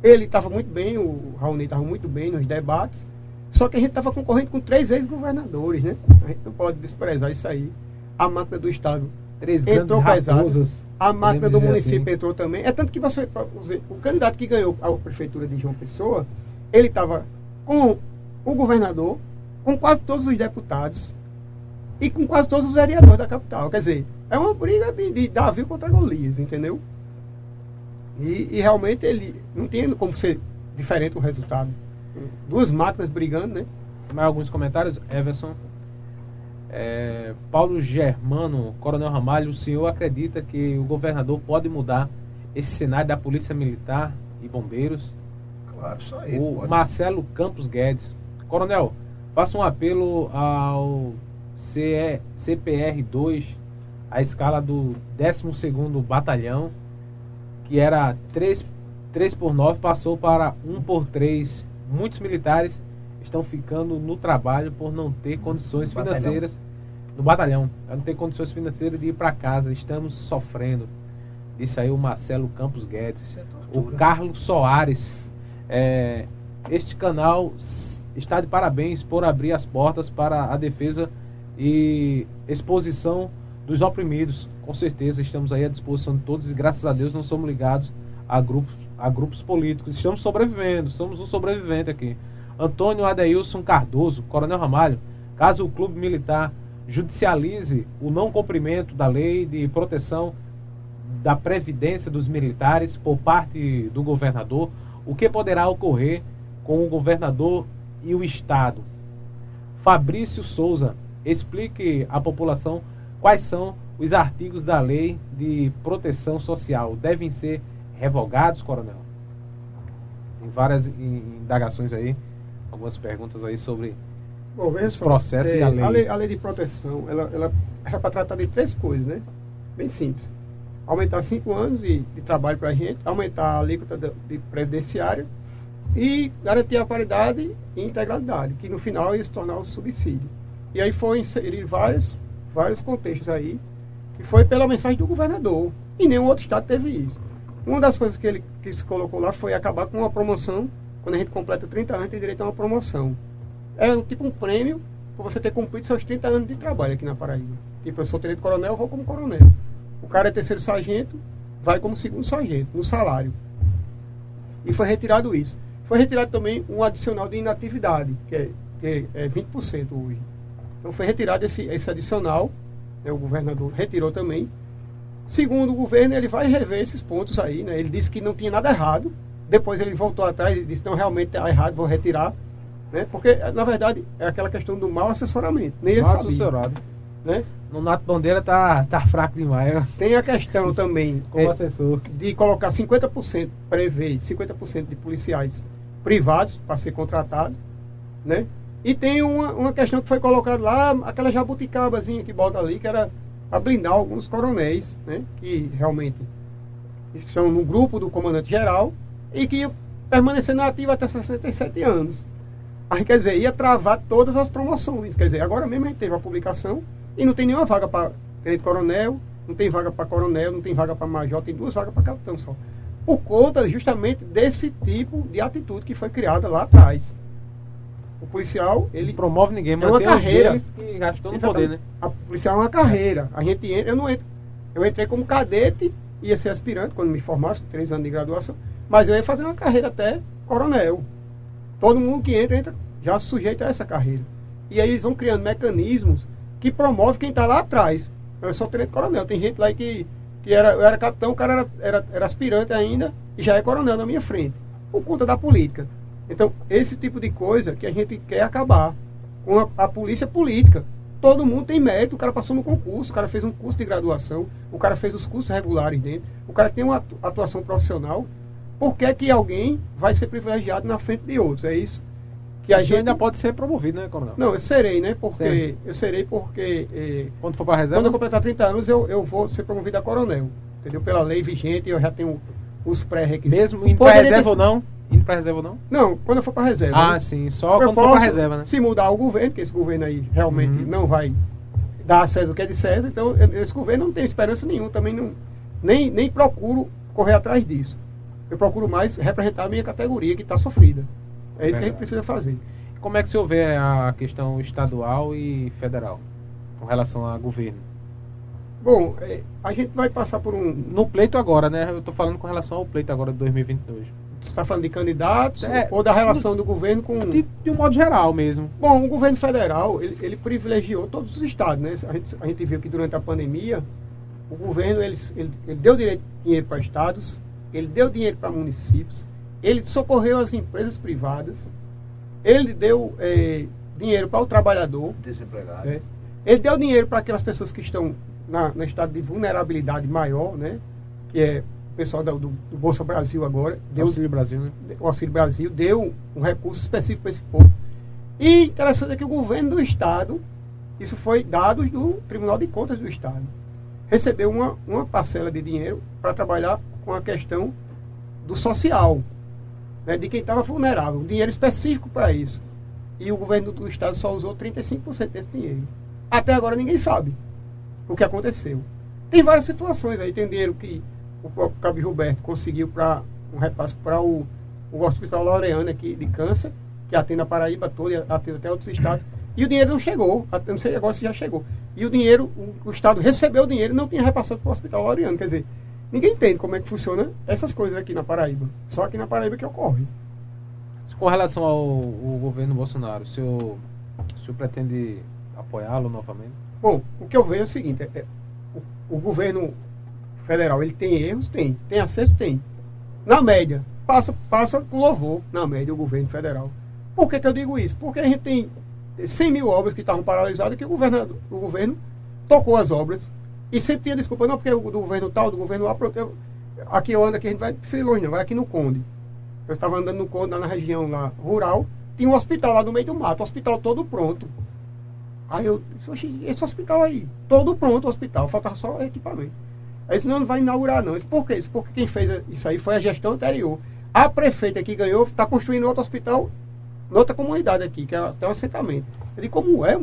Ele estava muito bem, o Raoni estava muito bem nos debates. Só que a gente estava concorrendo com três ex-governadores, né? A gente não pode desprezar isso aí. A máquina do Estado Três Entrou pesado. raposas. A máquina do dizer município assim. entrou também. É tanto que você- o candidato que ganhou a prefeitura de João Pessoa, ele estava com o governador, com quase todos os deputados e com quase todos os vereadores da capital. Quer dizer, é uma briga de, de Davi contra Golias, entendeu? E, e realmente ele não tem como ser diferente o resultado. Duas máquinas brigando, né? Mais alguns comentários? Everson. É, Paulo Germano, Coronel Ramalho, o senhor acredita que o governador pode mudar esse cenário da Polícia Militar e Bombeiros? Claro, só ele. O pode. Marcelo Campos Guedes. Coronel, faça um apelo ao CE, CPR-2, a escala do 12º Batalhão, que era 3, 3 por 9, passou para 1 por 3. Muitos militares estão ficando no trabalho por não ter condições No batalhão. financeiras no batalhão, não ter condições financeiras de ir para casa. Estamos sofrendo. Disse aí o Marcelo Campos Guedes. Isso é O. Carlos Soares. é, este canal está de parabéns por abrir as portas para a defesa e exposição dos oprimidos. Com certeza estamos aí à disposição de todos e graças a Deus não somos ligados a grupos, a grupos políticos. Estamos sobrevivendo, somos um sobrevivente aqui. Antônio Adeilson Cardoso, Coronel Ramalho, caso o clube militar judicialize o não cumprimento da lei de proteção da previdência dos militares por parte do governador, o que poderá ocorrer com o governador e o Estado? Fabrício Souza, explique à população quais são os artigos da lei de proteção social. Devem ser revogados, coronel? Tem várias in- indagações aí, algumas perguntas aí sobre Bom, veja só, processos e a lei. A lei, a lei de proteção, ela, ela era para tratar de três coisas, né? Bem simples. Aumentar cinco anos de, de trabalho para a gente, aumentar a alíquota de, de previdenciária e garantir a paridade e integralidade, que no final ia se tornar o subsídio. E aí foi inserir vários, vários contextos aí, que foi pela mensagem do governador. E nenhum outro estado teve isso. Uma das coisas que ele que se colocou lá foi acabar com uma promoção. Quando a gente completa 30 anos, tem direito a uma promoção é tipo um prêmio por você ter cumprido seus 30 anos de trabalho aqui na Paraíba. Tipo, eu sou tenente coronel, eu vou como coronel. O cara é terceiro sargento, vai como segundo sargento, no salário. E foi retirado isso. Foi retirado também um adicional de inatividade, que é, que é 20% hoje. Então foi retirado esse, esse adicional, né, o governador retirou também. Segundo o governo, ele vai rever esses pontos aí, né? Ele disse que não tinha nada errado. Depois ele voltou atrás e disse, não, realmente está errado, vou retirar. Né? Porque, na verdade, é aquela questão do mau assessoramento. Nem ele Mal sabia. assessorado. Né? No Nato Bandeira tá, tá fraco demais, Tem a questão também como é, assessor. de colocar 50%, prever 50% de policiais privados para ser contratado, né? E tem uma, uma questão que foi colocada lá, aquela jabuticabazinha que bota ali, que era para blindar alguns coronéis, né? Que realmente estão no grupo do comandante geral e que iam permanecer na ativa até 67 anos. Aí, quer dizer, ia travar todas as promoções. Quer dizer, agora mesmo a gente teve a publicação e não tem nenhuma vaga para tenente coronel, não tem vaga para coronel, não tem vaga para major, tem duas vagas para capitão só. Por conta justamente desse tipo de atitude que foi criada lá atrás. O policial, ele promove ninguém, É mas uma tem carreira. que gastou no poder, né? A policial é uma carreira. A gente entra, eu não entro. Eu entrei como cadete, ia ser aspirante quando me formasse, com três anos de graduação, mas eu ia fazer uma carreira até coronel. Todo mundo que entra, entra já sujeito a essa carreira. E aí eles vão criando mecanismos que promovem quem está lá atrás. Eu sou tenente coronel, tem gente lá que, que era, eu era capitão, o cara era, era, era aspirante ainda e já é coronel na minha frente, por conta da política. Então, esse tipo de coisa que a gente quer acabar com a, a polícia política. Todo mundo tem mérito, o cara passou no concurso, o cara fez um curso de graduação, o cara fez os cursos regulares dentro, o cara tem uma atu- atuação profissional. Por que, que alguém vai ser privilegiado na frente de outros? É isso que a a gente ainda pode ser promovido, né, Coronel? Não, eu serei, né? Porque eu serei porque eh, Quando for para reserva. quando eu completar 30 anos eu, eu vou ser promovido a coronel. Entendeu? Pela lei vigente, eu já tenho os pré-requisitos. Mesmo indo para reserva ter ou não? Indo para reserva ou não? Não, quando eu for para reserva. Ah, né? sim. Só Eu quando for para posso, reserva, né? Se mudar o governo, que esse governo aí realmente Uhum. não vai dar a César o que é de César, então esse governo não tem esperança nenhuma, também não, nem, nem procuro correr atrás disso. Eu procuro mais representar a minha categoria que está sofrida. É isso que a gente Verdade. precisa fazer. Como é que se vê a questão estadual e federal com relação a governo? Bom, eh, a gente vai passar por um. No pleito agora, né? Eu tô falando com relação ao pleito agora de 2022. Você está falando de candidatos É, ou da relação do governo com. De, de um modo geral mesmo. Bom, o governo federal, ele, ele privilegiou todos os estados, né? A gente, a gente viu que durante a pandemia, o governo, ele, ele, ele deu direito, dinheiro para estados, ele deu dinheiro para municípios, ele socorreu as empresas privadas, ele deu eh, dinheiro para o trabalhador, Desempregado. É. ele deu dinheiro para aquelas pessoas que estão na, no estado de vulnerabilidade maior, né? Que é o pessoal da- do, do Bolsa Brasil agora, deu Auxílio Brasil, né? o Auxílio Brasil deu um recurso específico para esse povo. E interessante é que o governo do Estado, isso foi dados do Tribunal de Contas do Estado, recebeu uma, uma parcela de dinheiro para trabalhar com a questão do social, né, de quem estava vulnerável, um dinheiro específico para isso. E o governo do Estado só usou 35% desse dinheiro. Até agora ninguém sabe o que aconteceu. Tem várias situações aí, tem dinheiro que o próprio Cabo Roberto conseguiu para um repasse para o, o Hospital Laureano aqui de câncer, que atende a Paraíba toda, e atende até outros estados. E o dinheiro não chegou, até não sei agora se já chegou. E o dinheiro, o, o Estado recebeu o dinheiro e não tinha repassado para o Hospital Laureano. Quer dizer, ninguém entende como é que funciona essas coisas aqui na Paraíba. Só aqui na Paraíba que ocorre. Com relação ao, ao governo Bolsonaro, o senhor, o senhor pretende apoiá-lo novamente? Bom, o que eu vejo é o seguinte, é- é, o, o governo federal, ele tem erros? Tem. Tem acerto? Tem. Na média, passa, passa com louvor, na média, o governo federal. Por que, que eu digo isso? Porque a gente tem 100 mil obras que estavam paralisadas que o governo, o governo tocou as obras e sempre tinha desculpa, não porque o do governo tal, do governo A, eu- aqui eu ando aqui, a gente vai, não longe não, vai aqui no Conde. Eu estava andando no Conde, lá na região lá, rural, tinha um hospital lá no meio do mato, hospital todo pronto. Aí eu disse, "Oxi, esse hospital aí, todo pronto o hospital, faltava só equipamento. Aí disse, não, não vai inaugurar não. Disse, por quê? Disse, Porque quem fez isso aí foi a gestão anterior. A prefeita que ganhou está construindo outro hospital em outra comunidade aqui, que é até um assentamento. Disse, como é?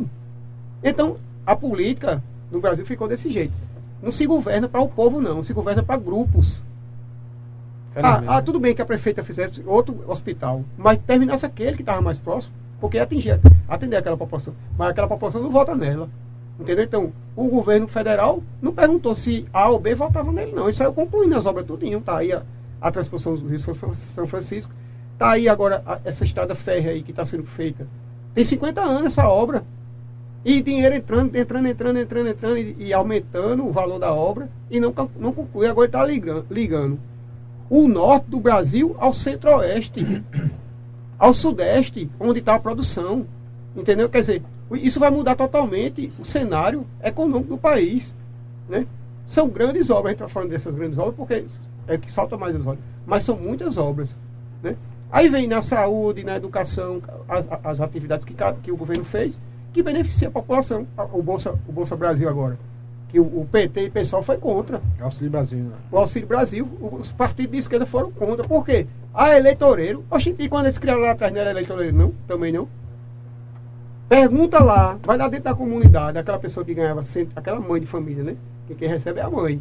Então, a política no Brasil ficou desse jeito. Não se governa para o povo, não. Se governa para grupos. Ah, ah, tudo bem que a prefeita fizesse outro hospital, mas terminasse aquele que estava mais próximo, porque atingir, atender aquela população. Mas aquela população não vota nela. Entendeu? Então, o governo federal não perguntou se A ou B votava nele, não. Ele saiu concluindo as obras tudinho. Está aí a, a transposição do Rio São Francisco. Está aí agora a- essa estrada férrea aí que está sendo feita. Tem 50 anos essa obra. E dinheiro entrando, entrando, entrando, entrando, entrando e, e aumentando o valor da obra e não, não conclui. Agora está ligando, ligando o norte do Brasil ao centro-oeste, ao sudeste, onde está a produção. Entendeu? Quer dizer, isso vai mudar totalmente o cenário econômico do país. Né? São grandes obras, a gente está falando dessas grandes obras porque é que salta mais os olhos. Mas são muitas obras. Né? Aí vem na saúde, na educação, as, as atividades que, que o governo fez, que beneficia a população. A- O Bolsa, o Bolsa Brasil agora. Que o, o PT e o pessoal foi contra Auxílio Brasil, né? o Auxílio Brasil, os partidos de esquerda foram contra. Por quê? Ah, eleitoreiro. Oxi, e quando eles criaram lá atrás não era eleitoreiro, não? Também não? Pergunta lá, vai lá dentro da comunidade, aquela pessoa que ganhava, aquela mãe de família, né? que quem recebe é a mãe.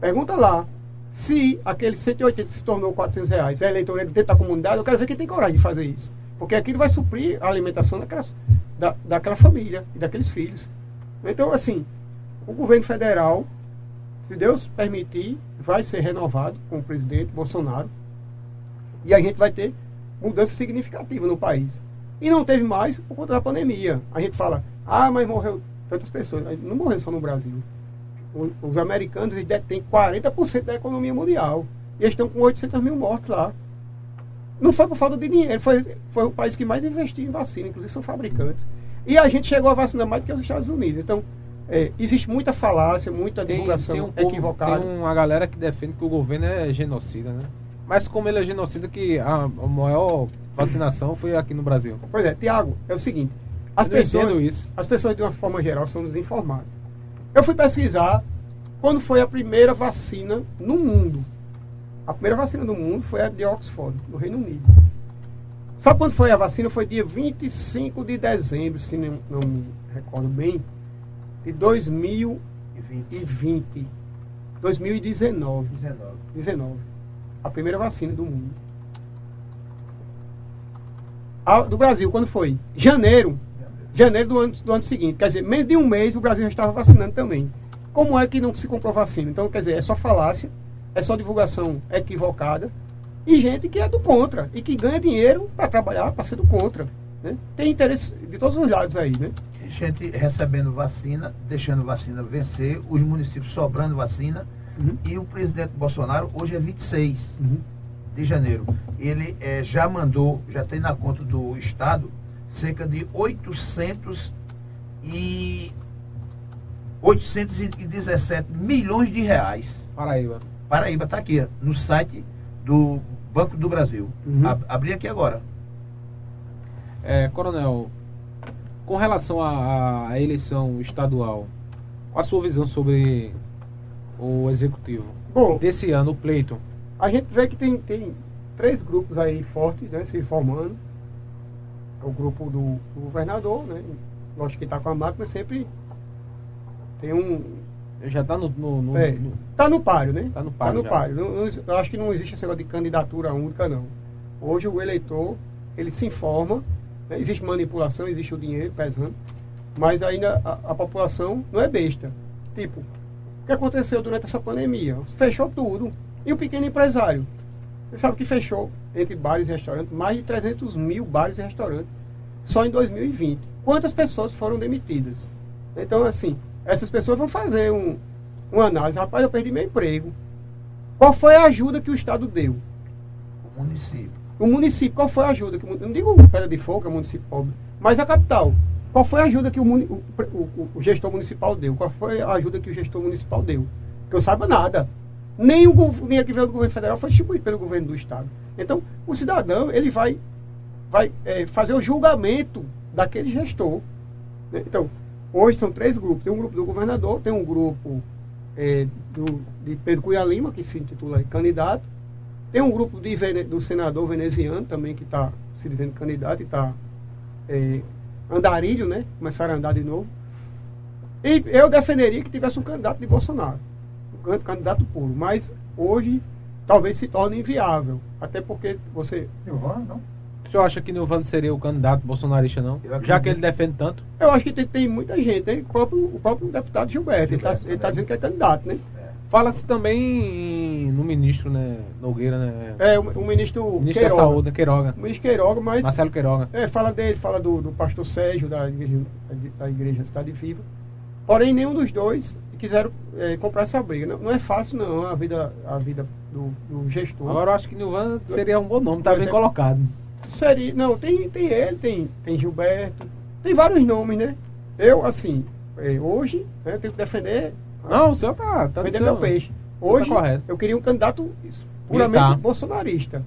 Pergunta lá, se aquele 180 se tornou 400 reais, é eleitor dentro da comunidade, eu quero ver quem tem coragem de fazer isso. Porque aquilo vai suprir a alimentação daquela, da, daquela família e daqueles filhos. Então, assim, o governo federal, se Deus permitir, vai ser renovado com o presidente Bolsonaro. E a gente vai ter mudança significativa no país. E não teve mais por conta da pandemia. A gente fala, ah, mas morreu tantas pessoas. Não morreu só no Brasil. Os americanos detêm 40% da economia mundial. E eles estão com 800 mil mortos lá. Não foi por falta de dinheiro, foi, foi o país que mais investiu em vacina, inclusive são fabricantes. E a gente chegou a vacinar mais do que os Estados Unidos. Então, é, existe muita falácia, muita Tem, divulgação tem um povo- equivocada. Tem uma galera que defende que o governo é genocida, né? Mas como ele é genocida, que a, a maior vacinação foi aqui no Brasil. Pois é, Tiago, é o seguinte: as Eu pessoas, as pessoas de uma forma geral são desinformadas. Eu fui pesquisar quando foi a primeira vacina no mundo. A primeira vacina do mundo foi a de Oxford, no Reino Unido. Sabe quando foi a vacina? Foi dia 25 de dezembro, se não, não me recordo bem, de 2020. 2019. 19. 19. A primeira vacina do mundo. A do Brasil, quando foi? Janeiro. Janeiro do ano, do ano seguinte. Quer dizer, menos de um mês o Brasil já estava vacinando também. Como é que não se comprou vacina? Então, quer dizer, é só falácia, é só divulgação equivocada e gente que é do contra e que ganha dinheiro para trabalhar, para ser do contra. Né? Tem interesse de todos os lados aí, né? Gente recebendo vacina, deixando vacina vencer, os municípios sobrando vacina. Uhum. E o presidente Bolsonaro, hoje é 26 Uhum. de janeiro, ele eh, já mandou, já tem na conta do Estado, cerca de 800 e 817 milhões de reais. Paraíba. Paraíba está aqui, no site do Banco do Brasil. Uhum. Ab- Abri aqui agora. É, coronel, com relação à, à eleição estadual, qual a sua visão sobre o executivo? Bom, Desse ano, o pleito. a gente vê que tem, tem três grupos aí fortes né, se formando. É o grupo do, do governador, né? Lógico que está com a máquina, sempre tem um. Já está no, no, no- É, no- tá no páreo, né? Tá no Tá páreo no já. páreo. Não- não- eu acho que não existe esse negócio de candidatura única, não. Hoje o eleitor, ele se informa, né? existe manipulação, existe o dinheiro pesando, mas ainda a, a população não é besta. Tipo, o que aconteceu durante essa pandemia? Fechou tudo. E o pequeno empresário? Você sabe que fechou, entre bares e restaurantes, mais de 300 mil bares e restaurantes só em 2020. Quantas pessoas foram demitidas? Então, assim, essas pessoas vão fazer um, uma análise. Rapaz, eu perdi meu emprego. Qual foi a ajuda que o Estado deu? O município. O município, qual foi a ajuda? Que, não digo Pedra de Fogo, é município pobre, mas a capital. Qual foi a ajuda que o, o, o- o- gestor municipal deu? Qual foi a ajuda que o gestor municipal deu? Que eu saiba nada. Nem o, dinheiro que veio do governo federal foi distribuído pelo governo do Estado. Então, o cidadão, ele vai, vai eh, fazer o julgamento daquele gestor. né? Então, hoje são três grupos. Tem um grupo do governador, tem um grupo eh, do, de Pedro Cunha Lima, que se intitula candidato, tem um grupo de do senador veneziano também que está se dizendo candidato e está andarilho, né? Começaram a andar de novo. E eu defenderia que tivesse um candidato de Bolsonaro, um can- candidato puro. Mas hoje talvez se torne inviável. Até porque você. Silvano, não? Senhor acha que Nilvano seria o candidato bolsonarista, não? Já que ele defende tanto? Eu acho que tem, tem muita gente, né? o, próprio, o próprio deputado Gilberto, ele está Gilberto também. dizendo que é candidato, né? Fala-se também no ministro, né? Nogueira, né? É, o, o ministro ministro Queiroga. da Saúde, né? Queiroga. O ministro Queiroga, mas. Marcelo Queiroga. É, fala dele, fala do, do pastor Sérgio, da igreja, da igreja Cidade Viva. Porém, nenhum dos dois quiseram é, comprar essa briga. Não, não é fácil, não, a vida, a vida do, do gestor. Agora eu acho que Nilvano seria um bom nome, tá bem é. colocado. Seria, não, tem, tem ele, tem, tem Gilberto, tem vários nomes, né? Eu, assim, é, hoje, né, tenho que defender, Não, o senhor tá, tá do meu peixe. tá Hoje, correto. eu queria um candidato puramente Militar. bolsonarista.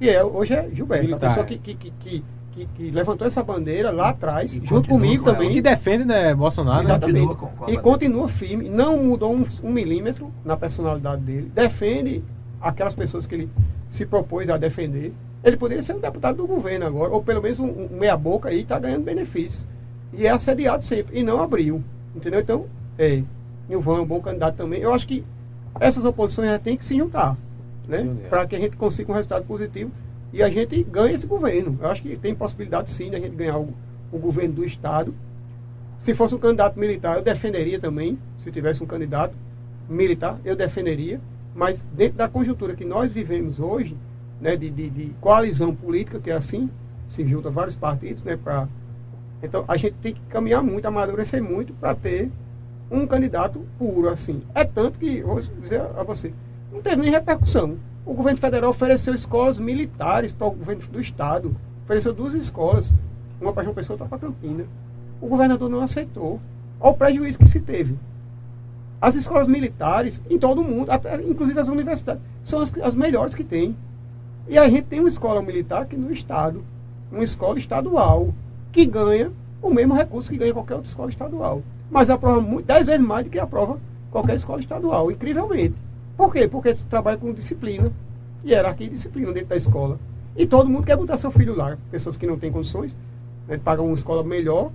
E é, hoje é Gilberto, Militar, a pessoa é. que, que, que, que, que- que levantou essa bandeira lá atrás, E junto comigo com também. Que defende, né, Bolsonaro. né? Exatamente. Continua com- com a e bandeira. continua firme, não mudou um, um milímetro na personalidade dele, defende aquelas pessoas que ele se propôs a defender. Ele poderia ser um deputado do governo agora, ou pelo menos um, um meia-boca aí, está ganhando benefícios. E é assediado sempre, e não abriu. Entendeu? Então, é, Nilvan é um bom candidato também. Eu acho que essas oposições já têm que se juntar, né? Para que a gente consiga um resultado positivo e a gente ganhe esse governo. Eu acho que tem possibilidade sim de a gente ganhar o, o governo do Estado. Se fosse um candidato militar, eu defenderia também. Se tivesse um candidato militar, eu defenderia. Mas dentro da conjuntura que nós vivemos hoje, né, de, de, de coalizão política, que é assim, se junta vários partidos, né, então a gente tem que caminhar muito, amadurecer muito para ter um candidato puro, assim. É tanto que, vou dizer a vocês, não teve nem repercussão. O governo federal ofereceu escolas militares para o governo do estado, ofereceu duas escolas, uma para João Pessoa e outra para Campina. O governador não aceitou. Olha o prejuízo que se teve. As escolas militares, em todo o mundo, até, inclusive as universidades, são as, as melhores que tem. E a gente tem uma escola militar aqui no estado, uma escola estadual, que ganha o mesmo recurso que ganha qualquer outra escola estadual. Mas aprova dez vezes mais do que aprova qualquer escola estadual, incrivelmente. Por quê? Porque trabalha com disciplina, hierarquia e disciplina dentro da escola. E todo mundo quer botar seu filho lá. Pessoas que não têm condições, né, pagam uma escola melhor,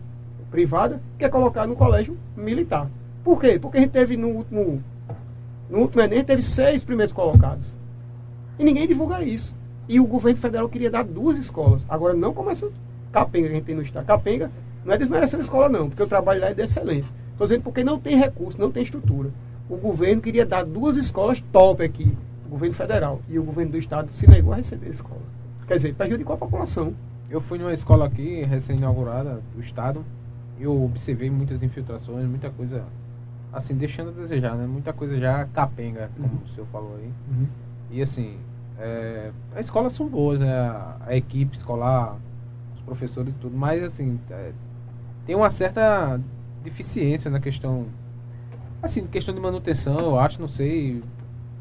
privada, quer colocar no colégio militar. Por quê? Porque a gente teve no último, no último Enem, teve seis primeiros colocados. E ninguém divulga isso. E o governo federal queria dar duas escolas. Agora não começa capenga que a gente tem no estado. Capenga não é desmerecendo a escola, não, porque o trabalho lá é de excelência. Estou dizendo porque não tem recurso, não tem estrutura. O governo queria dar duas escolas top aqui, o governo federal. E o governo do estado se negou a receber a escola. Quer dizer, prejudicou a população. Eu fui numa escola aqui, recém-inaugurada, do estado, eu observei muitas infiltrações, muita coisa, assim, deixando a desejar, né? Muita coisa já capenga, como Uhum. o senhor falou aí. E assim, é, as escolas são boas, né? A, a equipe escolar, os professores e tudo, mas assim, é, tem uma certa deficiência na questão, assim, questão de manutenção, eu acho, não sei.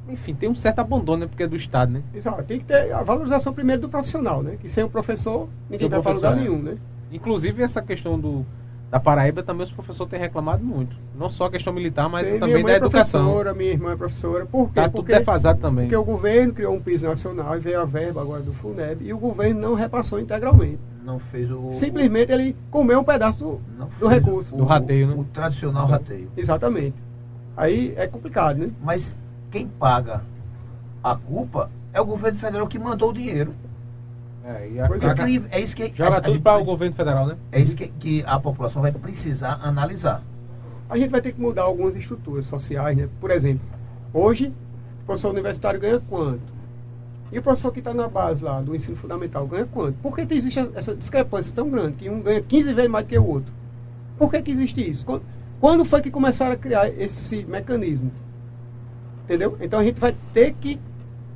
Enfim, tem um certo abandono, né? Porque é do Estado, né? Exato. Tem que ter a valorização primeiro do profissional, né? Que sem o professor, ninguém Sem vai para lugar professor, nenhum, né? Inclusive essa questão do da Paraíba também os professores têm reclamado muito. Não só a questão militar, mas Tem- também minha mãe da é educação. professora, minha irmã é professora. Por quê? Tá tudo porque, defasado também. porque o governo criou um piso nacional e veio a verba agora do FUNEB e o governo não repassou integralmente. Não fez o. Simplesmente ele comeu um pedaço do, não do recurso. o- Do rateio, né? O tradicional rateio. Exatamente. Aí é complicado, né? Mas quem paga a culpa é o governo federal que mandou o dinheiro. É, e a, Pois É, é isso que joga a- tudo para o governo federal, né? É isso que, que a população vai precisar analisar. A gente vai ter que mudar algumas estruturas sociais, né? Por exemplo, hoje o professor universitário ganha quanto? E o professor que está na base lá do ensino fundamental ganha quanto? Por que, que existe essa discrepância tão grande, que um ganha 15 vezes mais do que o outro? Por que, que existe isso? Quando, quando foi que começaram a criar esse mecanismo? Entendeu? Então a gente vai ter que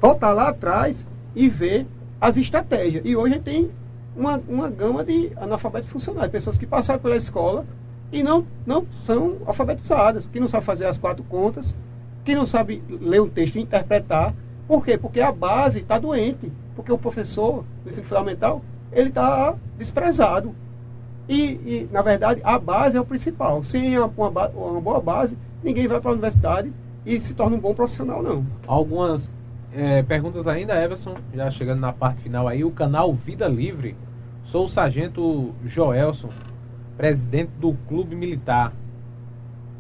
voltar lá atrás e ver as estratégias. E hoje a gente tem uma, uma gama de analfabetos funcionais, pessoas que passaram pela escola e não, não são alfabetizadas, que não sabem fazer as quatro contas, que não sabem ler um texto e interpretar. Por quê? Porque a base está doente. Porque o professor do ensino fundamental, ele está desprezado. E, e, na verdade, a base é o principal. Sem uma, uma, uma boa base, ninguém vai para a universidade e se torna um bom profissional, não. Algumas é, perguntas ainda, Everson, já chegando na parte final aí, o canal Vida Livre. Sou o sargento Joelson, presidente do Clube Militar.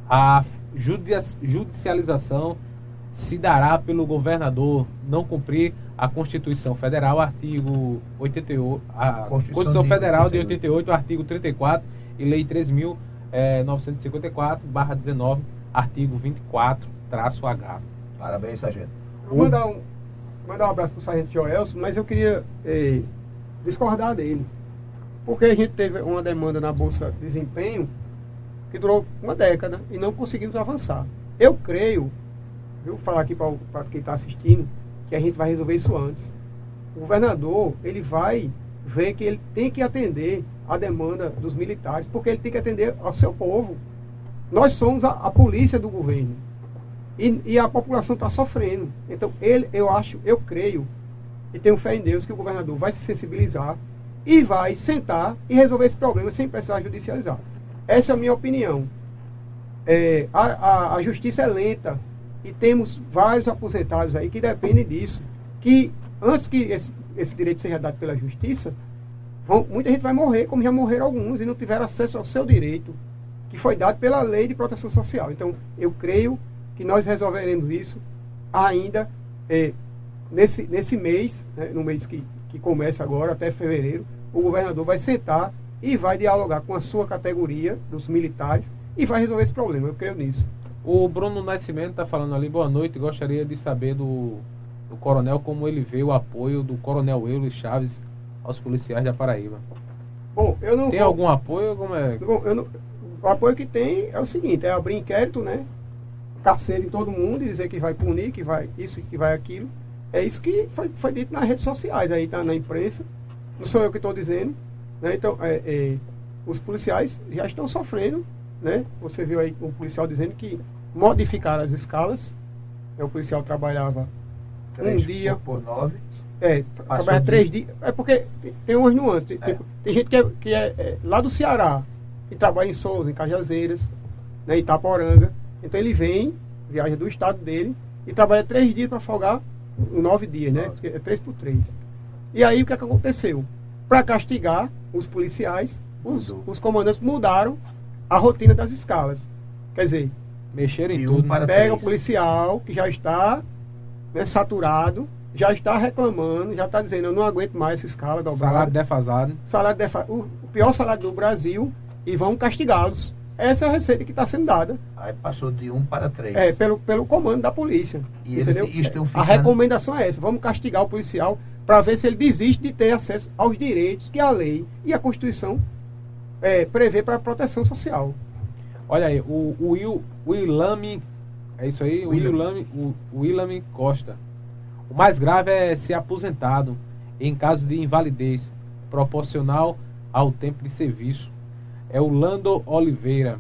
A judici- judicialização se dará pelo governador não cumprir a Constituição Federal, artigo 88, a Constituição Constituição de Federal de 88, 88, artigo 34 e Lei 3.954/19, artigo 24, traço H. Parabéns, sargento. Vou mandar um, mandar um abraço para o Sargento Joelson, mas eu queria eh, discordar dele. Porque a gente teve uma demanda na Bolsa de Desempenho que durou uma década e não conseguimos avançar. Eu creio, vou falar aqui para quem está assistindo, que a gente vai resolver isso antes. O governador, ele vai ver que ele tem que atender a demanda dos militares, porque ele tem que atender ao seu povo. Nós somos a, a polícia do governo. E, e a população está sofrendo. Então, ele, eu acho, eu creio, e tenho fé em Deus, que o governador vai se sensibilizar e vai sentar e resolver esse problema sem precisar judicializar. Essa é a minha opinião. É, a, a, a justiça é lenta e temos vários aposentados aí que dependem disso. Que antes que esse, esse direito seja dado pela justiça, vão- muita gente vai morrer, como já morreram alguns, e não tiveram acesso ao seu direito, que foi dado pela Lei de Proteção Social. Então, eu creio que nós resolveremos isso ainda é, nesse, nesse mês, né, no mês que, que começa agora, até fevereiro, o governador vai sentar e vai dialogar com a sua categoria, dos militares, e vai resolver esse problema. Eu creio nisso. O Bruno Nascimento está falando ali, boa noite. Gostaria de saber do, do coronel como ele vê o apoio do coronel Euler Chaves aos policiais da Paraíba. Bom, eu não Tem vou- algum apoio? Como é? Bom, eu não- o apoio que tem é o seguinte, é abrir inquérito, né? Carceiro em todo mundo e dizer que vai punir, que vai isso, que vai aquilo. É isso que foi, foi dito nas redes sociais, aí tá na imprensa. Não sou eu que estou dizendo. Né? Então, é, é, os policiais já estão sofrendo, né? Você viu aí o policial dizendo que modificaram as escalas. É, o policial trabalhava um Três dia por, nove. é, trabalha três dias. É porque tem, umas nuances. Tem, É. tem- tem gente que, é, que é, é lá do Ceará e trabalha em Souza, em Cajazeiras, né, em Itaporanga. Então ele vem, viaja do estado dele e trabalha três dias para folgar nove dias, né? É três por três. E aí o que, é que aconteceu? Para castigar os policiais, os, os comandantes mudaram a rotina das escalas. Quer dizer, Mexer em um tudo. para- né? pega o três. policial que já está né, saturado, já está reclamando, já está dizendo, eu não aguento mais essa escala dobrada. Salário defasado. Salário defa- o, o pior salário do Brasil e vão castigá-los. Essa é a receita que está sendo dada Aí passou de um para três. é, pelo, pelo comando da polícia. E eles entendeu? estão A ficando- recomendação é essa, vamos castigar o policial para ver se ele desiste de ter acesso aos direitos que a lei e a Constituição é, prevê para a proteção social. Olha aí, o, o Will, Willame, é isso aí? O Willam. Willame, o Willame Costa. O mais grave é ser aposentado em caso de invalidez proporcional ao tempo de serviço. É o Lando Oliveira.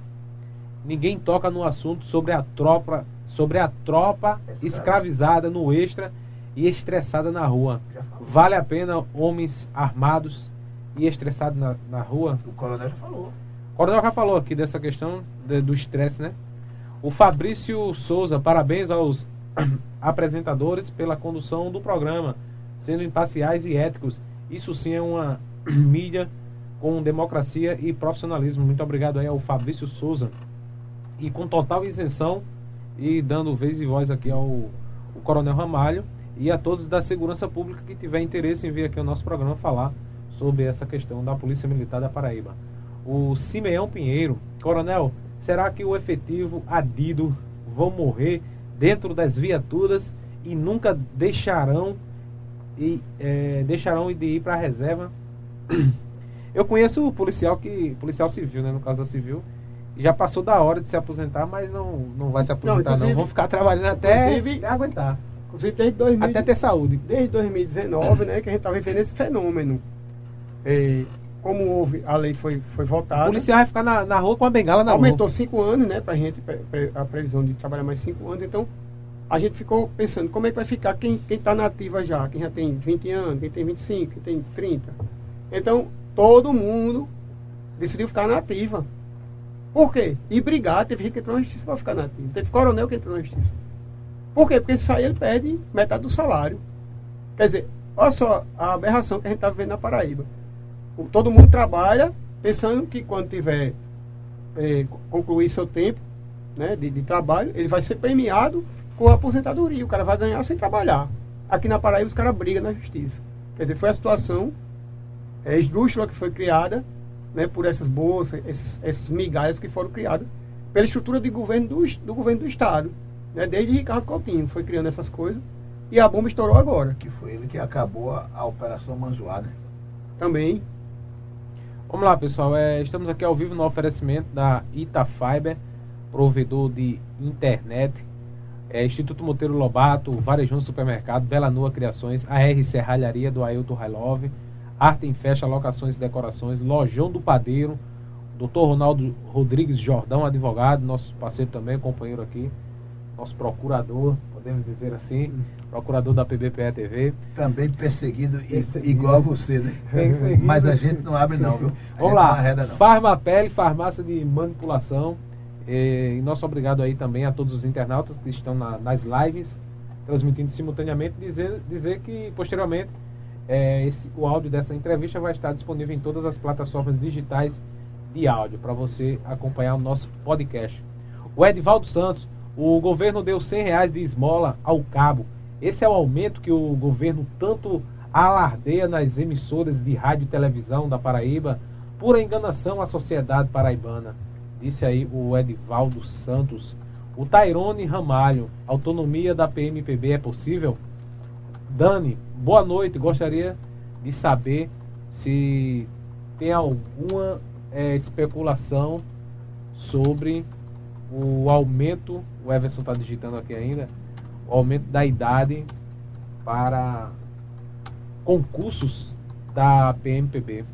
Ninguém toca no assunto sobre a tropa, sobre a tropa Escravo. escravizada no extra e estressada na rua. Vale a pena homens armados e estressados na, na rua? O coronel já falou. O Coronel já falou aqui dessa questão de- do estresse, né? O Fabrício Souza, parabéns aos apresentadores pela condução do programa, sendo imparciais e éticos. Isso sim é uma mídia com democracia e profissionalismo. Muito obrigado aí ao Fabrício Souza. E com total isenção e dando vez e voz aqui ao, Coronel Ramalho e a todos da segurança pública que tiver interesse em vir aqui ao nosso programa falar sobre essa questão da Polícia Militar da Paraíba. O Simeão Pinheiro, Coronel, será que o efetivo adido vão morrer dentro das viaturas e nunca deixarão e eh, deixarão de ir para a reserva? Eu conheço o policial que policial civil, né, no caso da civil, e já passou da hora de se aposentar, mas não, não vai se aposentar não. Vão ficar trabalhando até, até aguentar, Inclusive desde 2000, até ter saúde. desde 2019, né, que a gente está vivendo esse fenômeno. É, como houve, a lei foi, foi O votada, policial vai ficar na, na rua com a bengala na aumentou cinco anos, né, pra gente, a previsão de trabalhar mais cinco anos, então a gente ficou pensando, como é que vai ficar quem está na ativa já, quem já tem 20 anos, quem tem 25, quem tem 30. Então, todo mundo decidiu ficar na ativa. Por quê? E brigar, teve gente que entrou na justiça para ficar na ativa. Teve coronel que entrou na justiça. Por quê? Porque se sair ele perde metade do salário. Quer dizer, olha só a aberração que a gente está vivendo na Paraíba. Todo mundo trabalha pensando que quando tiver eh, concluir seu tempo né, de, de trabalho, ele vai ser premiado com a aposentadoria. O cara vai ganhar sem trabalhar. Aqui na Paraíba os caras brigam na justiça. Quer dizer, foi a situação é, esdrúxula que foi criada né, por essas bolsas, esses, essas migalhas que foram criadas pela estrutura de governo do, do governo do Estado. Né, desde Ricardo Coutinho foi criando essas coisas e a bomba estourou agora Que foi ele que acabou a, a Operação Manzoá, né? também. Vamos lá, pessoal. É, estamos aqui ao vivo no oferecimento da Itafiber, provedor de internet. É, Instituto Monteiro Lobato, Varejão Supermercado, Bela Nua Criações, AR Serralharia do Ailton Railove, Arte em Festa, Locações e Decorações, Lojão do Padeiro, Dr. Ronaldo Rodrigues Jordão, advogado, nosso parceiro também, companheiro aqui, nosso procurador, podemos dizer assim, procurador da PBPE TV. Também perseguido, Perseguido. igual a você, né? Perseguido. Mas a gente não abre não, viu? A Vamos lá. Não arreda, não. Farmapele, farmácia de manipulação. E nosso obrigado aí também a todos os internautas que estão na- nas lives, transmitindo simultaneamente, dizer, dizer que posteriormente eh, esse- o áudio dessa entrevista vai estar disponível em todas as plataformas digitais de áudio para você acompanhar o nosso podcast. O Edivaldo Santos, o governo deu 100 reais de esmola ao cabo. Esse é o aumento que o governo tanto alardeia nas emissoras de rádio e televisão da Paraíba, pura enganação à sociedade paraibana. Disse aí o Edivaldo Santos. O Tairone Ramalho, autonomia da PMPB é possível? Dani, boa noite. Gostaria de saber se tem alguma é, especulação sobre o aumento, o Everson está digitando aqui ainda, o aumento da idade para concursos da PMPB.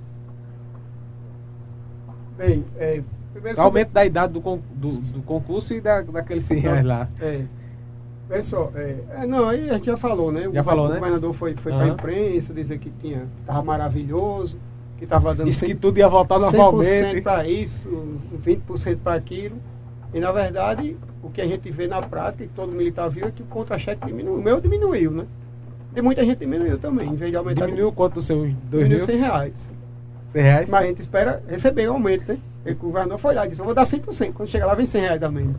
Bem, é, primeiro aumento da idade do, do, do concurso e da, daqueles 100 reais lá. É. Pessoal, é, é, não, aí a gente já falou, né? Já o, falou, o né? governador foi, foi Uhum. para a imprensa dizer que tinha, estava maravilhoso, que estava dando Disse que 100%, tudo ia voltar normalmente. para isso, 20% para aquilo. E na verdade, o que a gente vê na prática, que todo militar viu, é que o contra-cheque diminuiu. O meu diminuiu, né? E muita gente diminuiu também, em vez de aumentar. Diminuiu quanto dos seus 2 diminuiu mil? 100 reais. 100 reais? Mas a gente espera receber o aumento, né? E o governador foi lá e disse, eu vou dar 100%. Quando chegar lá, vem 100 reais também.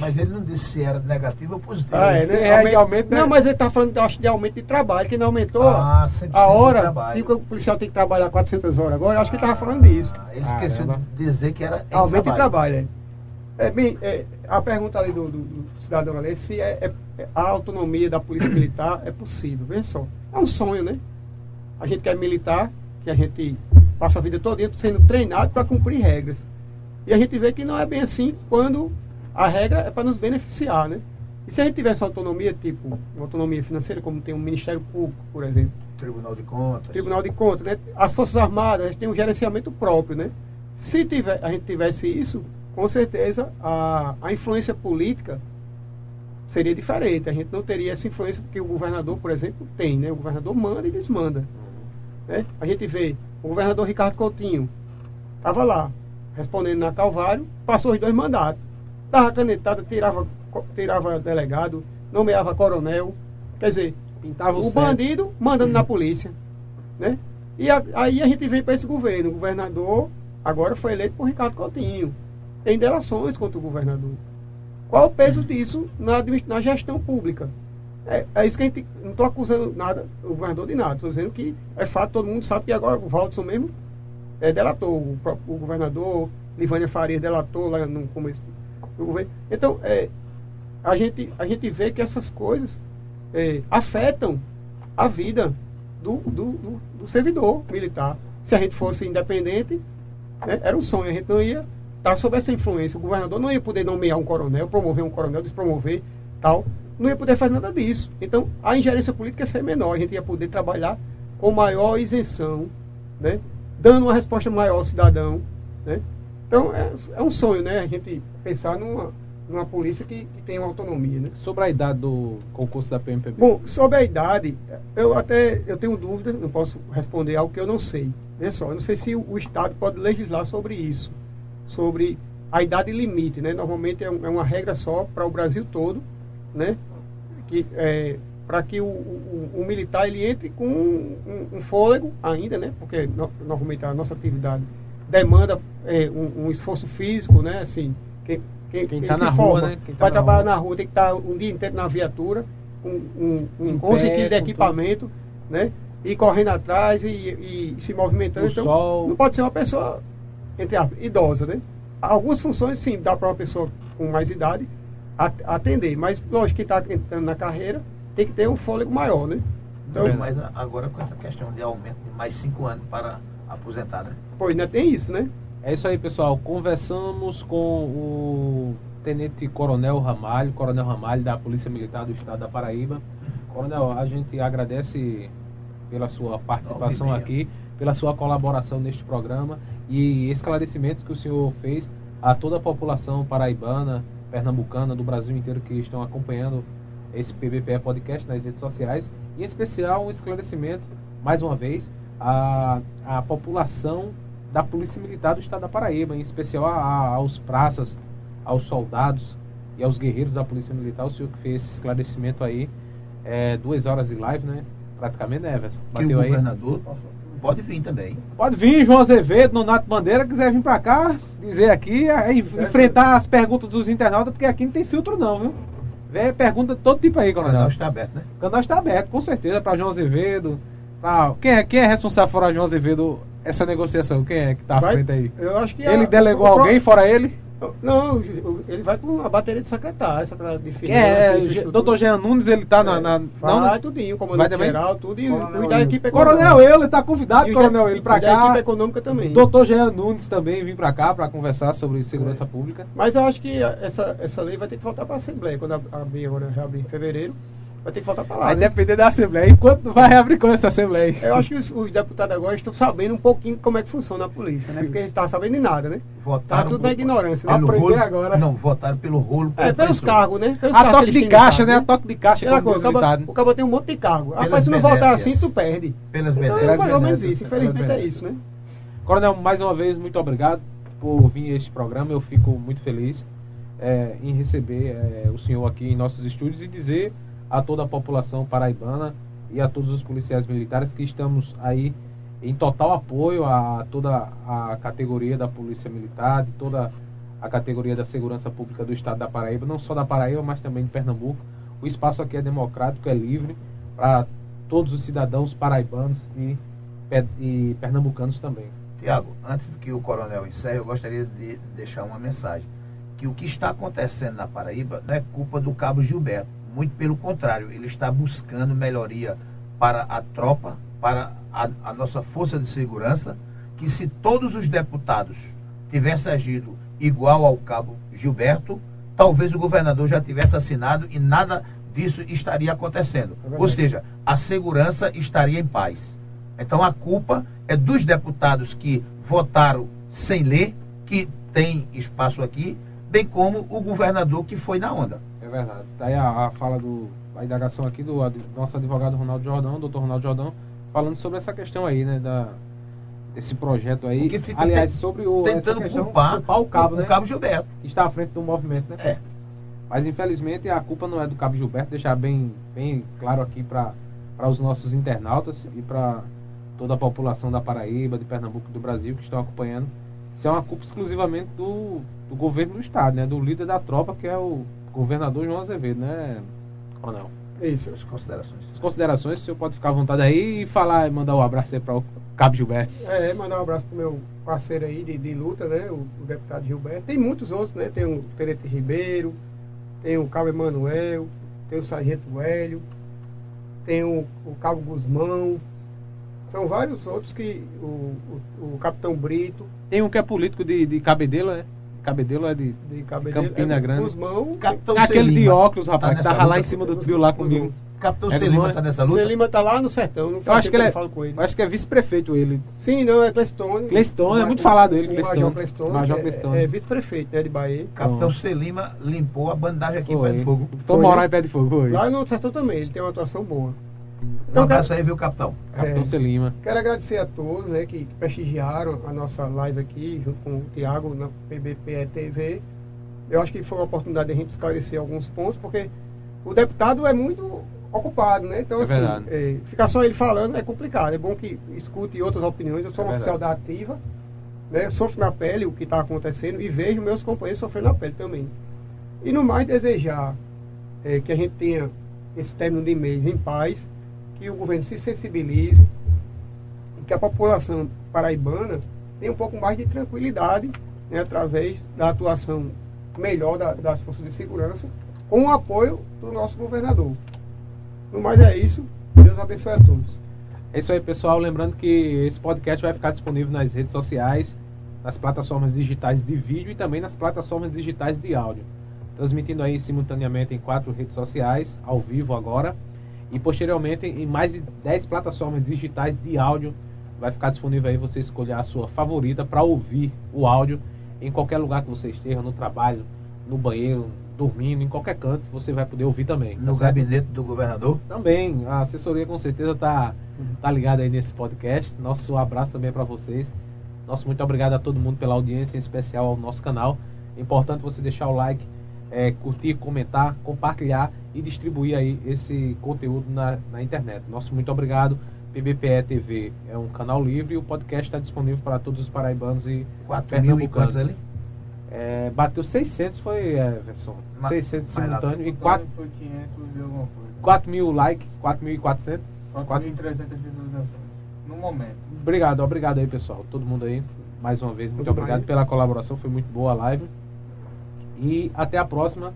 Mas ele não disse se era negativo ou positivo. Ah, é, 100 né? reais de aumento, né? Não, mas ele tá falando, acho, de aumento de trabalho, que não aumentou Ah, 100% a hora trabalho. que o policial tem que trabalhar 400 horas agora. Eu acho que ele tava falando disso. Ah, Ele esqueceu Caramba. de dizer que era em aumento de trabalho, é. É, bem, é, a pergunta ali do, do- do cidadão ali, é se é, é- é a autonomia da polícia militar é possível. Veja só, é um sonho, né? A gente quer militar, que a gente passa a vida toda sendo treinado para cumprir regras. E a gente vê que não é bem assim quando a regra é para nos beneficiar, né? E se a gente tivesse autonomia, tipo, uma autonomia financeira, como tem o Ministério Público, por exemplo, Tribunal de Contas. Tribunal de Contas, né? As Forças Armadas a gente tem um gerenciamento próprio, né? Se tiver, a gente tivesse isso, com certeza a, a influência política seria diferente. A gente não teria essa influência porque o governador, por exemplo, tem, né? O governador manda e desmanda. Né? A gente vê o governador Ricardo Coutinho estava lá respondendo na Calvário, passou os dois mandatos, dava canetada, tirava, tirava delegado, nomeava coronel, quer dizer, Pintava o, certo. bandido mandando na polícia. Né? E a- aí a gente vem para esse governo. O governador agora foi eleito por Ricardo Coutinho. Tem delações contra o governador. Qual o peso disso na, na gestão pública? É, é isso que a gente. Não estou acusando nada, o governador de nada. Estou dizendo que é fato, todo mundo sabe que agora o Valdson mesmo é, delatou. O, o governador, Livânia Faria delatou lá no começo do governo. Então, é, a, gente, a gente vê que essas coisas é, afetam a vida do, do, do, do servidor militar. Se a gente fosse independente, né, era um sonho, a gente não ia estar sob essa influência. O governador não ia poder nomear um coronel, promover um coronel, despromover, tal. Não ia poder fazer nada disso. Então, a ingerência política ia ser menor, a gente ia poder trabalhar com maior isenção, né, dando uma resposta maior ao cidadão. Né. Então, é, é um sonho, né, a gente pensar numa, numa polícia que, que tenha uma autonomia. Né. Sobre a idade do concurso da PMPB. Bom, sobre a idade, eu até eu tenho dúvida, não posso responder algo que eu não sei. Veja só, eu não sei se o, o Estado pode legislar sobre isso, sobre a idade limite, né? Normalmente é, um- é uma regra só para o Brasil todo, né? Que é, para que o, o- o militar ele entre com um, um- um fôlego ainda, né? Porque no- normalmente a nossa atividade demanda é, um, um esforço físico, né? Assim, quem, quem, Quem tá se na rua, forma né? Quem tá vai na trabalhar rua. na rua, tem que estar um dia inteiro na viatura, com um, um, Em 11 pé, quilos de equipamento, né? E correndo atrás e, e- se movimentando. O então, sol. não pode ser uma pessoa, entre aspas, idosa, né? Algumas funções, sim, dá para uma pessoa com mais idade atender. Mas, lógico, quem está entrando na carreira tem que ter um fôlego maior, né? Então, É mas agora com essa questão de aumento de mais cinco anos para aposentar, né? pô, ainda tem isso, né? É isso aí, pessoal. Conversamos com o Tenente Coronel Ramalho, Coronel Ramalho da Polícia Militar do Estado da Paraíba. Coronel, a gente agradece pela sua participação aqui, pela sua colaboração neste programa e esclarecimentos que o senhor fez a toda a população paraibana, pernambucana, do Brasil inteiro que estão acompanhando esse PBPE Podcast nas redes sociais. Em especial, um esclarecimento, mais uma vez, à, à população da Polícia Militar do Estado da Paraíba, em especial a- a- aos praças, aos soldados e aos guerreiros da Polícia Militar. O senhor que fez esse esclarecimento aí, é, duas horas de live, né? Praticamente, né, Everson? Que o Bateu aí. Pode vir também. Pode vir, João Azevedo, Nonato Bandeira, quiser vir pra cá, dizer aqui é enfrentar as perguntas dos internautas, porque aqui não tem filtro não, viu? Vem pergunta de todo tipo aí, O coronel. canal está aberto, né? O canal está aberto, com certeza, para João Azevedo. Pra... Quem, é, quem é responsável fora João Azevedo essa negociação? Quem é que está à frente aí? Eu acho que Ele a- delegou o pro- alguém fora ele? Não, ele vai com a bateria de secretário, secretário de Quem é? infraestrutura. Doutor Jean Nunes, ele tá na. na- Vai não, tudinho, Vai comandante também? geral, tudo e Coronel o da equipe Coronel ele está convidado, E o Coronel ele, para e da equipe cá. econômica também. Doutor Jean Nunes também vir para cá para conversar sobre segurança pública. Mas eu acho que essa, essa lei vai ter que voltar para a Assembleia. Quando ab- abrir agora, reabrir em fevereiro, vai ter que voltar para lá. Vai né? depender da Assembleia. Enquanto vai reabrir com essa Assembleia? Eu acho que os, os deputados agora estão sabendo um pouquinho como é que funciona a polícia, né? Porque eles estavam sabendo de nada, né? Votaram Tá tudo na ignorância, né? pelo rolo- agora. Não, votaram pelo rolo. É, pelos cargos, né? Pelos A cargos toque que de caixa, né? estado, A toque de caixa, Aquela como coisa, o cabo, ditado. o cabo tem um monte de cargo. Rapaz, Pelas se não benéfias. assim, tu perde. Pelas Então, é mais ou menos isso. Infelizmente é isso, né? Coronel, mais uma vez, muito obrigado por vir a este programa. Eu fico muito feliz é, em receber é, o senhor aqui em nossos estúdios e dizer a toda a população paraibana e a todos os policiais militares que estamos aí em total apoio a toda a categoria da Polícia Militar, de toda a categoria da segurança pública do estado da Paraíba, não só da Paraíba, mas também de Pernambuco. O espaço aqui é democrático, é livre para todos os cidadãos paraibanos e, e pernambucanos também. Tiago, antes que o coronel encerre, eu gostaria de deixar uma mensagem. Que o que está acontecendo na Paraíba não é culpa do cabo Gilberto. Muito pelo contrário, ele está buscando melhoria para a tropa, para a, a nossa força de segurança, que se todos os deputados tivessem agido igual ao cabo Gilberto, talvez o governador já tivesse assinado e nada disso estaria acontecendo. É. Ou seja, a segurança estaria em paz. Então a culpa é dos deputados que votaram sem ler, que tem espaço aqui, bem como o governador que foi na onda. É verdade. Daí a, a fala do. A indagação aqui do, ad- nosso advogado Ronaldo Jordão, doutor Ronaldo Jordão, falando sobre essa questão aí, né? Da, desse projeto aí. Porque fica Aliás, sobre o. Tentando questão, culpar, o cabo, o né? cabo Gilberto. Que está à frente do movimento, né? É. Mas infelizmente a culpa não é do Cabo Gilberto, deixar bem, bem claro aqui para os nossos internautas e para toda a população da Paraíba, de Pernambuco e do Brasil que estão acompanhando. Isso é uma culpa exclusivamente do, do governo do estado, né? Do líder da tropa, que é o governador João Azevedo, né, Coronel? Isso. As considerações. As considerações, o senhor pode ficar à vontade aí e falar, mandar um abraço aí para o Cabo Gilberto. É, mandar um abraço pro meu parceiro aí de, de luta, né? O, o deputado Gilberto. Tem muitos outros, né? Tem o Tenente Ribeiro, tem o Cabo Emanuel, tem o Sargento Hélio, tem o, o Cabo Guzmão. São vários outros que. O, o, o Capitão Brito, Tem um que é político de, de Cabedelo, né? Cabedelo é de. de Cabedelo. Campina é, Grande. Guzmão. Capitão Aquele de Selima óculos, rapaz, tá que tava lá luta? em cima do trio lá comigo. Capitão É Selima está nessa luta? Selima tá lá no sertão. Não Eu acho que ele é- eu falo com ele. Eu acho que é vice-prefeito ele. Sim, não, é Clestone. Clestone, é muito falado ele, Clestone. Major Clestone. Major é- Clestone. É, vice-prefeito, né, de Bahia. Capitão. Selima limpou a bandagem aqui Foi. em Pé de Fogo. Tô né? em pé de fogo, foi. Lá no sertão também, ele tem uma atuação boa. Um Então, abraço aí, viu, capitão? Capitão É. Selima. Quero agradecer a todos né, que prestigiaram a nossa live aqui, junto com o Tiago, na PBPE TV. Eu acho que foi uma oportunidade de a gente esclarecer alguns pontos, porque o deputado é muito ocupado, né? Então, É assim, verdade. é, ficar só ele falando é complicado. É bom que escute outras opiniões. Eu sou É um oficial da ativa, né? Eu sofro na pele o que está acontecendo e vejo meus companheiros sofrendo na pele também. E no mais, desejar é, que a gente tenha esse término de mês em paz, que o governo se sensibilize e que a população paraibana tenha um pouco mais de tranquilidade né, através da atuação melhor da- das forças de segurança, com o apoio do nosso governador. No mais é isso. Deus abençoe a todos. É isso aí, pessoal. Lembrando que esse podcast vai ficar disponível nas redes sociais, nas plataformas digitais de vídeo e também nas plataformas digitais de áudio. Transmitindo aí simultaneamente em quatro redes sociais, ao vivo agora. E posteriormente em mais de 10 plataformas digitais de áudio. Vai ficar disponível aí você escolher a sua favorita para ouvir o áudio em qualquer lugar que você esteja, no trabalho, no banheiro, dormindo, em qualquer canto, você vai poder ouvir também. tá No certo? gabinete do governador. Também, a assessoria com certeza tá, tá ligada aí nesse podcast. Nosso abraço também para vocês. Nosso muito obrigado a todo mundo pela audiência, em especial ao nosso canal. É importante você deixar o like, é, curtir, comentar, compartilhar e distribuir aí esse conteúdo na, na internet. Nosso muito obrigado. PBPE TV é um canal livre e o podcast está disponível para todos os paraibanos e 4 mil e Pernambucanos. quantos ali? É, bateu 600, foi, Everson? Ma- 600 mais lá. simultâneo e 4, Foi 500 e alguma coisa. 4 mil likes, 4.400. 4.300 visualizações. No momento. Obrigado, obrigado aí, pessoal. Todo mundo aí, mais uma vez, muito, Muito obrigado bem. pela colaboração, foi muito boa a live. E até a próxima.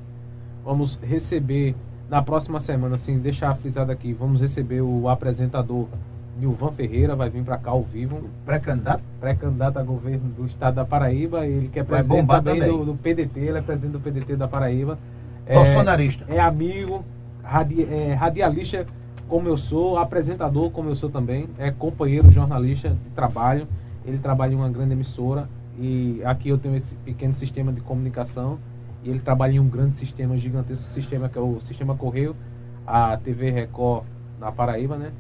Vamos receber na próxima semana, assim, deixar frisado aqui, vamos receber o apresentador Nilvan Ferreira, vai vir para cá ao vivo, Pré-candidato? pré-candidato a governo do estado da Paraíba, ele que é presidente também, também. Do, do PDT, ele é presidente do PDT da Paraíba. É- Bolsonarista. é amigo, radi- é, radialista como eu sou, apresentador como eu sou também, é companheiro jornalista de trabalho. Ele trabalha em uma grande emissora e aqui eu tenho esse pequeno sistema de comunicação e ele trabalha em um grande sistema, gigantesco sistema que é o Sistema Correio, a TV Record na Paraíba, né?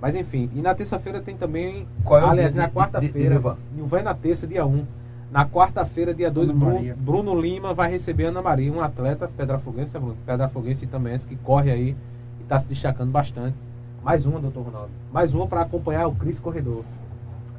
Mas enfim, e na terça-feira tem também, Qual é o aliás, dia na quarta-feira? Nilvan é na terça, dia 1. Na quarta-feira, dia 2, Ana Bruno. Bruno Lima vai receber Ana Maria, um atleta pedrafoguense, Bruno? Pedrafoguense também, que corre aí e está se destacando bastante. Mais uma, doutor Ronaldo. Mais uma para acompanhar o Cris Corredor.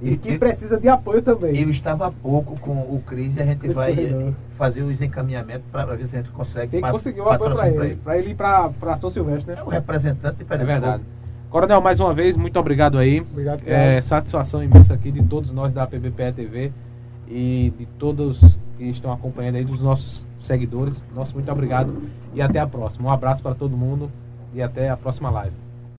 E, que precisa de apoio também. Eu estava há pouco com o Cris e a gente vai Corredor. fazer os encaminhamentos para ver se a gente consegue Tem que conseguir um apoio para ele, para ele ir para São Silvestre, né? É o representante de É verdade. Coronel, mais uma vez, muito obrigado aí. Obrigado, É, satisfação imensa aqui de todos nós da PBPE TV e de todos que estão acompanhando aí, dos nossos seguidores. Nosso muito obrigado e até a próxima. Um abraço para todo mundo e até a próxima live.